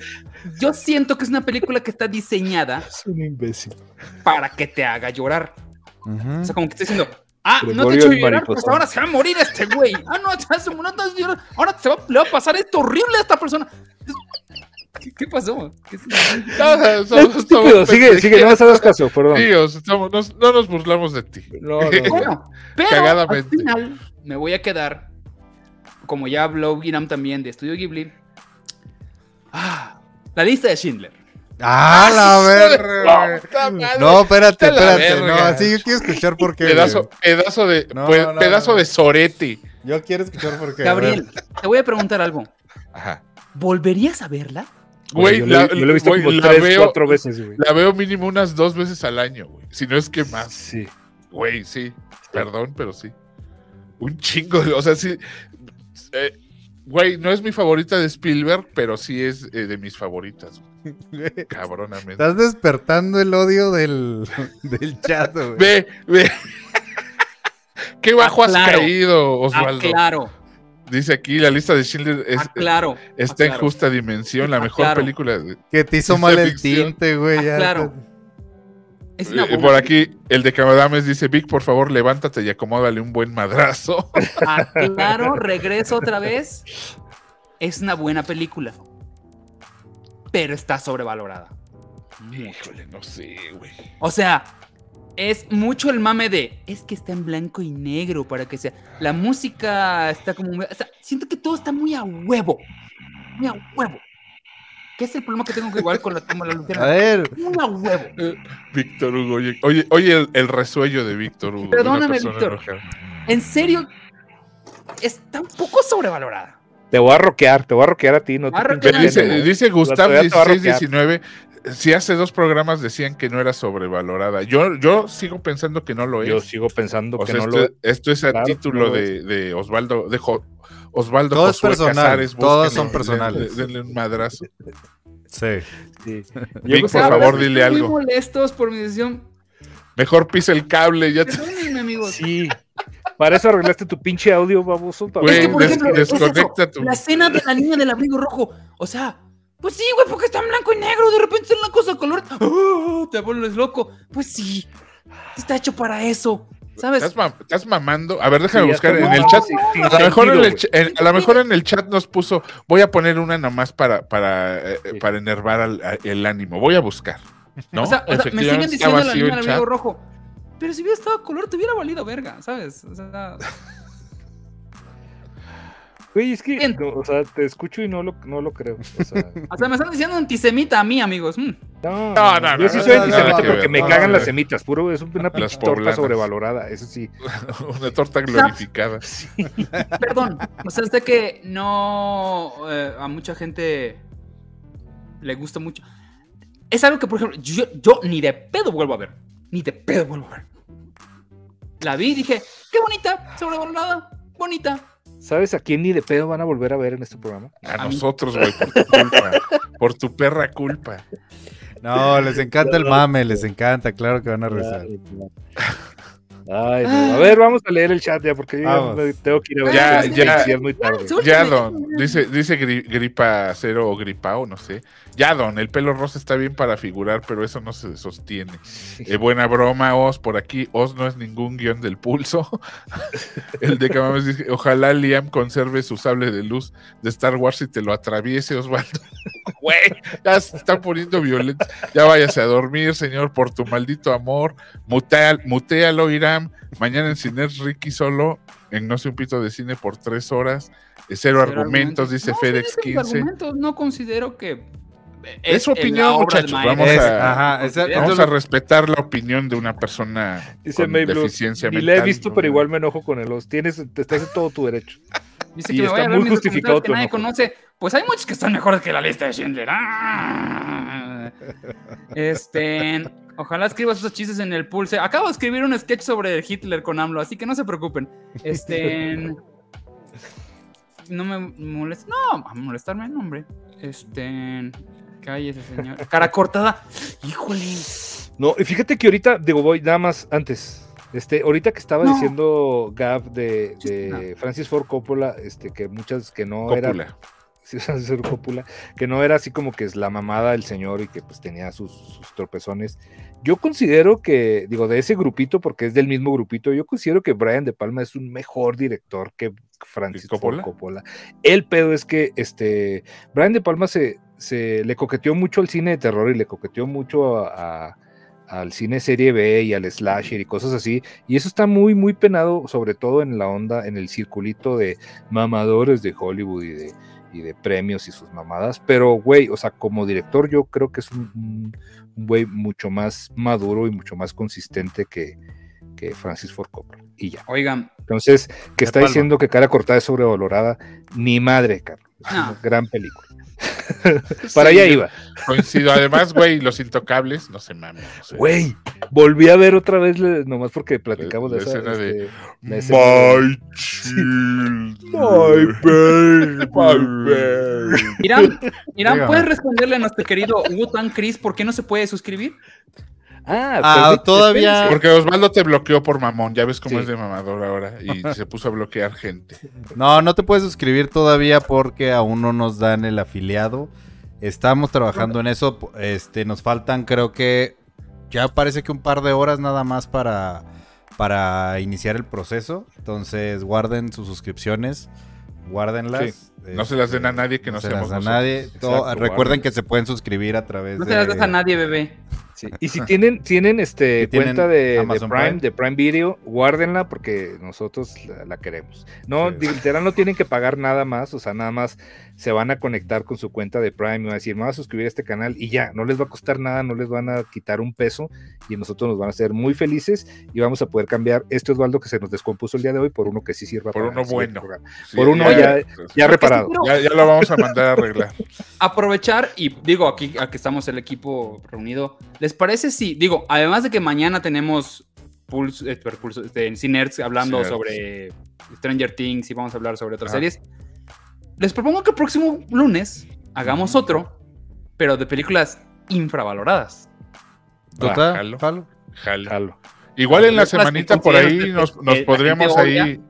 Yo siento que es una película que está diseñada Es un imbécil. para que te haga llorar. O sea, como que está diciendo, ah, no te he hecho llorar, mariposón. pues ahora se va a morir este güey. Ah, no, se hace- no te hace llorar. ahora se va, le va a pasar esto horrible a esta persona. ¿Qué, qué pasó? ¿Qué- Somos- somos Estúpido, sigue, sigue, no me hagas caso, perdón. Estamos- nos- no nos burlamos de ti. No, no, no. Bueno, pero al Cagadamente. final me voy a quedar, como ya habló Guinam también de Estudio Ghibli, ah, la lista de Schindler. ¡Ah, la verga! No, espérate, espérate. No, verga. sí, yo quiero escuchar por qué. Pedazo, de, No, pues, no, pedazo no. de sorete. Yo quiero escuchar por qué. Gabriel, te voy a preguntar algo. Ajá. ¿Volverías a verla? Güey, yo, la, lo, yo lo he visto güey, como la tres, veo, cuatro veces, güey. la veo mínimo unas dos veces al año, güey. Si no es que más. Sí. Güey, sí. Perdón, pero sí. Un chingo. de- O sea, sí. eh, Güey, no es mi favorita de Spielberg, pero sí es eh, de mis favoritas. Cabronamente. Estás despertando el odio del, del chat, güey. Ve, ve. Qué bajo has caído, Ah, Osvaldo. claro, Dice aquí, la lista de Schindler es- ah, claro. está en justa dimensión, la mejor película. de- Que te hizo mal el ficción. tinte, güey. Ah, claro. Es una Eh, buena por aquí, el de Camadames dice, Vic, por favor, levántate y acomódale un buen madrazo. Ah, claro, regreso otra vez. Es una buena película. Pero está sobrevalorada. Híjole, no sé, güey. O sea, es mucho el mame de. Es que está en blanco y negro para que sea. La música está como. muy- o sea, siento que todo está muy a huevo. Muy a huevo. ¿Qué es el problema que tengo que igual con la toma de la A ver, Muy a huevo. Víctor Hugo, oye, oye, oye el, el resuello de Víctor Hugo. una Perdóname, Víctor. En serio, está un poco sobrevalorada. Te voy a roquear, te voy a roquear a ti, no te dice, ¿eh? dice Gustav todavía te va a roquear. 1619, si hace dos programas decían que no era sobrevalorada. Yo, yo sigo pensando que no lo es. Yo sigo pensando O que sea, no esto, lo esto es a Claro, título no de, de Osvaldo, de Jo- Osvaldo Todo es Josué personal, Casares, todos son personales. Denle, denle un madrazo. sí. sí. Vic, por favor, Estoy dile algo. Muy molestos por mi decisión. Mejor pisa el cable, ya te... Perdónenme, amigos. Sí. Para eso arreglaste tu pinche audio, baboso. es que, por des- ejemplo, es eso, desconecta tu- la escena de la niña del abrigo rojo. O sea, pues sí, güey, porque está en blanco y negro. De repente es una cosa de color. ¡ah! te vuelves loco. Pues sí, está hecho para eso. ¿Sabes? ¿Estás, mam- estás mamando? A ver, déjame Sí, buscar en el chat. A lo, mejor en el, güey. ch- en- a lo mejor en el chat nos puso, voy a poner una nomás para, para, eh, Sí. para enervar al- a- el ánimo. Voy a buscar. ¿no? o sea, o sea, me Efectivamente, siguen diciendo la niña del rojo. Pero si hubiera estado color, te hubiera valido verga, ¿sabes? O sea, Güey, es que, Bien. no, o sea, te escucho y no lo, no lo creo. O sea, o sea, me están diciendo antisemita a mí, amigos. Mm. no, No, no, Yo sí soy no, antisemita porque me no, cagan no, las no. semitas. Puro, es una pinche torta poblanas. sobrevalorada. Eso sí. Una torta glorificada. Perdón, o sea, sé que no eh, a mucha gente le gusta mucho. Es algo que, por ejemplo, yo, yo ni de pedo vuelvo a ver. Ni de pedo vuelvo a ver. La vi y dije, qué bonita, sobrevalorada, bonita. ¿Sabes a quién ni de pedo van a volver a ver en este programa? A nosotros, güey, por tu culpa. por tu perra culpa. No, les encanta el mame, les encanta, claro que van a rezar. Ay, no. A ver, vamos a leer el chat ya, porque yo ya tengo que ir a ver. Ya, Sí, ya. sí, es muy tarde. Ya, don, dice, dice gri- gripa cero o gripao, no sé. Ya, don, el pelo rosa está bien para figurar, pero eso no se sostiene. Eh, buena broma, Oz, por aquí. Oz no es ningún guion del pulso. el de Camames dice, ojalá Liam conserve su sable de luz de Star Wars y te lo atraviese, Osvaldo. Güey, ya se está poniendo violento. Ya váyase a dormir, señor, por tu maldito amor. Mutea, mutealo, Mañana en Cines Ricky solo en No sé un pito de cine por tres horas. Eh, Cero, argumentos, dice No, FedEx dicen mis 15. argumentos, no considero que. Es su opinión, muchachos, vamos Es- a- ajá, Vamos a respetar la opinión de una persona Dice con May Blue, deficiencia Ni mental. la he visto, ¿no? pero igual me enojo con él. Los tienes, te estás en todo tu derecho. Dice Y que me está vaya a ver muy justificado que nadie conoce. Pues hay muchos que están mejores que la lista de Schindler. Ah. Este. Ojalá escribas esos chistes en el pulse. Acabo de escribir un sketch sobre Hitler con AMLO, así que no se preocupen. Este. no me molesta. No, a molestarme, no, hombre. Este. Cállese, señor. Cara cortada. Híjole. No, y fíjate que ahorita, digo, voy nada más antes. Este, ahorita que estaba No. diciendo Gab de, de No. Francis Ford Coppola, este, que muchas que no era Cópula. sí, Francis Ford Coppola, que no era así como que es la mamada del señor y que pues tenía sus, sus tropezones. Yo considero que, digo, de ese grupito, porque es del mismo grupito, yo considero que Brian De Palma es un mejor director que Francis Coppola? El pedo es que este Brian De Palma se, se le coqueteó mucho al cine de terror y le coqueteó mucho a- a- al cine serie B y al slasher y cosas así. Y eso está muy, muy penado, sobre todo en la onda, en el circulito de mamadores de Hollywood y de, y de premios y sus mamadas. Pero, güey, o sea, como director yo creo que es un, un- güey mucho más maduro y mucho más consistente que, que Francis Ford Coppola. Y ya. Oigan, Entonces, que está Palma. diciendo que Cara Cortada es sobrevalorada, ni madre, Carlos. No. una gran película. Para allá iba. Coincido. Además, güey, los intocables, no se mamen. o sea, Güey, volví a ver otra vez, nomás porque platicamos La de esa. escena de, este, la de- My children. My baby. My baby. Irán, Irán. ¿puedes responderle a nuestro querido Wutan Chris por qué no se puede suscribir? Ah, Ah, todavía-. Porque Osvaldo te bloqueó por mamón. Ya ves cómo Sí. es de mamador ahora. Y se puso a bloquear gente. No, no te puedes suscribir todavía porque aún no nos dan el afiliado. Estamos trabajando en eso. Este, nos faltan, creo que ya parece que un par de horas nada más para, para iniciar el proceso. Entonces, guarden sus suscripciones, guárdenlas. No se las den a Este, nadie que no se las a nadie. Exacto, Todo- recuerden que se pueden suscribir a través No de se las deja a nadie, bebé. Sí, Y si tienen, tienen este Si tienen cuenta de, de Amazon Prime, Prime. de Prime Video, guárdenla porque nosotros la, la queremos. No, Sí. literal no tienen que pagar nada más, o sea, nada más se van a conectar con su cuenta de Prime y van a decir, me voy a suscribir a este canal y ya, no les va a costar nada, no les van a quitar un peso y nosotros nos van a hacer muy felices y vamos a poder cambiar este Osvaldo que se nos descompuso el día de hoy por uno que sí sirva Por para uno bueno. Sí, Por uno ya- Ya reparado. Ya, ya lo vamos a mandar a arreglar. aprovechar y digo aquí, aquí estamos el equipo reunido. ¿Les parece si, digo, además de que mañana tenemos Pulse, eh, Pulse, este, en Cinerts hablando Cinerts. sobre Stranger Things y vamos a hablar sobre otras Ajá. series? Les propongo que el próximo lunes hagamos otro, pero de películas infravaloradas. Total, Ah, jalo. jalo. Jalo. Jalo. Igual en la que semanita por ahí nos, que nos podríamos odia. ahí.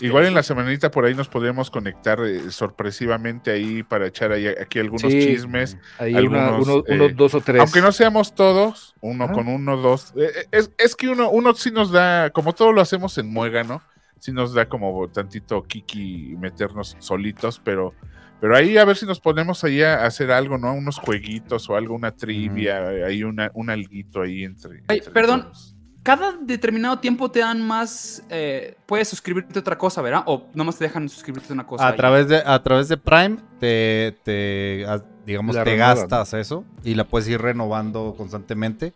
Igual en la semanita por ahí nos podríamos conectar eh, sorpresivamente ahí para echar ahí, aquí algunos Sí. chismes. Ahí una- Algunos, uno- eh, unos dos o tres. Aunque no seamos todos, uno con uno, dos. eh, es, es que uno, uno sí nos da, como todo lo hacemos en muégano, sí nos da como tantito kiki meternos solitos, pero, pero ahí a ver si nos ponemos ahí a hacer algo, ¿no? Unos jueguitos o algo, una trivia, ahí una, un alguito ahí entre. Ay, entre perdón. todos. Cada determinado tiempo te dan más. eh, puedes suscribirte a otra cosa, ¿verdad? O nomás te dejan suscribirte a una cosa. A través de, a través de Prime te, te, a- digamos, La te gastas eso y la puedes ir renovando constantemente.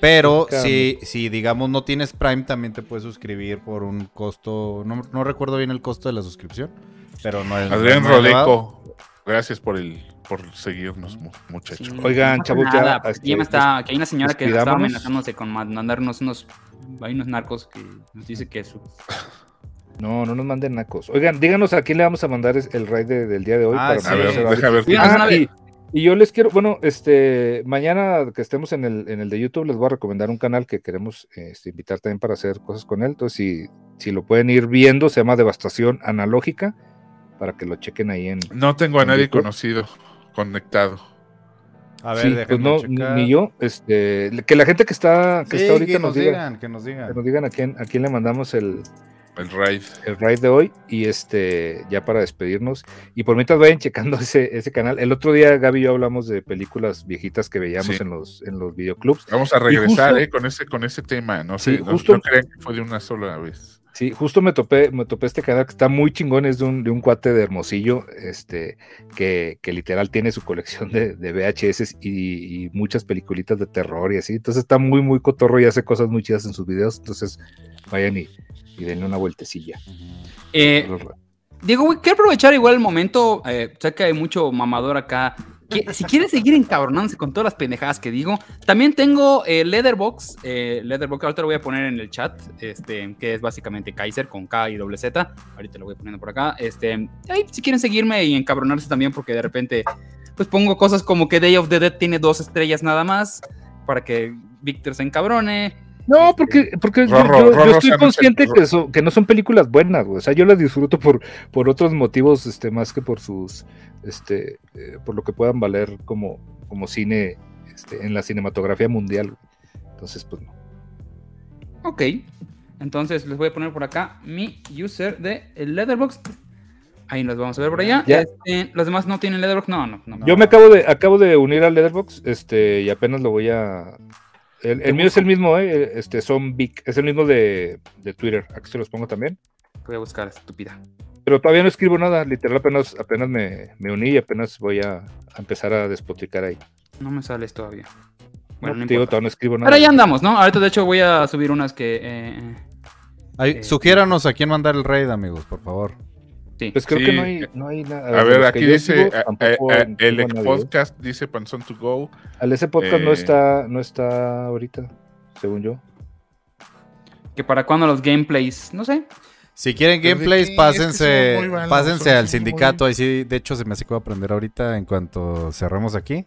Pero si, si, digamos, no tienes Prime, también te puedes suscribir por un costo, no, no recuerdo bien el costo de la suscripción, pero no es... Adrián gracias por el por seguirnos, mu- muchacho. Sí, Oigan, no chavos, ya, porque este, ya me está, que hay una señora que nos está amenazándose con mandarnos unos, hay unos narcos que nos dice que su, No, no nos manden nacos. Oigan, díganos a quién le vamos a mandar es- el raid de- del día de hoy. Ah, para sí. A ver, deja ver. Ah, y, y yo les quiero, bueno, este, mañana que estemos en el, en el de YouTube, les voy a recomendar un canal que queremos este, invitar también para hacer cosas con él. Entonces, si, si lo pueden ir viendo, se llama Devastación Analógica, para que lo chequen ahí en. No tengo a nadie YouTube. conocido conectado. A ver, sí, pues no, checar. ni yo. Este, que la gente que está, que Sí, está ahorita que nos, nos diga, digan, que nos que digan. nos digan a quién, a quién le mandamos el, El raid. el raid de hoy y este ya para despedirnos y por mientras vayan checando ese, ese canal el otro día Gaby y yo hablamos de películas viejitas que veíamos Sí. en los en los videoclubs Vamos a regresar justo- eh, con ese con ese tema. No Sí, sé, no, justo- no crean que fue de una sola vez. Sí justo me topé me topé este canal que está muy chingón es de un, de un cuate de Hermosillo este que, que literal tiene su colección de, de VHS y, y muchas peliculitas de terror y así. Entonces está muy muy cotorro y hace cosas muy chidas en sus videos. Entonces vayan y, y denle una vueltecilla. Eh, Diego, quiero aprovechar igual el momento. eh, sé que hay mucho mamador acá si quieren seguir encabronándose con todas las pendejadas que digo, también tengo eh, Leatherbox. eh, Leatherbox, ahorita lo voy a poner en el chat, este, que es básicamente Kaiser con K y doble Z. Ahorita lo voy poniendo por acá. Este, si quieren seguirme y encabronarse también, porque de repente, pues pongo cosas como que Day of the Dead tiene dos estrellas nada más, para que Víctor se encabrone. No, porque, porque yo- Rorro, yo, yo Rorro estoy consciente que, no son películas buenas, güey. O sea, yo las disfruto por, por otros motivos, este, más que por sus, este, eh, por lo que puedan valer como, como cine, este, en la cinematografía mundial. güey. Entonces, pues no. Ok. Entonces les voy a poner por acá mi user de el Leatherbox. Ahí nos vamos a ver por allá. Ya. Este, los demás no tienen Leatherbox. No, no, no. Yo me acabo de, acabo de unir al Letterboxd, este, y apenas lo voy a. El, el mío es el mismo, eh, este, son Big, es el mismo de, de Twitter. Aquí se los pongo también. Voy a buscar estúpida. Pero todavía no escribo nada, literal apenas, apenas me, me uní y apenas voy a, a empezar a despotricar ahí. No me sales todavía. Bueno, no todavía no escribo nada. Pero ya andamos, ¿no? Ahorita de hecho voy a subir unas que... eh, eh, Ay, Eh, sugiéranos a quién mandar el raid, amigos, por favor. Sí. Pues creo Sí. que no hay, no hay nada. A ver, aquí dice sigo, eh, tampoco eh, el nadie. podcast, dice Panzón to Go. Al ese podcast no Eh. está, no está ahorita, según yo. Que para cuándo los gameplays, no sé. Si quieren gameplays, qué, es que pásense, malos, pásense al muy- sindicato. Ahí sí, de hecho, se me hace que voy a aprender ahorita en cuanto cerremos aquí.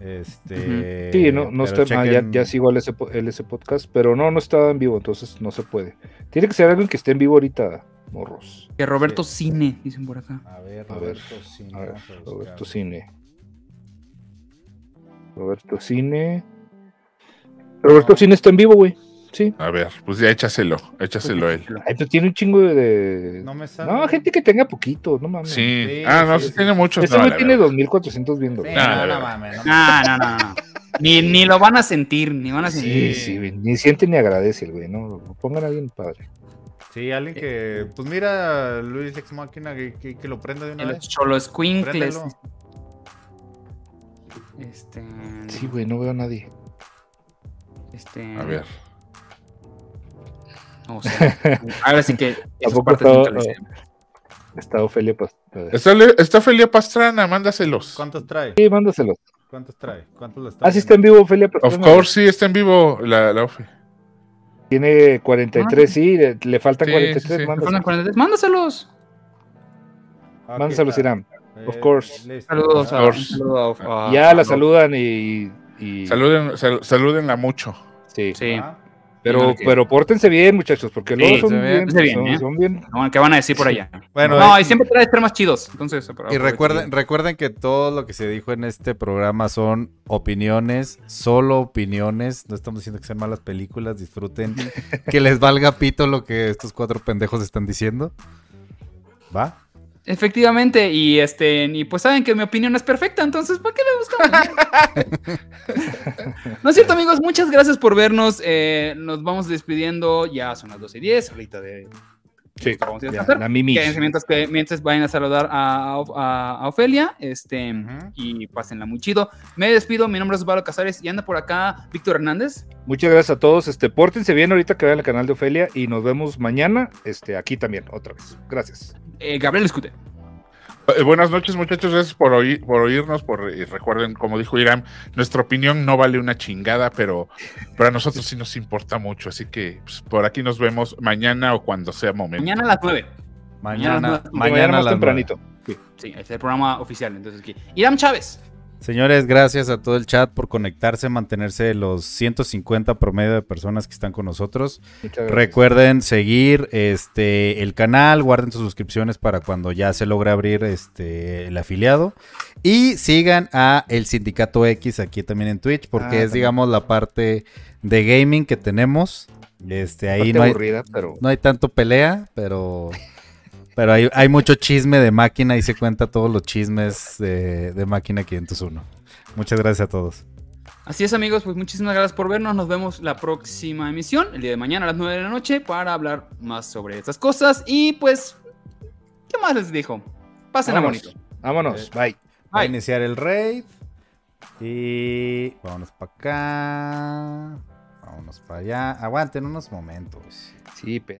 Este, Sí, no, no está, ah, ya, chequen- ya sigo al ese, el ese podcast, pero no, no está en vivo, entonces no se puede. Tiene que ser alguien que esté en vivo ahorita, morros. Que Roberto Cine, dicen por acá. A ver, A ver, Roberto Cine, A ver, vamos a buscar. Roberto Cine. Roberto Cine. Roberto Cine está en vivo, güey. Sí. A ver, pues ya échaselo, échaselo a él. Ay, pero tiene un chingo de. No me sale. No, gente que tenga poquito, no mames. Sí. Sí, Ah, no, sí, sí tiene muchos. Este no, tiene verdad. 2400 viendo. Sí. No, no, mames, no No, no. Ni, ni lo van a sentir, ni van a sentir. Sí, sí, ni siente ni agradece el güey, ¿no? Pongan a alguien padre. Sí, alguien que. Pues mira, Luis Ex Máquina, que, que, que lo prenda de una El vez. Cholo Squinkles. Este. Sí, güey, no veo a nadie. Este. A ver. O sea, ahora sí que. Tampoco sé. Está Ofelia Past- Está, está Felia Pastrana, mándaselos. ¿Cuántos trae? Sí, mándaselos. ¿Cuántos trae? ¿Cuántos le está Ah, sí está en vivo Ofelia Of Pastrana. course, sí, está en vivo la, la Ofe. Tiene 43, sí, le, le faltan Sí, 43, sí, sí. mándaselos. Fueron 43. Mándaselos. Mándaselos, está. Irán. Eh, of course. listo. Saludos a. Of Un course. saludo a, a- ya la saludan y. y- Saluden, sal- salúdenla mucho. sí. Sí. Ah, Pero, pero pórtense bien, muchachos, porque luego Sí, son, bien, bien, son, ¿eh? son bien. No, ¿Qué van a decir por allá? Bueno, no, eh, y siempre trae temas chidos. Entonces, Y recuerden, recuerden que todo lo que se dijo en este programa son opiniones, solo opiniones. No estamos diciendo que sean malas películas, disfruten. que les valga pito lo que estos cuatro pendejos están diciendo. ¿Va? Efectivamente, y este, y pues saben que mi opinión es perfecta, entonces, ¿para qué le buscamos? no es cierto, amigos, muchas gracias por vernos. eh, nos vamos despidiendo, ya son las 12 y 10, ahorita de. Sí, vamos a ya, descansar. la mimi. Mientras, que, mientras vayan a saludar a, a- a Ofelia, este, y pásenla muy chido. Me despido, mi nombre es Osvaldo Casares y anda por acá Víctor Hernández. Muchas gracias a todos. Este, pórtense bien ahorita que vean el canal de Ofelia y nos vemos mañana, este, aquí también, otra vez. Gracias. Eh, Gabriel Escute. Eh, buenas noches, muchachos. Gracias por, oír, por oírnos. Por, y recuerden, como dijo Irán, nuestra opinión no vale una chingada, pero, pero a nosotros sí nos importa mucho. Así que pues, por aquí nos vemos mañana o cuando sea momento. Mañana a las 9. Mañana, Mañana- más tempranito. Sí, ese es el programa oficial. Entonces aquí. Irán Chávez. Señores, gracias a todo el chat por conectarse, mantenerse los 150 promedio de personas que están con nosotros. Recuerden seguir este el canal, guarden sus suscripciones para cuando ya se logre abrir este el afiliado y sigan a el Sindicato X aquí también en Twitch porque Ah, es también. digamos la parte de gaming que tenemos. Este ahí Parte no hay, aburrida, pero no hay tanto pelea, pero pero hay, hay mucho chisme de máquina y se cuenta todos los chismes de, de máquina 501. Muchas gracias a todos. Así es, amigos, pues muchísimas gracias por vernos. Nos vemos la próxima emisión, el día de mañana a las 9 de la noche, para hablar más sobre estas cosas. Y pues, ¿qué más les dijo? Pásenla Vámonos. bonito. vámonos. Bye. Voy a Bye. iniciar el raid. Y vámonos para acá. Vámonos para allá. Aguanten unos momentos. Sí, pe-